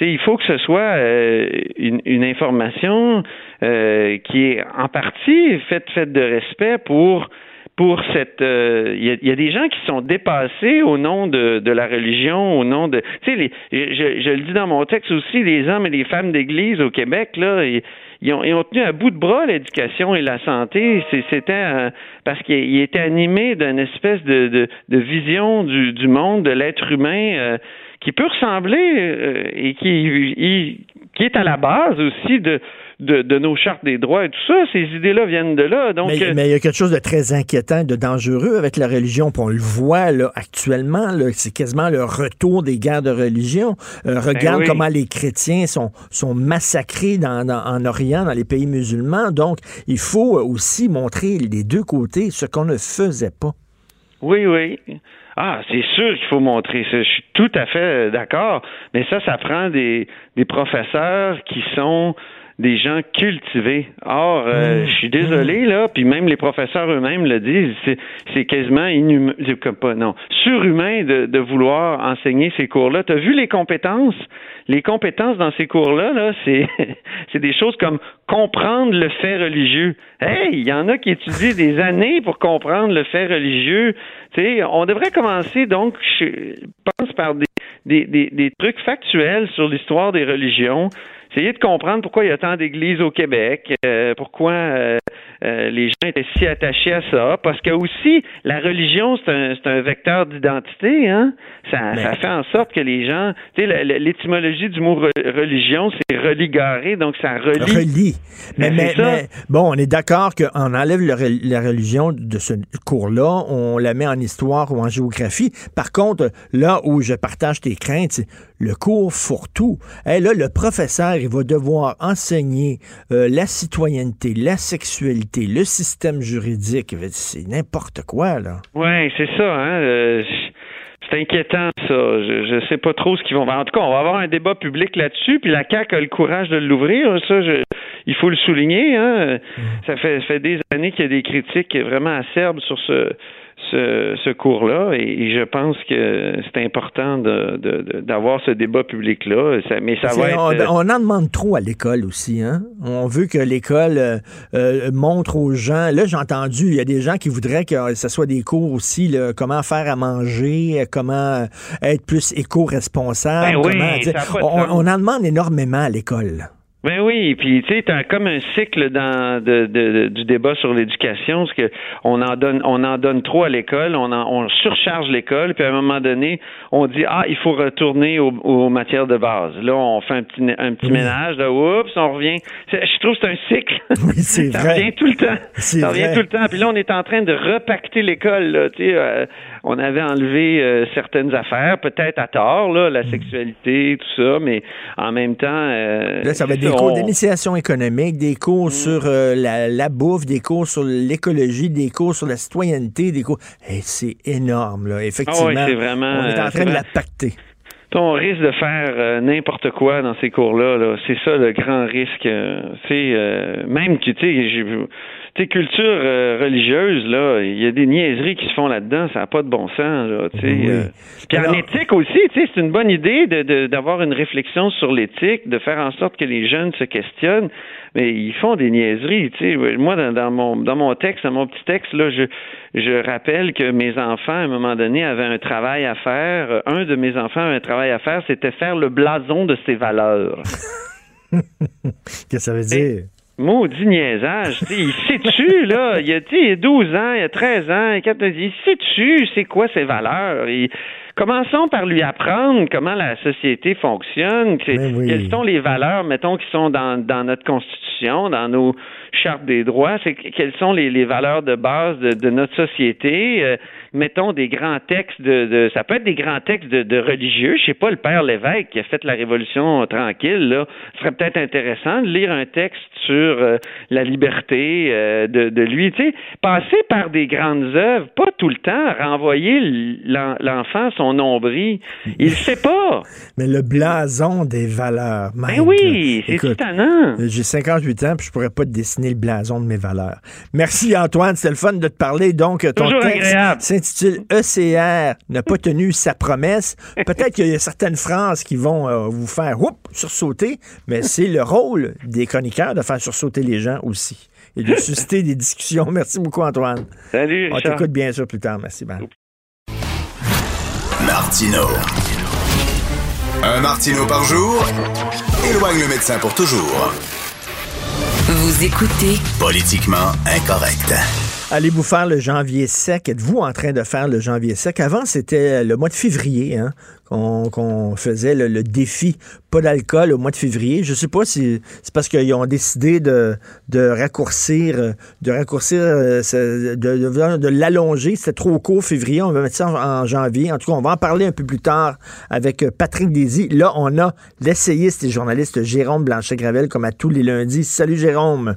Il faut que ce soit euh, une, une information euh, qui est en partie faite faite de respect pour pour cette euh, il y, a, il y a des gens qui sont dépassés au nom de, de la religion au nom de tu sais je, je le dis dans mon texte aussi les hommes et les femmes d'église au Québec là ils, ils ont, ils ont tenu à bout de bras l'éducation et la santé. C'était euh, parce qu'ils étaient animés d'une espèce de, de, de vision du, du monde, de l'être humain, euh, qui peut ressembler euh, et qui, qui est à la base aussi de, de, de nos chartes des droits et tout ça. Ces idées-là viennent de là. Donc, mais, euh, mais il y a quelque chose de très inquiétant, de dangereux avec la religion. Puis on le voit là, actuellement. là, C'est quasiment le retour des guerres de religion. Euh, regarde Ben oui. comment les chrétiens sont, sont massacrés dans, dans- en Orient, dans les pays musulmans. Donc, il faut aussi montrer les deux côtés, ce qu'on ne faisait pas. Oui, oui. Ah, c'est sûr qu'il faut montrer ça. Je suis tout à fait d'accord. Mais ça, ça prend des, des professeurs qui sont des gens cultivés. Or, euh, je suis désolé, là, puis même les professeurs eux-mêmes le disent, c'est, c'est quasiment inhumain, comme pas, non, surhumain de, de vouloir enseigner ces cours-là. Tu as vu les compétences? Les compétences dans ces cours-là, là, c'est, c'est des choses comme comprendre le fait religieux. Hey, il y en a qui étudient des années pour comprendre le fait religieux. Tu sais, on devrait commencer donc, je pense, par des, des, des, des trucs factuels sur l'histoire des religions. Essayer de comprendre pourquoi il y a tant d'églises au Québec, euh, pourquoi euh, euh, les gens étaient si attachés à ça, parce que aussi la religion c'est un, c'est un vecteur d'identité, hein. Ça, ça fait en sorte que les gens, tu sais, l'étymologie du mot re- religion c'est religaré, donc ça relie. Relie. Mais, Ben, mais- ça. mais, bon, on est d'accord qu'on enlève le la religion de ce cours-là, on la met en histoire ou en géographie. Par contre, là où je partage tes craintes, c'est le cours fourre-tout. Hey, là, le professeur, il va devoir enseigner euh, la citoyenneté, la sexualité, le système juridique. C'est n'importe quoi, là. Ouais, c'est ça, hein. euh, c'est inquiétant, ça. Je, je sais pas trop ce qu'ils vont faire. En tout cas, on va avoir un débat public là-dessus, puis la CAQ a le courage de l'ouvrir. Ça, je, il faut le souligner. Hein. Ça, fait, ça fait des années qu'il y a des critiques vraiment acerbes sur ce, ce, ce cours-là, et, et je pense que c'est important d'avoir ce débat public-là. Mais ça va C'est- être... on, euh, on en demande trop à l'école aussi. Hein? On veut que l'école euh, euh, montre aux gens. Là, j'ai entendu, il y a des gens qui voudraient que ce soit des cours aussi, là, comment faire à manger, comment être plus éco-responsable. Ben oui, on en demande énormément à l'école. Ben oui, puis tu sais, t'as comme un cycle dans de, de- de- du débat sur l'éducation, parce que on en donne, on en donne trop à l'école, on, en- on surcharge l'école, puis à un moment donné, on dit ah, il faut retourner aux, aux matières de base. Là, on fait un petit, un petit ménage, là, oups, on revient. Je trouve que c'est un cycle. Oui, c'est ça vrai. revient tout le temps. Ça revient vrai. tout le temps. Puis là, on est en train de repacter l'école. Là, tu sais, euh, on avait enlevé euh, certaines affaires, peut-être à tort, là, la sexualité, tout ça, mais en même temps. euh, Là, ça va cours on- d'initiation économique, des cours sur euh, la, la bouffe, des cours sur l'écologie, des cours sur la citoyenneté, des cours. Hey, c'est énorme, là. Effectivement. Ah c'est vraiment, on est en euh, train de la pacter. On risque de faire euh, n'importe quoi dans ces cours-là. Là. C'est ça le grand risque. c'est euh, même que tu sais, j'ai vu- tu sais, culture euh, religieuse, là, il y a des niaiseries qui se font là-dedans, ça n'a pas de bon sens, là, tu sais. Oui. euh. Puis en éthique aussi, tu sais, c'est une bonne idée de- de- d'avoir une réflexion sur l'éthique, de faire en sorte que les jeunes se questionnent, mais ils font des niaiseries, tu sais. Moi, dans, dans mon dans mon texte, dans mon petit texte, là, je je rappelle que mes enfants, à un moment donné, avaient un travail à faire. Euh, Un de mes enfants avait un travail à faire, c'était faire le blason de ses valeurs. Qu'est-ce que ça veut dire? Maudit niaisage. il sait-tu, là? Il a, il a 12 ans, il a 13 ans, il a 14 il sait-tu c'est quoi ses valeurs? Il- Commençons par lui apprendre comment la société fonctionne. Ben oui. Quelles sont les valeurs, mettons, qui sont dans, dans notre Constitution Constitution, dans nos chartes des droits, c'est quelles sont les, les valeurs de base de, de notre société? Euh, mettons des grands textes de, de, ça peut être des grands textes de, de religieux. Je sais pas, le père l'évêque qui a fait la Révolution tranquille, là, ce serait peut-être intéressant de lire un texte sur euh, la liberté euh, de, de lui. Tu sais, passer par des grandes œuvres, pas tout le temps renvoyer l'enfant son nombril. Il sait pas. Mais le blason des valeurs. Ben oui, c'est étonnant. J'ai 58 ans, puis je pourrais pas te dessiner le blason de mes valeurs. Merci Antoine, c'était le fun de te parler. Donc, ton Toujours texte s'intitule ECR n'a pas tenu sa promesse. Peut-être qu'il y a certaines phrases qui vont euh, vous faire whoop, sursauter, mais c'est le rôle des chroniqueurs de faire sursauter les gens aussi et de susciter des discussions. Merci beaucoup, Antoine. Salut, On Richard. t'écoute bien sûr plus tard. Merci, Ben. Martino. Un Martino par jour éloigne le médecin pour toujours. Vous écoutez Politiquement incorrect. Allez-vous faire le janvier sec? Êtes-vous en train de faire le janvier sec? Avant, c'était le mois de février hein, qu'on faisait le, défi pas d'alcool au mois de février. Je sais pas si c'est parce qu'ils ont décidé de, raccourcir, de raccourcir, euh, de, de, de l'allonger. C'était trop court février. On va mettre ça en, en janvier. En tout cas, on va en parler un peu plus tard avec euh, Patrick Désy. Là, on a l'essayiste et journaliste Jérôme Blanchet-Gravel comme à tous les lundis. Salut Jérôme.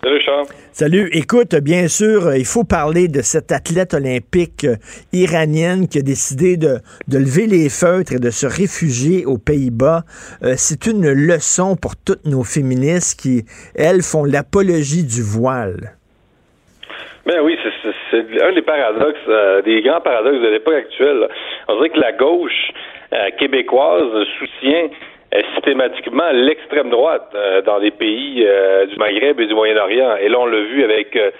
Salut Charles. Salut. Écoute, bien sûr, euh, il faut parler de cette athlète olympique euh, iranienne qui a décidé de, lever les feutres et de se réfugier aux Pays-Bas. Euh, c'est une leçon pour toutes nos féministes qui, elles, font l'apologie du voile. Ben oui, c'est- un des paradoxes, des grands paradoxes de l'époque actuelle. On dirait que la gauche québécoise soutient systématiquement l'extrême droite euh, dans les pays euh, du Maghreb et du Moyen-Orient. Et là, on l'a vu avec euh,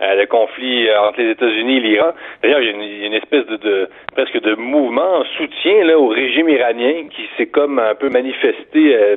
le conflit euh, entre les États-Unis et l'Iran. D'ailleurs, il y a une, il y a une espèce de, de presque de mouvement en soutien là, au régime iranien qui s'est comme un peu manifesté euh,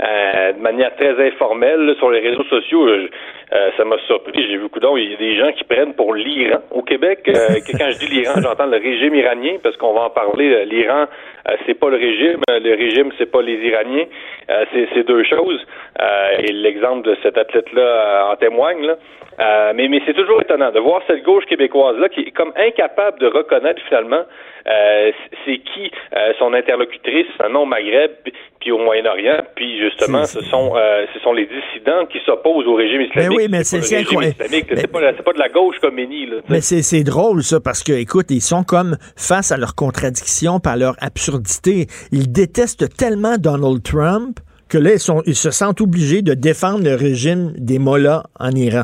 euh, de manière très informelle là, sur les réseaux sociaux. Je- euh, ça m'a surpris. J'ai vu coudonc, il y a des gens qui prennent pour l'Iran au Québec. Euh, que quand je dis l'Iran, j'entends le régime iranien parce qu'on va en parler. Euh, L'Iran, euh, c'est pas le régime. Euh, Le régime, c'est pas les Iraniens. Euh, c'est c'est deux choses. Euh, et l'exemple de cet athlète-là euh, en témoigne. Là. Euh, mais mais c'est toujours étonnant de voir cette gauche québécoise-là qui est comme incapable de reconnaître finalement euh, c'est qui euh, son interlocutrice, non au Maghreb, puis- au Moyen-Orient, puis justement, ce sont euh, ce sont les dissidents qui s'opposent au régime islamique. Ben oui, mais c'est- c'est c'est pas, c'est pas de la gauche comme Méni, là. Mais c'est c'est drôle, ça, parce que, écoute, ils sont comme face à leurs contradictions, par leur absurdité. Ils détestent tellement Donald Trump que là, ils, sont, ils se sentent obligés de défendre le régime des mollahs en Iran.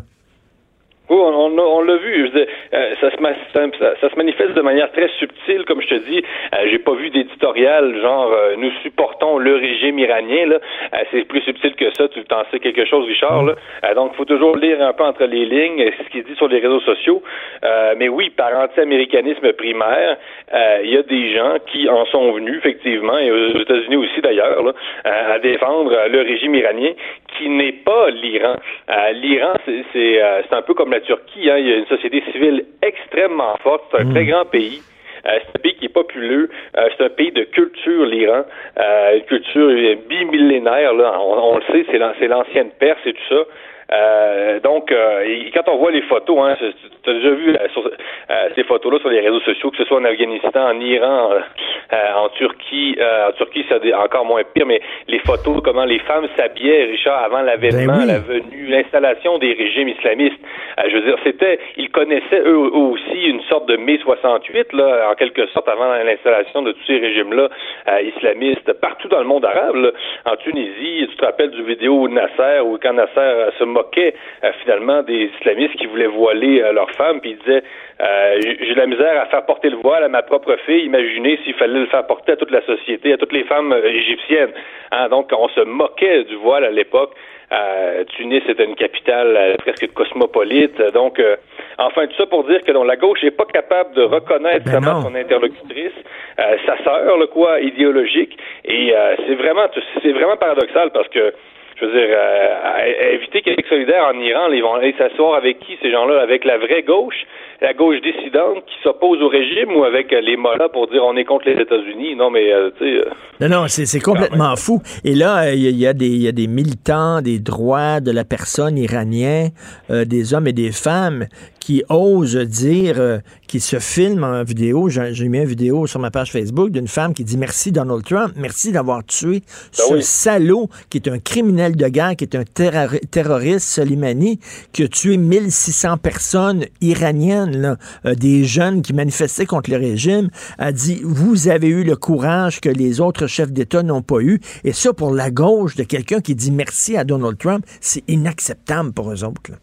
Oui, on, on, l'a- on l'a vu. Dire, euh, ça, se ma- ça, ça- ça se manifeste de manière très subtile, comme je te dis. Euh, J'ai pas vu d'éditorial genre euh, nous supportons le régime iranien. Là, Euh, c'est plus subtil que ça. Tu t'en sais quelque chose, Richard. Là. Euh, donc, faut toujours lire un peu entre les lignes euh, ce qui est dit sur les réseaux sociaux. Euh, mais oui, par anti-américanisme primaire, euh, il y a des gens qui en sont venus effectivement, et aux États-Unis aussi d'ailleurs, à défendre le régime iranien, qui n'est pas l'Iran. Euh, L'Iran, euh, c'est un peu comme la Turquie. Hein. Il y a une société civile extrêmement forte. C'est un très grand pays. Euh, c'est un pays qui est populeux. Euh, c'est un pays de culture, l'Iran. Euh, une culture bimillénaire. Là. On, on le sait, c'est l'ancienne Perse et tout ça. Euh, donc, euh, et quand on voit les photos, hein, tu as déjà vu euh, sur, euh, ces photos-là sur les réseaux sociaux, que ce soit en Afghanistan, en Iran, euh, en Turquie, euh, en Turquie c'est encore moins pire, mais les photos, comment les femmes s'habillaient, Richard, avant l'avènement, Ben oui. la venue, l'installation des régimes islamistes. Je veux dire, c'était, ils connaissaient eux, aussi une sorte de mai 68, là, en quelque sorte, avant l'installation de tous ces régimes-là euh, islamistes partout dans le monde arabe. là. En Tunisie, tu te rappelles du vidéo Nasser où quand Nasser se moquait euh, finalement des islamistes qui voulaient voiler euh, leurs femmes, puis il disait euh, j'ai de la misère à faire porter le voile à ma propre fille. Imaginez s'il fallait le faire porter à toute la société, à toutes les femmes égyptiennes. Hein, donc, on se moquait du voile à l'époque. Euh, Tunis était une capitale euh, presque cosmopolite. Donc, euh, enfin, tout ça pour dire que non, la gauche n'est pas capable de reconnaître Ben vraiment non. son interlocutrice, sa sœur, le quoi, idéologique. Et c'est vraiment, c'est vraiment paradoxal parce que je veux dire, euh, éviter Québec solidaire en Iran, ils vont aller s'asseoir avec qui ces gens-là? Avec la vraie gauche, la gauche dissidente qui s'oppose au régime ou avec euh, les mollahs pour dire on est contre les États-Unis? Non, mais euh, tu sais. euh, Non, non, c'est complètement fou. Et là, il y, a- des- il y a des militants des droits de la personne iranien, euh, des hommes et des femmes qui osent dire, euh, qui se filment en vidéo. J'ai mis une vidéo sur ma page Facebook d'une femme qui dit merci Donald Trump, merci d'avoir tué ce oui. salaud qui est un criminel de guerre, qui est un terrori- terroriste, Soleimani, qui a tué 1600 personnes iraniennes, là, euh, des jeunes qui manifestaient contre le régime, a dit, vous avez eu le courage que les autres chefs d'État n'ont pas eu. Et ça, pour la gauche, de quelqu'un qui dit merci à Donald Trump, c'est inacceptable pour eux autres. là.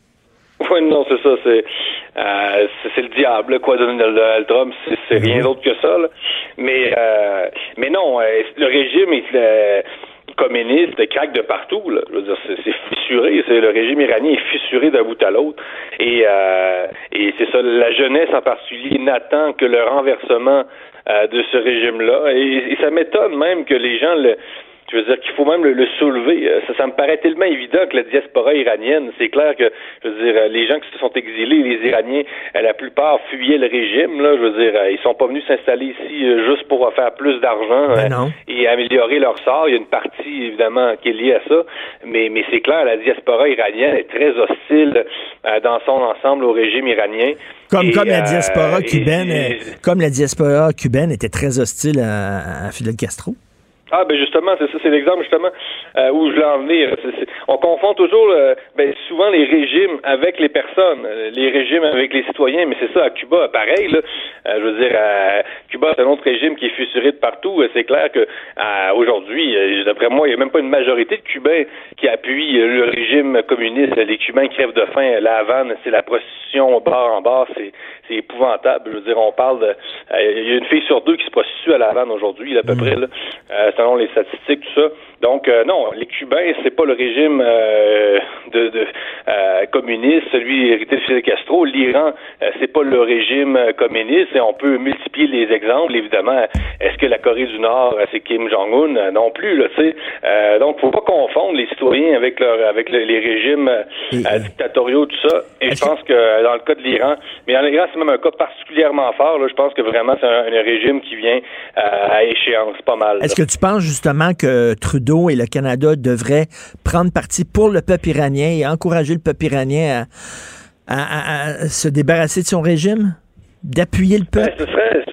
Oui, non, c'est ça. C'est euh, c'est le diable, quoi, Donald Trump. C'est rien d'autre que ça. là. Mais euh, mais non, euh, le régime est euh, communiste craque de partout. Là. Je veux dire, c'est c'est fissuré. C'est le régime iranien est fissuré d'un bout à l'autre. Et euh, et c'est ça. La jeunesse en particulier n'attend que le renversement euh, de ce régime-là. Et, et ça m'étonne même que les gens le je veux dire qu'il faut même le, le soulever. Euh, Ça, ça me paraît tellement évident que la diaspora iranienne, c'est clair que, je veux dire, euh, les gens qui se sont exilés, les Iraniens, la plupart fuyaient le régime. Là, je veux dire, euh, ils sont pas venus s'installer ici juste pour faire plus d'argent Ben et améliorer leur sort. Il y a une partie évidemment qui est liée à ça, mais mais c'est clair, la diaspora iranienne est très hostile euh, dans son ensemble au régime iranien. Comme, Et, comme la diaspora cubaine, et- comme la diaspora cubaine était très hostile à, à Fidel Castro. Ah ben justement, c'est ça, c'est l'exemple justement euh, où je voulais en venir. C'est- c'est- on confond toujours euh, ben, souvent les régimes avec les personnes, euh, les régimes avec les citoyens, mais c'est ça à Cuba, pareil. Là, Euh, je veux dire, euh, Cuba c'est un autre régime qui est fissuré de partout. C'est clair que aujourd'hui, d'après moi, il n'y a même pas une majorité de Cubains qui appuient le régime communiste. Les Cubains crèvent de faim. La Havane, c'est la prostitution bar en bar, c'est épouvantable. Je veux dire, on parle de, il y a une fille sur deux qui se prostitue à La Havane aujourd'hui, à peu près là, selon les statistiques, tout ça. Donc euh, les Cubains, c'est pas le régime euh, de, de euh, communiste, celui hérité de Fidel Castro. L'Iran, euh, c'est pas le régime communiste. Et on peut multiplier les exemples. Évidemment, est-ce que la Corée du Nord, c'est Kim Jong-un? Non plus, là. Tu sais. Donc, faut pas confondre les citoyens avec leur, avec le- les régimes dictatoriaux, tout ça. Et je pense que dans le cas de l'Iran, mais dans l'Iran, c'est même un cas particulièrement fort. Là. Je pense que vraiment, c'est un, un régime qui vient à échéance, pas mal. Est-ce que tu penses justement que Trudeau et le Canada devraient prendre parti pour le peuple iranien et encourager le peuple iranien à, à- à- à se débarrasser de son régime? D'appuyer le Ben, peuple? ce serait,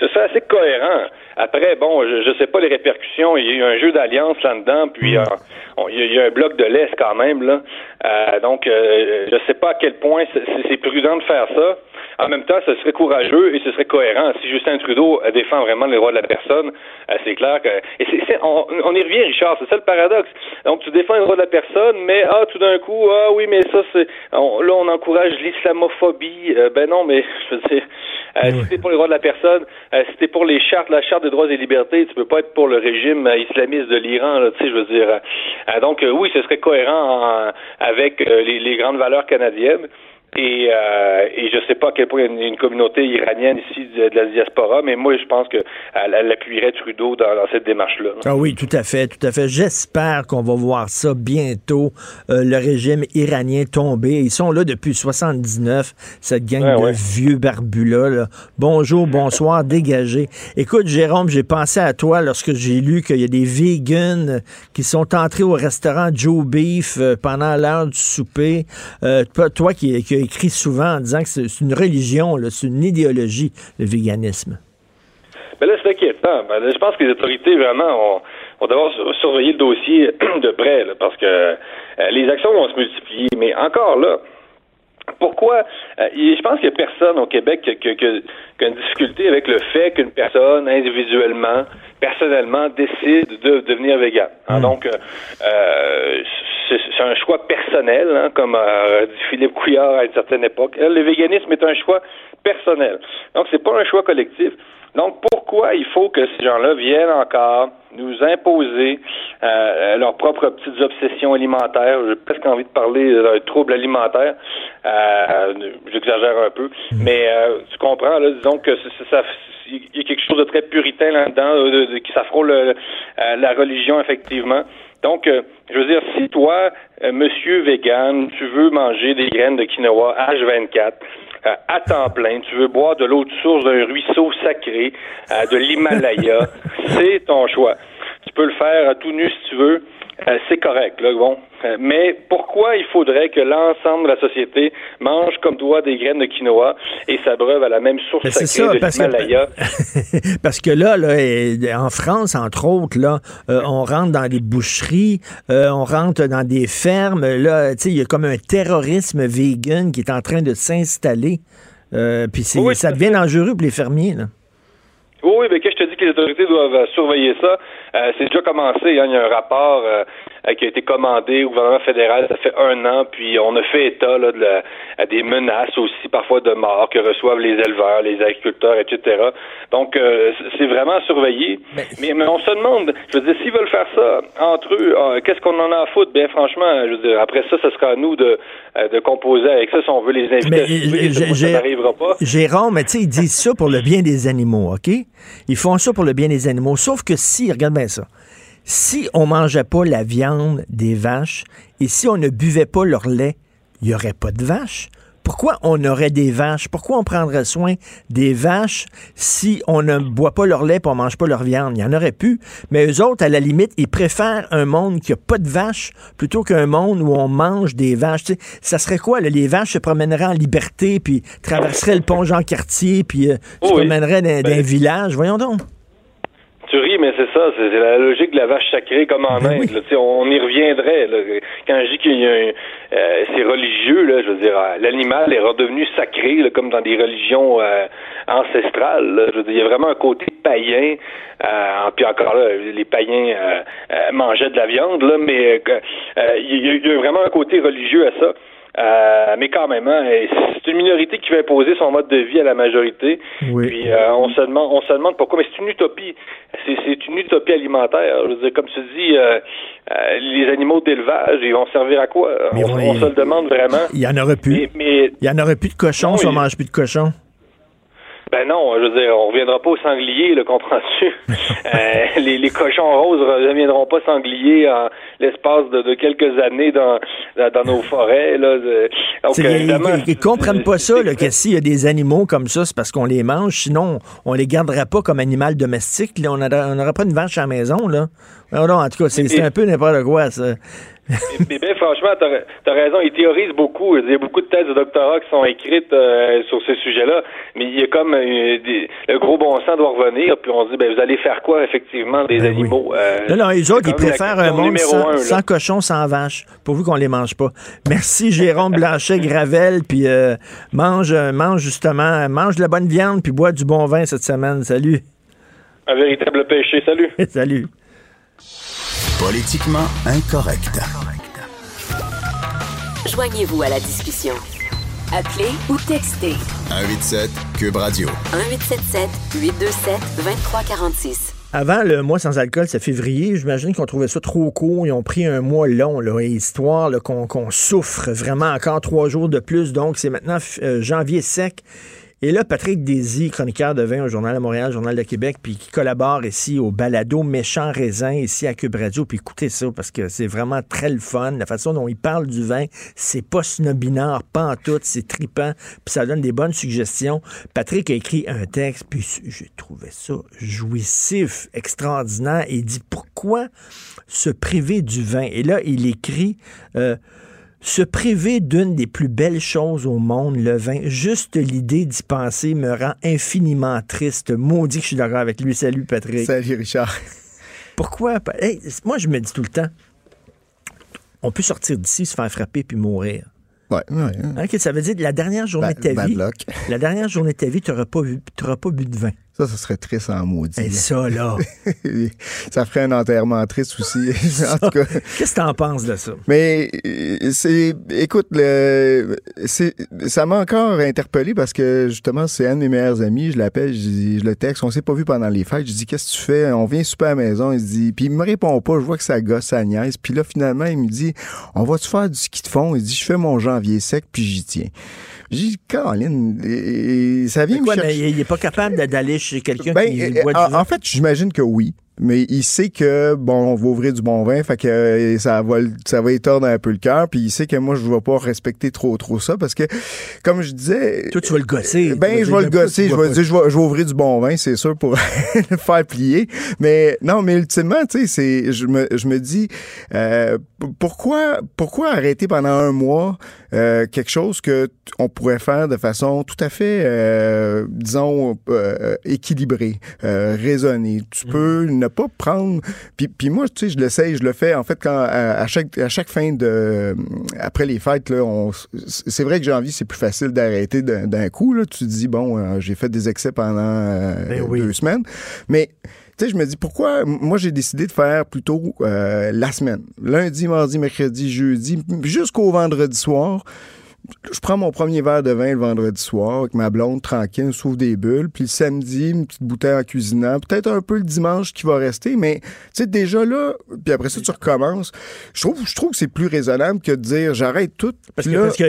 ce serait assez cohérent. Après, bon, je ne sais pas les répercussions. Il y a eu un jeu d'alliance là-dedans, puis euh, on- il y, a- il y a un bloc de l'Est quand même. là. Euh, donc, euh, je ne sais pas à quel point c'est prudent de faire ça. En même temps, ce serait courageux et ce serait cohérent. Si Justin Trudeau euh, défend vraiment les droits de la personne, euh, c'est clair que... Et c'est- on, on y revient, Richard, c'est ça le paradoxe. Donc, tu défends les droits de la personne, mais ah, tout d'un coup, ah oui, mais ça, c'est... là, on encourage l'islamophobie. Euh, ben non, mais je veux dire, si t'es pour les droits de la personne, si t'es pour les chartes, la charte des droits et libertés, tu peux pas être pour le régime islamiste de l'Iran, tu sais, je veux dire. donc, oui, ce serait cohérent en- avec les grandes valeurs canadiennes. Et, euh, et je sais pas à quel point il y a une, communauté iranienne ici de, de la diaspora, mais moi, je pense qu'elle elle appuierait Trudeau dans, dans cette démarche-là. Ah oui, tout à fait, tout à fait. J'espère qu'on va voir ça bientôt, euh, le régime iranien tomber. Ils sont là depuis 79, cette gang Ouais, de ouais. vieux barbus-là. là. Bonjour, bonsoir, dégagés. Écoute, Jérôme, j'ai pensé à toi lorsque j'ai lu qu'il y a des vegans qui sont entrés au restaurant Joe Beef euh, pendant l'heure du souper. Euh, toi, qui, qui écrit souvent en disant que c'est une religion, c'est une idéologie, le véganisme. Mais là, c'est inquiétant. Ben, là, je pense que les autorités, vraiment, ont, vont devoir sur- surveiller le dossier de près, là, parce que euh, les actions vont se multiplier. Mais encore là, pourquoi euh, je pense qu'il n'y a personne au Québec qui, qui- qui- qui a une difficulté avec le fait qu'une personne individuellement, personnellement, décide de devenir vegan. hein. Donc, euh, euh, c'est un choix personnel, hein, comme a dit Philippe Couillard à une certaine époque. Euh, Le véganisme est un choix personnel. Donc, c'est pas un choix collectif. Donc, pourquoi il faut que ces gens-là viennent encore nous imposer euh, leurs propres petites obsessions alimentaires? J'ai presque envie de parler d'un trouble alimentaire. Euh, J'exagère un peu. Mais euh, tu comprends, là, disons que ça, il y a quelque chose de très puritain là-dedans, euh, de- de- qui s'affrôle euh, la religion, effectivement. Donc, euh, je veux dire, si toi, euh, monsieur vegan, tu veux manger des graines de quinoa H24, euh, à temps plein, tu veux boire de l'eau de source d'un ruisseau sacré, euh, de l'Himalaya, c'est ton choix. Tu peux le faire à tout nu si tu veux. Euh, c'est correct, là, bon. Euh, mais pourquoi il faudrait que l'ensemble de la société mange comme toi des graines de quinoa et s'abreuve à la même source Ben, sacrée ça, de parce que- l'Himalaya? Parce que là, là, en France, entre autres, là, euh, on rentre dans des boucheries, euh, on rentre dans des fermes. Là, il y a comme un terrorisme vegan qui est en train de s'installer. Euh, Puis c'est- Oui, ça devient dangereux pour les fermiers. Là. Oui, mais que je te dis que les autorités doivent surveiller ça? Euh, c'est déjà commencé. hein. Il y a un rapport euh, qui a été commandé au gouvernement fédéral. Ça fait un an, puis on a fait état là, de la- à des menaces aussi, parfois de mort, que reçoivent les éleveurs, les agriculteurs, etc. Donc, euh, c'est vraiment surveillé. Mais, mais on se demande, je veux dire, s'ils veulent faire ça entre eux, euh, qu'est-ce qu'on en a à foutre? Bien, franchement, je veux dire, après ça, ce sera à nous de, euh, de composer avec ça si on veut les inviter Mais, à euh, Ça, n'arrivera pas. Jérôme, mais tu sais, ils disent ça pour le bien des animaux, OK? Ils font ça pour le bien des animaux. Sauf que si, regarde bien ça, si on mangeait pas la viande des vaches et si on ne buvait pas leur lait, il n'y aurait pas de vaches. Pourquoi on aurait des vaches? Pourquoi on prendrait soin des vaches si on ne boit pas leur lait et on mange pas leur viande? Il y en aurait plus. Mais eux autres, à la limite, ils préfèrent un monde qui a pas de vaches plutôt qu'un monde où on mange des vaches. Tu sais, ça serait quoi? là? Les vaches se promèneraient en liberté puis traverseraient le pont Jean-Cartier puis euh, se Oui. promèneraient dans, dans un village. Voyons donc. Tu ris, mais c'est ça, c'est la logique de la vache sacrée comme en Ben Inde. là. On y reviendrait. là. Quand je dis qu'il y a un, euh, c'est religieux, là, je veux dire, euh, l'animal est redevenu sacré, là, comme dans des religions euh, ancestrales. là. Je veux dire, il y a vraiment un côté païen. Euh, puis encore là, les païens euh, euh, mangeaient de la viande, là, mais euh, euh, il y, a- il y a vraiment un côté religieux à ça. Euh, mais quand même, hein, c'est une minorité qui veut imposer son mode de vie à la majorité. Puis euh, on se demande, on se demande pourquoi. Mais c'est une utopie. C'est, c'est une utopie alimentaire. Je veux dire, comme tu dis, euh, les animaux d'élevage, ils vont servir à quoi? Mais on, oui. on se le demande vraiment. Il y en aurait plus. Mais, mais Il y en aurait plus de cochons si on mange plus de cochons. Ben non, je veux dire, on reviendra pas aux sangliers, le comprends-tu? Euh, les, les cochons roses ne reviendront pas sangliers en l'espace de, de quelques années dans, dans, nos forêts. Là. Donc, ils, ils- comprennent pas ça, là, que s'il y a des animaux comme ça, c'est parce qu'on les mange. Sinon, on les garderait pas comme animal domestique. Là. On n'aurait pas une vache à la maison. Là. Non, non, en tout cas, c'est c'est un peu n'importe quoi, ça. Mais, ben, franchement, t'as as raison, ils théorisent beaucoup. Il y a beaucoup de thèses de doctorat qui sont écrites euh, sur ces sujets-là, mais il y a comme euh, des- le gros bon sens doit revenir, puis on se dit, ben, vous allez faire quoi, effectivement, des animaux? Euh, Ben Non, non, les autres, ils préfèrent un monde sans, un, sans cochon, sans vache, pourvu qu'on les mange pas. Merci, Jérôme Blanchet, Gravel, puis euh, mange, euh, mange justement, mange de la bonne viande, puis bois du bon vin cette semaine. Salut. Un véritable péché. Salut. Salut. Politiquement incorrect. Joignez-vous à la discussion. Appelez ou textez 187 Cube Radio. 1877 827 2346. Avant le mois sans alcool, c'est février, j'imagine qu'on trouvait ça trop court. Ils ont pris un mois long, là, histoire qu'on souffre vraiment encore trois jours de plus. Donc, c'est maintenant euh, janvier sec. Et là, Patrick Désy, chroniqueur de vin au Journal de Montréal, Journal de Québec, puis qui collabore ici au balado Méchant Raisin, ici à Cube Radio. Puis écoutez ça, parce que c'est vraiment très le fun. La façon dont il parle du vin, c'est pas snobinard, pas en tout, c'est tripant, puis ça donne des bonnes suggestions. Patrick a écrit un texte, puis j'ai trouvé ça jouissif, extraordinaire. Et il dit pourquoi se priver du vin. Et là, il écrit... euh, se priver d'une des plus belles choses au monde, le vin, juste l'idée d'y penser me rend infiniment triste. Maudit que je suis d'accord avec lui. Salut, Patrick. Salut, Richard. Pourquoi? Hey, moi, je me dis tout le temps, on peut sortir d'ici, se faire frapper puis mourir. Ouais, ouais. Ça veut dire la dernière journée de ta vie, luck. la dernière journée de ta vie, tu n'auras pas bu de vin. Ça, ça serait triste en maudit. Et ça, là. ça ferait un enterrement triste aussi. en tout cas. Qu'est-ce que t'en penses de ça? Mais euh, c'est, écoute, le, ça m'a encore interpellé parce que justement, c'est un de mes meilleurs amis. Je l'appelle, je, dis- je le texte. On s'est pas vu pendant les fêtes. Je dis, qu'est-ce que tu fais? On vient super à la maison. Il se dit, puis il me répond pas. Je vois que ça gosse sa nièce. Puis là, finalement, il me dit, on va-tu faire du ski de fond? Il dit, je fais mon janvier sec, puis j'y tiens. J'ai dit, Caroline, et- et ça vient Mais me quoi, chercher. mais il n'est pas capable d'aller chez quelqu'un Ben, qui euh, boit du en, vin? en fait, j'imagine que oui. Mais il sait que, bon, on va ouvrir du bon vin, fait que euh, ça va, ça va étordre un peu le cœur, puis il sait que moi, je vais pas respecter trop, trop ça, parce que, comme je disais... Toi, tu vas le gosser. Ben, Tu vas je vais le pourquoi gosser, je vais dire, je vais, je vais ouvrir du bon vin, c'est sûr, pour le faire plier. Mais non, mais ultimement, tu sais, c'est, je me, je me dis, euh, pourquoi, pourquoi arrêter pendant un mois euh, quelque chose que on pourrait faire de façon tout à fait, euh, disons, euh, équilibrée, euh, raisonnée? Tu Mm. peux ne pas prendre. Puis, puis moi, tu sais, je l'essaye, je le fais. En fait, quand à, à chaque à chaque fin de après les fêtes, là, on, c'est vrai que janvier c'est plus facile d'arrêter d'un, d'un coup. Là, tu te dis bon, euh, j'ai fait des excès pendant euh, Ben oui. deux semaines, mais tu sais, je me dis pourquoi. Moi, j'ai décidé de faire plutôt euh, la semaine, lundi, mardi, mercredi, jeudi, jusqu'au vendredi soir. Je prends mon premier verre de vin le vendredi soir avec ma blonde, tranquille, on s'ouvre des bulles. Puis le samedi, une petite bouteille en cuisinant. Peut-être un peu le dimanche qui va rester, mais tu sais, déjà là, puis après ça, tu recommences. Je trouve, je trouve que c'est plus raisonnable que de dire j'arrête tout. Parce que, là, parce que,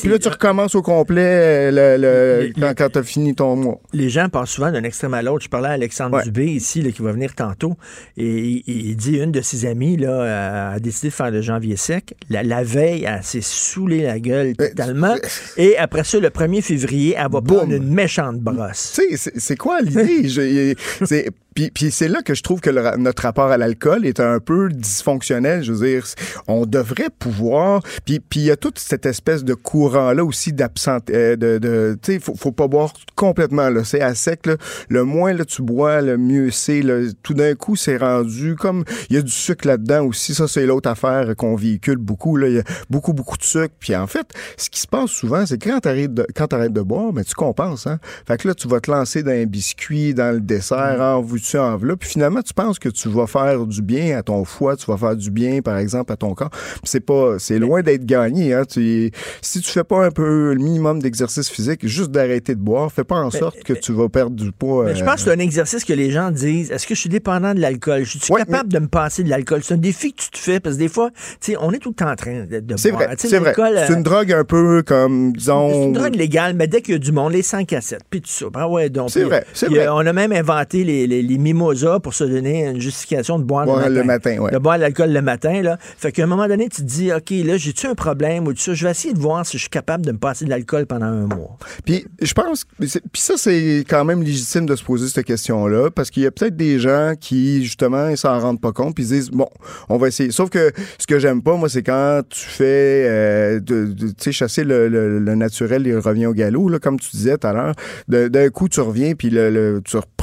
puis là, tu recommences au complet euh, le, le- quand, quand tu as fini ton mois. Les gens passent souvent d'un extrême à l'autre. Je parlais à Alexandre Ouais. Dubé ici, là, qui va venir tantôt, et il, dit une de ses amies là, a décidé de faire le janvier sec. La, la veille, elle s'est saoulée la gueule totalement. Et après ça, le 1er février, elle va prendre une méchante brosse. Tu sais, c'est- quoi l'idée? C'est- Puis, puis c'est là que je trouve que le notre rapport à l'alcool est un peu dysfonctionnel. Je veux dire, on devrait pouvoir. Puis puis il y a toute cette espèce de courant-là aussi d'absente. euh, de, de, tu sais, faut, faut pas boire complètement. là. C'est à sec. Là. Le moins là, tu bois, le mieux c'est. là. Tout d'un coup, c'est rendu comme. Il y a du sucre là-dedans aussi. Ça, c'est l'autre affaire qu'on véhicule beaucoup. Là. Il y a beaucoup, beaucoup de sucre. Puis en fait, ce qui se passe souvent, c'est que quand t'arrêtes de, quand t'arrêtes de boire, mais tu compenses. Hein? Fait que là, tu vas te lancer dans un biscuit, dans le dessert, en veux-tu, en voilà. Puis finalement, tu penses que tu vas faire du bien à ton foie, tu vas faire du bien, par exemple, à ton corps. Puis c'est pas, c'est loin d'être gagné. Hein? Tu, si tu fais pas un peu le minimum d'exercice physique, juste d'arrêter de boire, fais pas en sorte que tu vas perdre du poids. Mais je euh, pense que c'est un exercice que les gens disent est-ce que je suis dépendant de l'alcool? Je suis capable de me passer de l'alcool? C'est un défi que tu te fais parce que des fois, tu sais, on est tout le temps en train de, de C'est boire. vrai, c'est vrai. C'est euh, une drogue un peu comme, disons... C'est une drogue légale, mais dès qu'il y a du monde, les 5 à 7, puis tout ça. Ben ouais, donc. C'est vrai, c'est vrai. on a même inventé les, les, les mimosas pour se donner une justification de boire, Boire le matin. le matin, ouais. De boire de l'alcool le matin, là. Fait qu'à un moment donné, tu te dis, OK, là, j'ai-tu un problème ou tout ça? Je vais essayer de voir si je suis capable de me passer de l'alcool pendant un mois. Puis je pense, puis ça c'est quand même légitime de se poser cette question-là parce qu'il y a peut-être des gens qui justement ils s'en rendent pas compte puis ils se disent bon, on va essayer. Sauf que ce que j'aime pas moi c'est quand tu fais, euh, tu sais chasser le, naturel il revient au galop là comme tu disais tout à l'heure. D'un coup tu reviens puis le, le-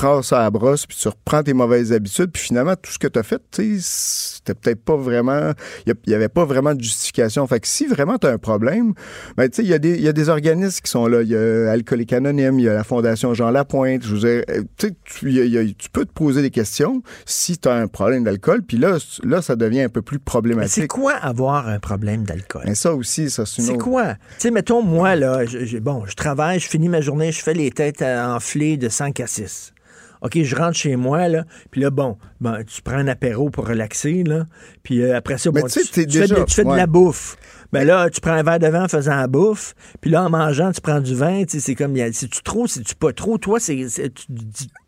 reprends ça à la brosse puis tu reprends tes mauvaises habitudes puis finalement tout ce que tu as fait, tu sais c'était peut-être pas vraiment, il y, avait pas vraiment de justification. Fait que si vraiment tu as un problème, ben tu sais il y a des il y a des organismes qui sont là, il y a Alcoolique Anonyme, il y a la Fondation Jean Lapointe, je euh, tu sais, tu, il y a- il y a- tu peux te poser des questions si tu as un problème d'alcool, puis là, là, ça devient un peu plus Mais problématique. c'est quoi avoir un problème d'alcool? Mais ça aussi, ça, c'est une C'est autre- quoi? Tu sais, mettons, moi, là, je- je- bon, je travaille, je finis ma journée, je fais les têtes enflées de 5 à 6. OK, je rentre chez moi, là, puis là, bon, ben, tu prends un apéro pour relaxer, là, puis euh, après ça, bon, tu tu, tu fais de, déjà- tu fais de la bouffe. Ben là, tu prends un verre de vin en faisant la bouffe, puis là, en mangeant, tu prends du vin, tu sais, c'est comme, a- c'est-tu trop, c'est-tu pas trop? Toi, c'est, tu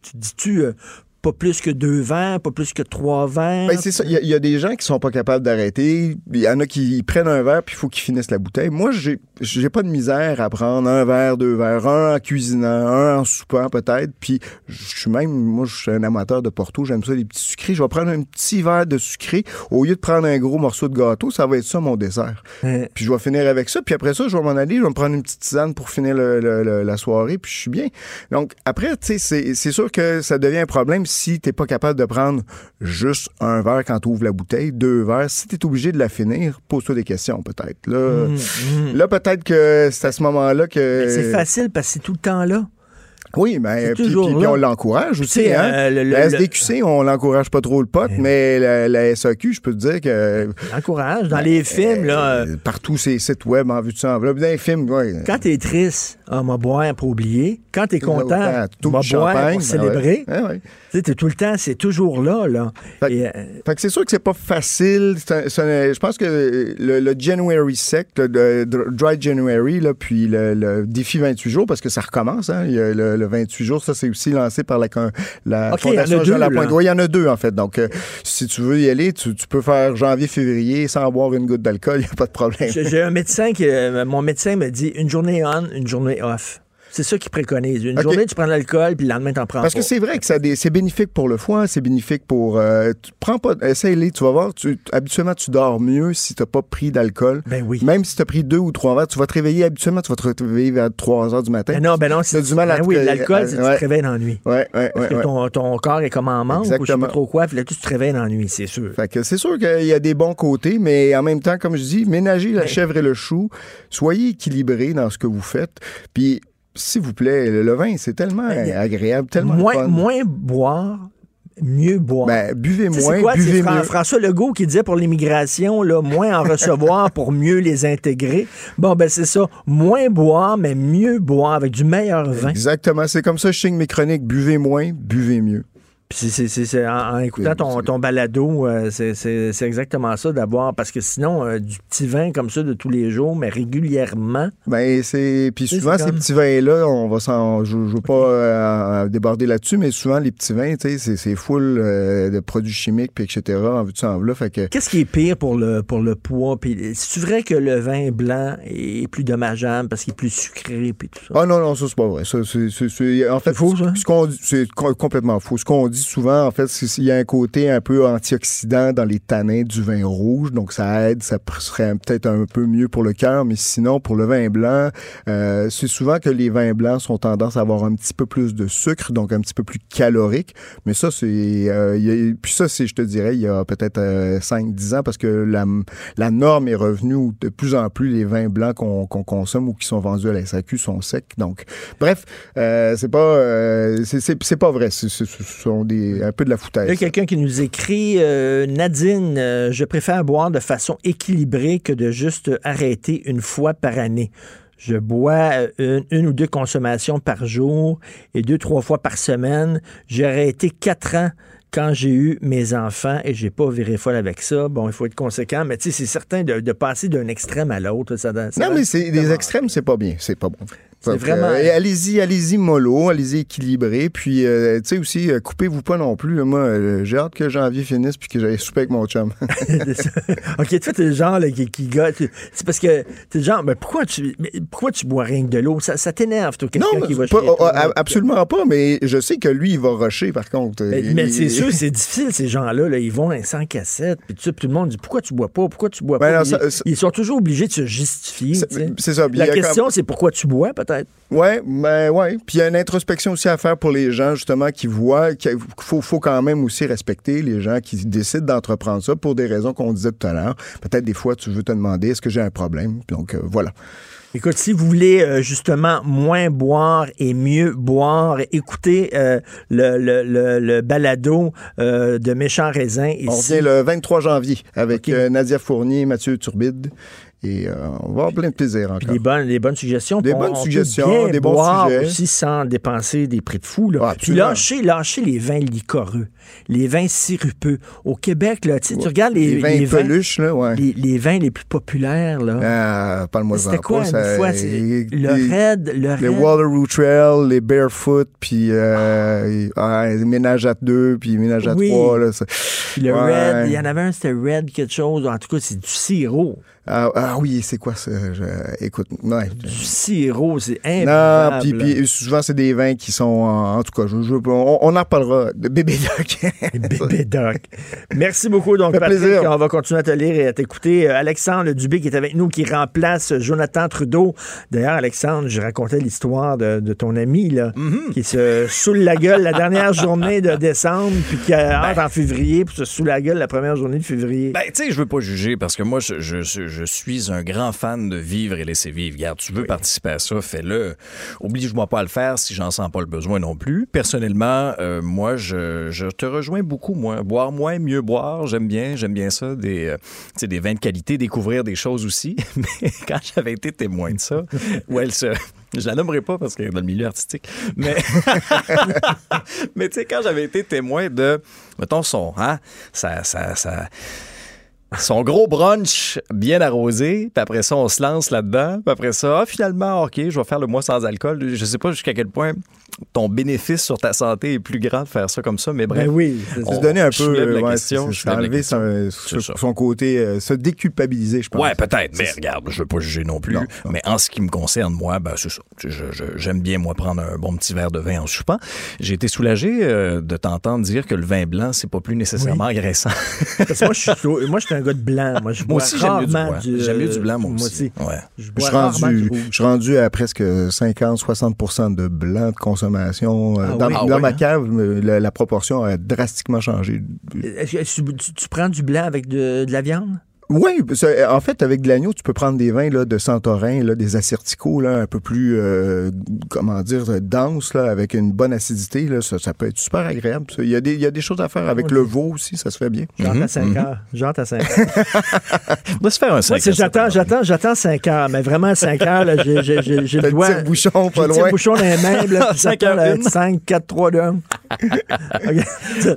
tu dis-tu euh, pas plus que deux verres, pas plus que trois verres? Ben, c'est ça. Il y, a- il y a des gens qui sont pas capables d'arrêter. Il y en a qui prennent un verre puis il faut qu'ils finissent la bouteille. Moi, j'ai j'ai pas de misère à prendre un verre, deux verres, un en cuisinant, un en soupant peut-être. Puis je suis même, moi, je suis un amateur de Porto. J'aime ça les petits sucrés. Je vais prendre un petit verre de sucré au lieu de prendre un gros morceau de gâteau. Ça va être ça mon dessert. Puis je vais finir avec ça. Puis après ça, je vais m'en aller. Je vais me prendre une petite tisane pour finir le- le- le- la soirée. Puis je suis bien. Donc après, tu sais, c'est- c'est sûr que ça devient un problème si t'es pas capable de prendre juste un verre quand tu ouvres la bouteille, deux verres. Si tu es obligé de la finir, pose-toi des questions peut-être. Là, Mm, là peut-être que c'est à ce moment-là que... C'est facile parce que c'est tout le temps là. Oui, mais C'est puis, on l'encourage aussi. Hein? euh, le- le- la le- SDQC, on l'encourage pas trop le pote, mais la, la SAQ, je peux te dire que... Encourage. Dans les films, là... euh, partout ces sites web en vue de ça. Dans les films, ouais. Quand t'es triste, on va boire pour oublier. Quand t'es content, du boire pour ben célébrer. Ouais, ouais. T'es tout le temps, c'est toujours là, là. Et, euh, Fait que c'est sûr que c'est pas facile. Un- un- je pense que le, le January sec, le, le Dry January, là, puis le, le défi 28 jours, parce que ça recommence, hein, il y a le, le 28 jours. Ça, c'est aussi lancé par la, Fondation deux, Jean Lapointe. Oui, il y en a deux, en fait. Donc, euh, si tu veux y aller, tu, tu peux faire janvier-février sans boire une goutte d'alcool, il n'y a pas de problème. J'ai j'ai un médecin qui, euh, mon médecin me dit une journée on, une journée off. C'est ça qu'il préconise. Une journée, tu prends de l'alcool, puis le lendemain, t'en prends Parce pas. que c'est vrai que ça c'est bénéfique pour le foie, c'est bénéfique pour. euh, tu prends pas. Essaye-les, tu vas voir. Tu, habituellement, tu dors mieux si tu n'as pas pris d'alcool. Ben oui. Même si tu as pris deux ou trois verres, tu vas te réveiller. Habituellement, tu vas te réveiller vers 3 heures du matin. Ben non, ben non, Tu as c'est du mal à ben oui, l'alcool, c'est que tu ouais. te réveilles dans la nuit. Ouais, ouais, Parce ouais, que ouais. ton, ton corps est comme en manque, ou je sais Exactement. pas trop quoi, puis là, tu te réveilles dans la nuit, c'est sûr. Fait que c'est sûr qu'il y a des bons côtés, mais en même temps, comme je dis, ménagez la chèvre et le chou. Soyez équilibré dans ce que vous faites. Puis, s'il vous plaît, le, le vin, c'est tellement agréable, tellement le moins, fun. moins boire, mieux boire. Ben, buvez Tu sais, moins, quoi, buvez mieux. François Legault qui disait pour l'immigration, là, moins en recevoir pour mieux les intégrer. Bon, ben c'est ça. Moins boire, mais mieux boire avec du meilleur vin. Exactement. C'est comme ça je signe mes chroniques. Buvez moins, buvez mieux. Puis c'est- c'est- c'est- c'est- en, en écoutant ton, ton balado, euh, c'est- c'est c'est exactement ça d'avoir, parce que sinon, euh, du petit vin comme ça de tous les jours, mais régulièrement. Ben, c'est. Puis souvent, c'est ces petits vins-là, on va s'en. Je, je veux pas euh, déborder là-dessus, mais souvent, les petits vins, tu sais, c'est- c'est full euh, de produits chimiques, puis etc., en vue de ça, en là. Fait que. Qu'est-ce qui est pire pour le, pour le poids? Puis c'est vrai que le vin blanc est plus dommageable parce qu'il est plus sucré, puis tout ça? Ah non, non, ça, c'est pas vrai. Ça, c'est, c'est- c'est- en fait, faux, ça? ce qu'on dit, c'est co- complètement faux. Ce qu'on dit souvent, en fait, qu'il y a un côté un peu antioxydant dans les tanins du vin rouge, donc ça aide, ça serait peut-être un peu mieux pour le cœur, mais sinon, pour le vin blanc, euh, c'est souvent que les vins blancs sont tendance à avoir un petit peu plus de sucre, donc un petit peu plus calorique, mais ça, c'est... euh, il puis ça, c'est, je te dirais, il y a peut-être 5-10 ans, parce que la, norme est revenue où de plus en plus les vins blancs qu'on, consomme ou qui sont vendus à la SAQ sont secs, donc... Bref, euh, c'est pas... euh, c'est, pas vrai, des, un peu de la Il y a foutaise. quelqu'un qui nous écrit euh, Nadine, euh, je préfère boire de façon équilibrée que de juste arrêter une fois par année. Je bois euh, une, une ou deux consommations par jour et deux, trois fois par semaine. J'ai arrêté quatre ans quand j'ai eu mes enfants et j'ai pas viré folle avec ça. Bon, il faut être conséquent, mais tu sais, c'est certain de, de passer d'un extrême à l'autre. Ça, ça Non, mais c'est des extrêmes, c'est pas bien. C'est pas bon. C'est vraiment- euh, allez-y, allez-y mollo, allez-y équilibré. Puis, euh, tu sais aussi, euh, coupez-vous pas non plus. Moi, euh, j'ai hâte que janvier finisse puis que j'aille souper avec mon chum. OK, toi, t'es le genre là, qui, qui gosse. C'est parce que t'es le genre, mais pourquoi tu, mais pourquoi tu bois rien que de l'eau? Ça, ça t'énerve, toi, quelqu'un non, qui va pas- oh, a- absolument pas. Mais je sais que lui, il va rusher, par contre. Mais, c'est sûr, c'est difficile, ces gens-là. Là. Ils vont sans cassette, puis tout, ça, puis tout le monde dit pourquoi tu bois pas, pourquoi tu bois Ben pas? non, Puis ça- ils, sont toujours obligés de se justifier. C'est- ça. La question, comme- c'est pourquoi tu bois, peut-être. Ouais, ben ouais. Puis il y a une introspection aussi à faire pour les gens justement qui voient qu'il faut, faut quand même aussi respecter les gens qui décident d'entreprendre ça pour des raisons qu'on disait tout à l'heure. Peut-être des fois tu veux te demander est-ce que j'ai un problème? Donc euh, voilà. Écoute, si vous voulez euh, justement moins boire et mieux boire, écoutez euh, le, le, le, le balado euh, de Méchant Raisin. Ici. On revient le 23 janvier avec euh, Nadia Fournier, Mathieu Turbide. Et euh, on va avoir plein de plaisir Puis encore. des bonnes, des bonnes suggestions. Des on- bonnes on peut suggestions, bien des bons boire sujets. aussi sans dépenser des prix de fou. Là. Ah, Puis lâcher, lâcher les vins liquoreux, les vins sirupeux. Au Québec, là, tu regardes les, Les vins les peluches, là, ouais. les, les vins les plus populaires. Là. Ah, parle-moi de C'était quoi pas, une ça- fois? les- Le les- Red, le Les Red? Wallaroo Trail, les Barefoot, puis euh, ah, les ménages à deux, puis ménage à Oui. trois. Là, le Ouais. Red, il y en avait un, c'était Red quelque chose. En tout cas, c'est du sirop. Ah, ah oui, c'est quoi ça? Je- écoute, ouais. Du sirop, c'est Non, improbable. puis, puis souvent, c'est des vins qui sont, en, en tout cas, je, je- on, on en reparlera. De bébé doc. Bébé Doc. Merci beaucoup, donc, Patrick. plaisir. On va continuer à te lire et à t'écouter. Euh, Alexandre Dubé qui est avec nous, qui remplace Jonathan Trudeau. D'ailleurs, Alexandre, je racontais l'histoire de, de ton ami, là, Mm-hmm. qui se saoule la gueule la dernière journée de décembre, puis qui entre en février, puis se saoule la gueule la première journée de février. Ben, tu sais, je veux pas juger parce que moi, je, je, je- je suis un grand fan de vivre et laisser vivre. Regarde, tu veux participer à ça, fais-le. Oblige-moi pas à le faire si j'en sens pas le besoin non plus. Personnellement, euh, moi, je, je te rejoins beaucoup, moi. Boire moins, mieux boire, j'aime bien, j'aime bien ça. Des, euh, des vins de qualité, découvrir des choses aussi. Mais quand j'avais été témoin de ça, où elle se... Je la nommerai pas parce qu'elle est dans le milieu artistique, mais... Mais tu sais, quand j'avais été témoin de, mettons, son, hein, ça, ça, ça, son gros brunch bien arrosé, puis après ça, on se lance là-dedans, puis après ça, ah, finalement, OK, je vais faire le mois sans alcool. Je sais pas jusqu'à quel point ton bénéfice sur ta santé est plus grand de faire ça comme ça, mais bref. Ben oui, on- se donner un peu la ouais, question, je la enlever question. son, côté, euh, se déculpabiliser, je pense. Ouais, peut-être, mais regarde, je veux pas juger non plus. Mais en ce qui me concerne, moi, ben, c'est ça. J'aime bien, moi, prendre un bon petit verre de vin en soupant. J'ai été soulagé euh, de t'entendre dire que le vin blanc, c'est pas plus nécessairement agressant. Parce que moi, je suis, chaud- moi, je suis un gars de blanc. Moi, je Moi aussi, j'aime mieux du rarement blanc. du, J'aime mieux du blanc, moi moi aussi. Ouais. Je suis, du rendu, rouge. je suis rendu à presque 50-60% de blanc de consommation. Euh, Ah dans oui? Ah dans ma hein? cave, euh, la, la proportion a drastiquement changé. Que tu, tu- tu prends du blanc avec de, de la viande? Oui, en fait, avec de l'agneau, tu peux prendre des vins là, de Santorin, là, des asserticaux là, un peu plus, euh, comment dire, denses, là, avec une bonne acidité. Là, ça, ça peut être super agréable. ça. Il y, a des, il y a des choses à faire avec le veau aussi, ça se fait bien. J'entre à 5 heures. J'entre à 5 heures. On va se faire un Moi, 5 c'est j'attends, j'attends, j'attends 5 heures. Mais vraiment, à 5 heures, là, j'ai, le le doigt. bouchon pas j'ai le loin. petit bouchon dans les mains, là, puis Cinq j'attends heures le une. 5, 4, 3, 2, 1.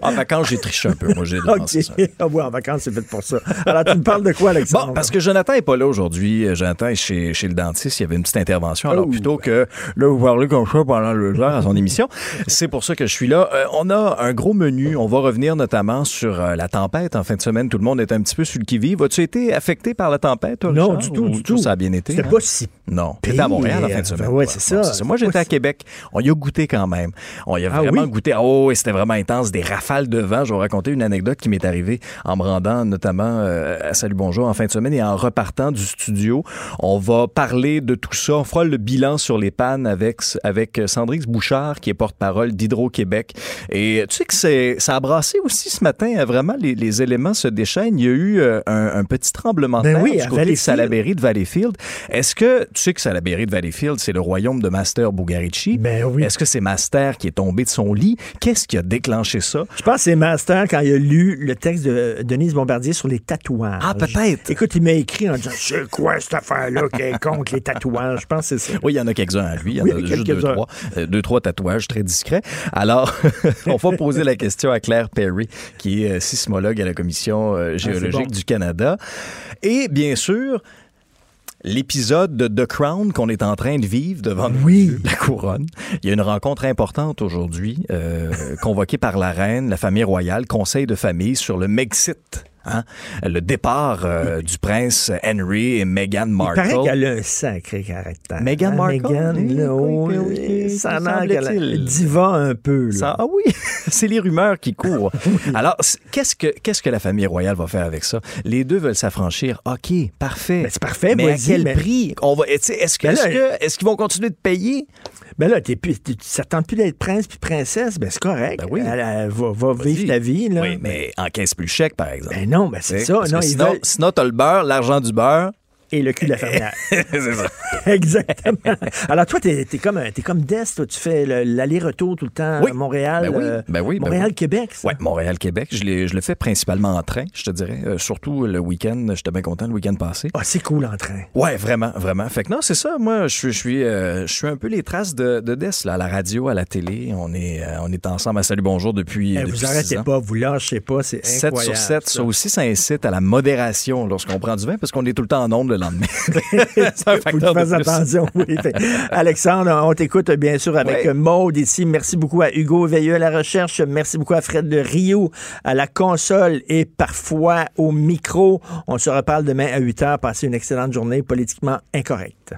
En vacances, j'ai triché un peu. Moi, j'ai dépensé ça. Ah ouais, en vacances, c'est fait pour ça. Alors, tu me parles de quoi, Alexandre? Bon, parce que Jonathan est pas là aujourd'hui. Euh, Jonathan est chez, chez le dentiste. Il y avait une petite intervention. Alors, Oh. plutôt que là, vous parlez comme ça pendant deux heures à son émission, c'est pour ça que je suis là. Euh, on a un gros menu. On va revenir notamment sur euh, la tempête en fin de semaine. Tout le monde est un petit peu sur le qui-vive. As-tu été affecté par la tempête, toi, Non, du tout, Ou du tout. Ça a bien été. C'était hein? pas si Non. T'étais à Montréal en fin de semaine. Ben ouais, c'est ça. Moi, j'étais à Québec. On y a goûté quand même. On y a Ah vraiment goûté. Oh, et c'était vraiment intense. Des rafales de vent. Je vais vous raconter une anecdote qui m'est arrivée en me rendant notamment euh, à Salut Bonjour en fin de semaine et en repartant du studio. On va parler de tout ça. On fera le bilan sur les pannes avec, avec Sandrine Bouchard, qui est porte-parole d'Hydro-Québec. Et tu sais que c'est, ça a brassé aussi ce matin. euh, Vraiment, les, les éléments se déchaînent. Il y a eu euh, un, un petit tremblement de Ben terre oui, du côté de. Salaberry de Valleyfield. Est-ce que tu sais que Salaberry de Valleyfield, c'est le royaume de Master Bugarici? Ben oui. Est-ce que c'est Master qui est tombé de son lit? Qu'est-ce qui a déclenché ça? Je pense que c'est Master quand il a lu le texte de Denise Bombardier sur les tatouages. Ah, peut-être. Écoute, il m'a écrit en disant C'est quoi cette affaire-là qui est contre les tatouages? Je pense que c'est ça. Oui, il y en a quelques-uns à lui. Il y en Oui, a juste deux trois, euh, deux, trois tatouages très discrets. Alors, on va poser la question à Claire Perry, qui est euh, sismologue à la Commission euh, géologique bon. du Canada. Et bien sûr, l'épisode de The Crown qu'on est en train de vivre devant nous, la couronne. Il y a une rencontre importante aujourd'hui, euh, convoquée par la reine, la famille royale, conseil de famille sur le Megxit. Hein? Le départ euh, du prince Henry et Meghan Il Markle. paraît qu'elle a un sacré caractère. Meghan Hein, Markle? Meghan, Oui, oui, oh, oui, oui, ça a il qu'elle diva un peu. Là. Ça- ah oui, c'est les rumeurs qui courent. Alors, qu'est-ce que, qu'est-ce que la famille royale va faire avec ça? Les deux veulent s'affranchir. OK, parfait. Ben, c'est parfait, mais à quel mais- prix? On va, tu sais, est-ce, que, Ben est-ce, là, que- est-ce qu'ils vont continuer de payer? Ben là, t'es plus, tente plus d'être prince puis princesse, ben c'est correct. Ben oui. Elle, elle va, va vivre ta vie. Là. Oui, mais encaisse plus le chèque, par exemple. Ben non, ben c'est ça. Non, sinon, veulent- sinon, t'as le beurre, l'argent du beurre. Et le cul de la fermière. c'est ça. Exactement. Alors toi, t'es es comme, t'es comme Des, toi, tu fais le- l'aller-retour tout le temps Oui. à Montréal. Ben oui, euh, ben oui, ben Montréal-Québec, ça? Oui, Montréal-Québec. Je, je le fais principalement en train, je te dirais. Euh, surtout le week-end. J'étais bien content le week-end passé. Ah, c'est cool en train. Ouais, vraiment, vraiment. Fait que non, c'est ça. Moi, je suis, je suis, euh, je suis un peu les traces de, de là, à la radio, à la télé. On est, euh, on est ensemble à Salut Bonjour depuis. Eh, depuis vous arrêtez ans. pas, vous lâchez pas, c'est 7 incroyable. sur 7, ça. aussi, ça incite à la modération lorsqu'on prend du vin parce qu'on est tout le temps en le lendemain. c'est un Faut que tu facteur de fasses plus. attention. Oui. Fait- Alexandre, on t'écoute bien sûr avec. Maude ici. Merci beaucoup à Hugo Veilleux à la recherche. Merci beaucoup à Fred de Rio à la console et parfois au micro. On se reparle demain à 8 h. Passez une excellente journée politiquement incorrecte.